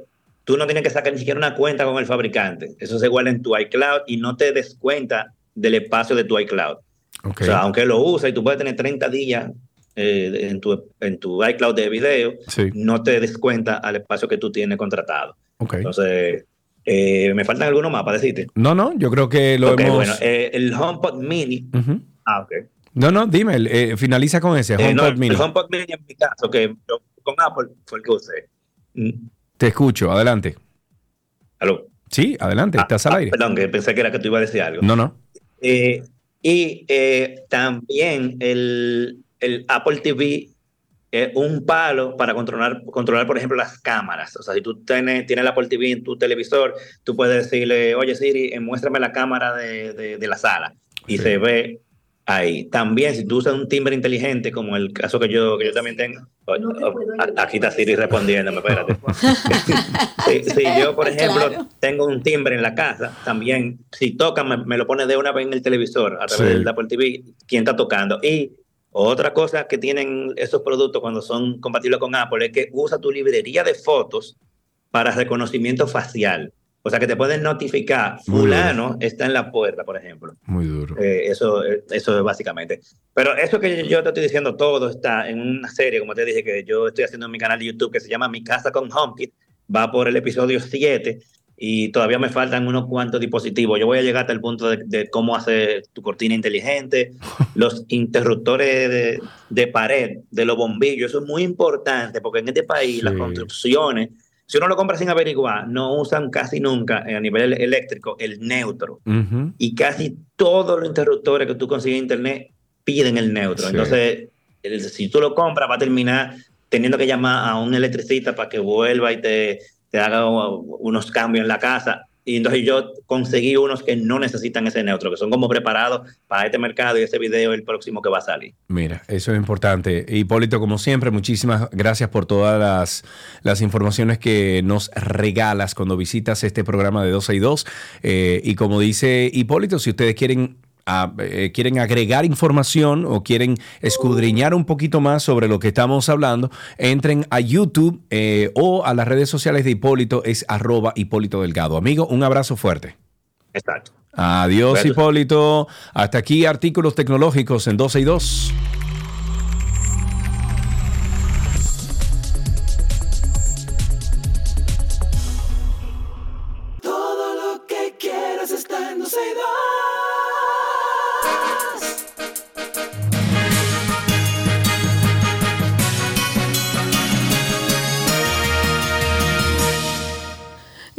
tú no tienes que sacar ni siquiera una cuenta con el fabricante. Eso se guarda en tu iCloud y no te descuenta del espacio de tu iCloud. O sea, aunque lo uses y tú puedes tener 30 días eh, en, tu, en tu iCloud de video, Sí. no te descuenta al espacio que tú tienes contratado. Entonces, eh, me faltan algunos para decirte. No, no, yo creo que lo hemos. bueno, eh, el HomePod Mini. Ah, ok. No, no, dime, eh, finaliza con ese, no, HomePod Mini. El HomePod Mini en mi caso, que yo con Apple fue el que usé. Mm, Te escucho, adelante. ¿Aló? Sí, adelante, estás al Ah, aire. Perdón, que pensé que era que tú ibas a decir algo. No, no. Y también el, el Apple TV es un palo para controlar, controlar, por ejemplo, las cámaras. O sea, si tú tienes, tienes el Apple TV en tu televisor, tú puedes decirle, oye Siri, eh, muéstrame la cámara de, de- de la sala. Y se ve ahí. También, si tú usas un timbre inteligente, como el caso que yo, que yo también tengo, oh, oh, aquí está Siri respondiéndome, espérate. si, si yo, por ejemplo, Claro. tengo un timbre en la casa, también, si toca, me, me lo pone de una vez en el televisor a través Sí. del Apple TV, quién está tocando. Y otra cosa que tienen esos productos cuando son compatibles con Apple es que usa tu librería de fotos para reconocimiento facial. O sea, que te pueden notificar, fulano está en la puerta, por ejemplo. Muy duro. Eh, eso, eh, eso es básicamente. Pero eso que yo te estoy diciendo, todo está en una serie, como te dije, que yo estoy haciendo en mi canal de YouTube, que se llama Mi Casa con HomeKit. Va por el episodio 7 y todavía me faltan unos cuantos dispositivos. Yo voy a llegar hasta el punto de, de cómo hacer tu cortina inteligente, los interruptores de, de pared, de los bombillos. Eso es muy importante porque en este país las construcciones, si uno lo compra sin averiguar, no usan casi nunca eh, a nivel eléctrico el neutro y casi todos los interruptores que tú consigues en internet piden el neutro. Sí. Entonces, el- si tú lo compras, va a terminar teniendo que llamar a un electricista para que vuelva y te, te haga unos cambios en la casa. Y entonces yo conseguí unos que no necesitan ese neutro, que son como preparados para este mercado y ese video el próximo que va a salir. Mira, eso es importante. Hipólito, como siempre, muchísimas gracias por todas las, las informaciones que nos regalas cuando visitas este programa de 12 y 2. Eh, y como dice Hipólito, si ustedes quieren, eh, quieren agregar información o quieren escudriñar un poquito más sobre lo que estamos hablando, entren a YouTube eh, o a las redes sociales de Hipólito, es arroba Hipólito Delgado. Amigo, un abrazo fuerte. Exacto. Adiós, Gracias. Hipólito. Hasta aquí artículos tecnológicos en 12 y 2.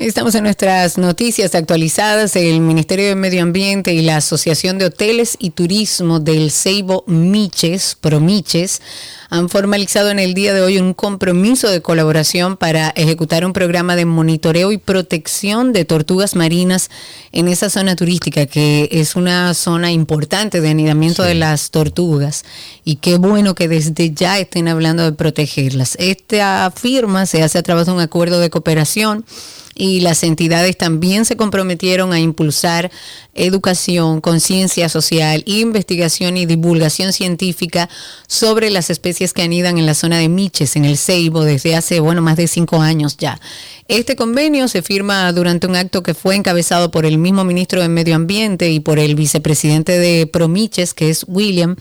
Estamos en nuestras noticias actualizadas. El Ministerio de Medio Ambiente y la Asociación de Hoteles y Turismo del Ceibo Miches, Promiches, han formalizado en el día de hoy un compromiso de colaboración para ejecutar un programa de monitoreo y protección de tortugas marinas en esa zona turística, que es una zona importante de anidamiento de las tortugas. Y qué bueno que desde ya estén hablando de protegerlas. Esta firma se hace a través de un acuerdo de cooperación y las entidades también se comprometieron a impulsar educación, conciencia social, investigación y divulgación científica sobre las especies que anidan en la zona de Miches, en el Ceibo, desde hace, bueno, más de cinco años ya. Este convenio se firma durante un acto que fue encabezado por el mismo ministro de Medio Ambiente y por el vicepresidente de Promiches, que es William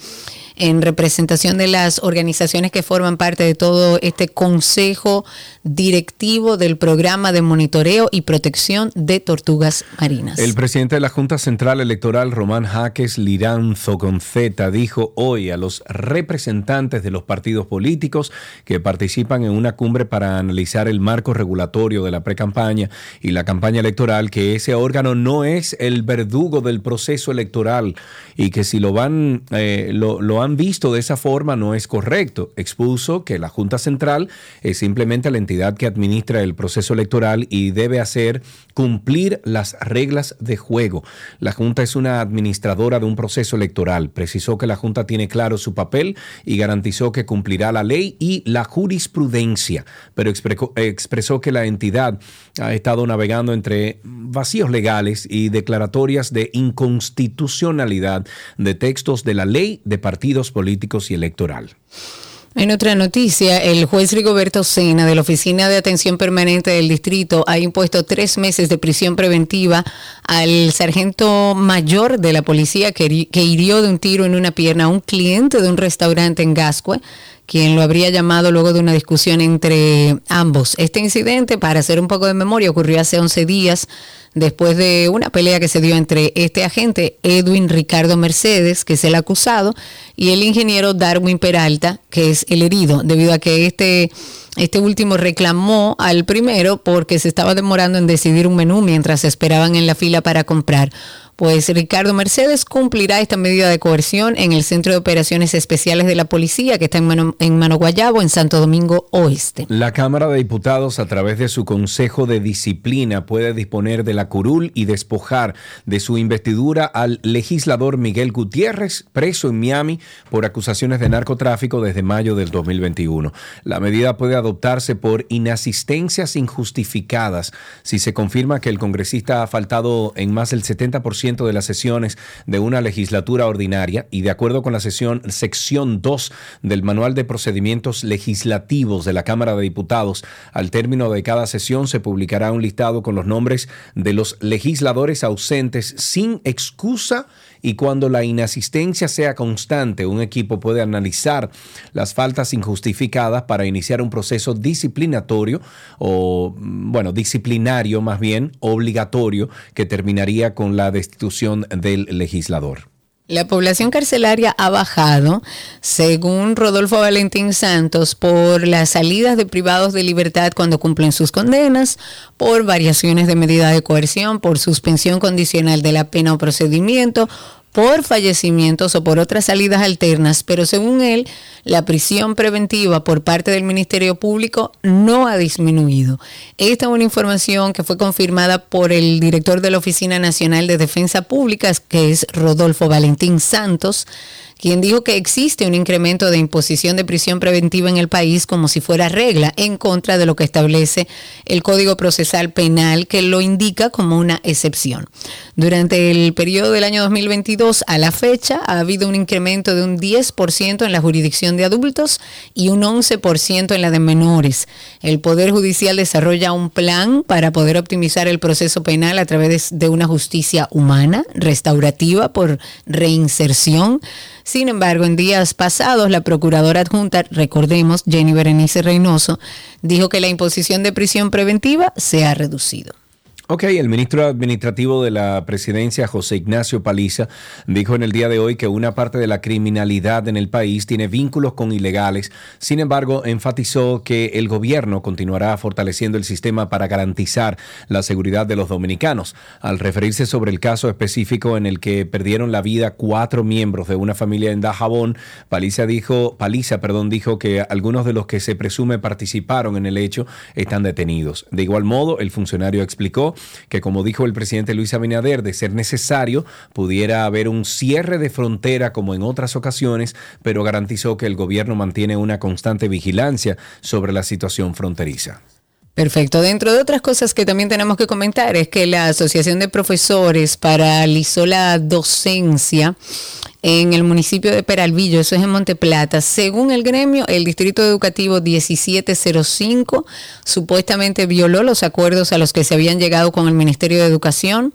en representación de las organizaciones que forman parte de todo este consejo directivo del programa de monitoreo y protección de tortugas marinas. El presidente de la Junta Central Electoral, Román Jaques Liranzo Conceta, dijo hoy a los representantes de los partidos políticos que participan en una cumbre para analizar el marco regulatorio de la precampaña y la campaña electoral que ese órgano no es el verdugo del proceso electoral y que si lo van eh, lo, lo han visto de esa forma no es correcto. Expuso que la Junta Central es simplemente la entidad que administra el proceso electoral y debe hacer cumplir las reglas de juego. La Junta es una administradora de un proceso electoral. Precisó que la Junta tiene claro su papel y garantizó que cumplirá la ley y la jurisprudencia, pero expresó que la entidad ha estado navegando entre vacíos legales y declaratorias de inconstitucionalidad de textos de la ley de partidos políticos y electoral. En otra noticia, el juez Rigoberto Sena de la Oficina de Atención Permanente del Distrito ha impuesto tres meses de prisión preventiva al sargento mayor de la policía que, que hirió de un tiro en una pierna a un cliente de un restaurante en Gascue quien lo habría llamado luego de una discusión entre ambos. Este incidente, para hacer un poco de memoria, ocurrió hace 11 días después de una pelea que se dio entre este agente, Edwin Ricardo Mercedes, que es el acusado, y el ingeniero Darwin Peralta, que es el herido, debido a que este... Este último reclamó al primero porque se estaba demorando en decidir un menú mientras esperaban en la fila para comprar pues Ricardo Mercedes cumplirá esta medida de coerción en el Centro de Operaciones Especiales de la Policía, que está en Mano, en Mano Guayabo, en Santo Domingo Oeste. La Cámara de Diputados, a través de su Consejo de Disciplina, puede disponer de la curul y despojar de su investidura al legislador Miguel Gutiérrez, preso en Miami por acusaciones de narcotráfico desde mayo del 2021. La medida puede adoptarse por inasistencias injustificadas si se confirma que el congresista ha faltado en más del 70% de las sesiones de una legislatura ordinaria y de acuerdo con la sesión sección 2 del Manual de Procedimientos Legislativos de la Cámara de Diputados, al término de cada sesión se publicará un listado con los nombres de los legisladores ausentes sin excusa y cuando la inasistencia sea constante, un equipo puede analizar las faltas injustificadas para iniciar un proceso disciplinatorio o, bueno, disciplinario más bien, obligatorio, que terminaría con la destitución del legislador. La población carcelaria ha bajado, según Rodolfo Valentín Santos, por las salidas de privados de libertad cuando cumplen sus condenas, por variaciones de medida de coerción, por suspensión condicional de la pena o procedimiento por fallecimientos o por otras salidas alternas, pero según él, la prisión preventiva por parte del Ministerio Público no ha disminuido. Esta es una información que fue confirmada por el director de la Oficina Nacional de Defensa Pública, que es Rodolfo Valentín Santos, quien dijo que existe un incremento de imposición de prisión preventiva en el país como si fuera regla, en contra de lo que establece el Código Procesal Penal, que lo indica como una excepción. Durante el periodo del año 2022 a la fecha ha habido un incremento de un 10% en la jurisdicción de adultos y un 11% en la de menores. El Poder Judicial desarrolla un plan para poder optimizar el proceso penal a través de una justicia humana, restaurativa por reinserción sin embargo, en días pasados, la procuradora adjunta, recordemos, Jenny Berenice Reynoso, dijo que la imposición de prisión preventiva se ha reducido. Ok, el ministro administrativo de la presidencia, José Ignacio Paliza, dijo en el día de hoy que una parte de la criminalidad en el país tiene vínculos con ilegales. Sin embargo, enfatizó que el gobierno continuará fortaleciendo el sistema para garantizar la seguridad de los dominicanos. Al referirse sobre el caso específico en el que perdieron la vida cuatro miembros de una familia en Dajabón, Paliza dijo, Paliza, perdón, dijo que algunos de los que se presume participaron en el hecho están detenidos. De igual modo, el funcionario explicó que como dijo el presidente Luis Abinader, de ser necesario, pudiera haber un cierre de frontera como en otras ocasiones, pero garantizó que el gobierno mantiene una constante vigilancia sobre la situación fronteriza. Perfecto. Dentro de otras cosas que también tenemos que comentar es que la Asociación de Profesores paralizó la docencia en el municipio de Peralvillo, eso es en Monteplata. Según el gremio, el distrito educativo 1705 supuestamente violó los acuerdos a los que se habían llegado con el Ministerio de Educación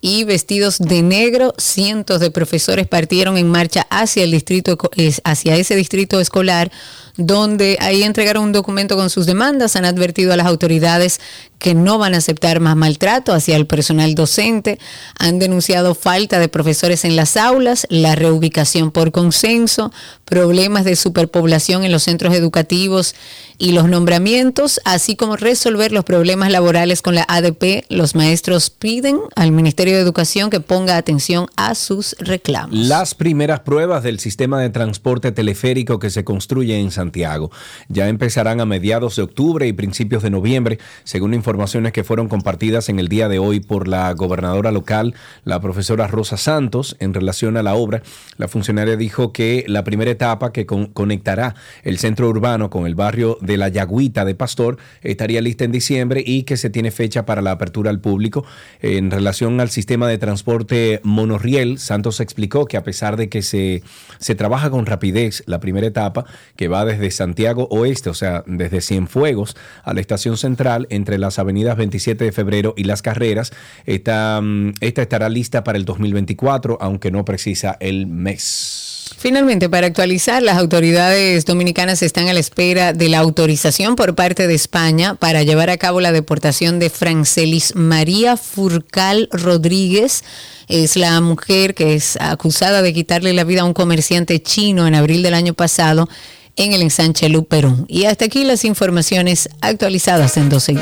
y vestidos de negro, cientos de profesores partieron en marcha hacia el distrito hacia ese distrito escolar donde ahí entregaron un documento con sus demandas, han advertido a las autoridades que no van a aceptar más maltrato hacia el personal docente, han denunciado falta de profesores en las aulas, la reubicación por consenso, problemas de superpoblación en los centros educativos y los nombramientos, así como resolver los problemas laborales con la ADP. Los maestros piden al Ministerio de Educación que ponga atención a sus reclamos. Las primeras pruebas del sistema de transporte teleférico que se construye en Santiago ya empezarán a mediados de octubre y principios de noviembre, según informaciones que fueron compartidas en el día de hoy por la gobernadora local, la profesora Rosa Santos, en relación a la obra. La funcionaria dijo que la primera etapa que conectará el centro urbano con el barrio de la Yagüita de Pastor estaría lista en diciembre y que se tiene fecha para la apertura al público. En relación al sistema de transporte monorriel, Santos explicó que a pesar de que se, se trabaja con rapidez la primera etapa, que va desde Santiago Oeste, o sea, desde Cienfuegos a la estación central, entre las avenidas 27 de febrero y las carreras, esta, mm, esta estará lista para el 2024, aunque no precisa el mes. Finalmente, para actualizar, las autoridades dominicanas están a la espera de la autorización por parte de España para llevar a cabo la deportación de Francelis María Furcal Rodríguez. Es la mujer que es acusada de quitarle la vida a un comerciante chino en abril del año pasado en el ensanche Lu, Perú. Y hasta aquí las informaciones actualizadas en 12.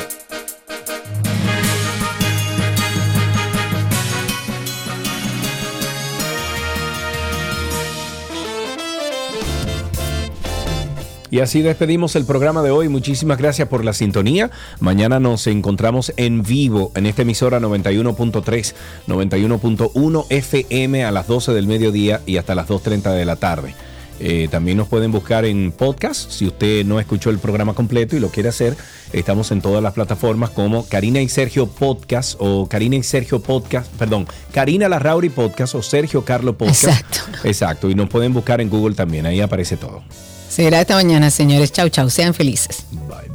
Y así despedimos el programa de hoy. Muchísimas gracias por la sintonía. Mañana nos encontramos en vivo en esta emisora 91.3, 91.1 FM a las 12 del mediodía y hasta las 2.30 de la tarde. Eh, también nos pueden buscar en podcast. Si usted no escuchó el programa completo y lo quiere hacer, estamos en todas las plataformas como Karina y Sergio Podcast o Karina y Sergio Podcast, perdón, Karina Larrauri Podcast o Sergio Carlo Podcast. Exacto. Exacto. Y nos pueden buscar en Google también. Ahí aparece todo. Será esta mañana, señores. Chau, chau. Sean felices.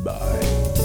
Bye.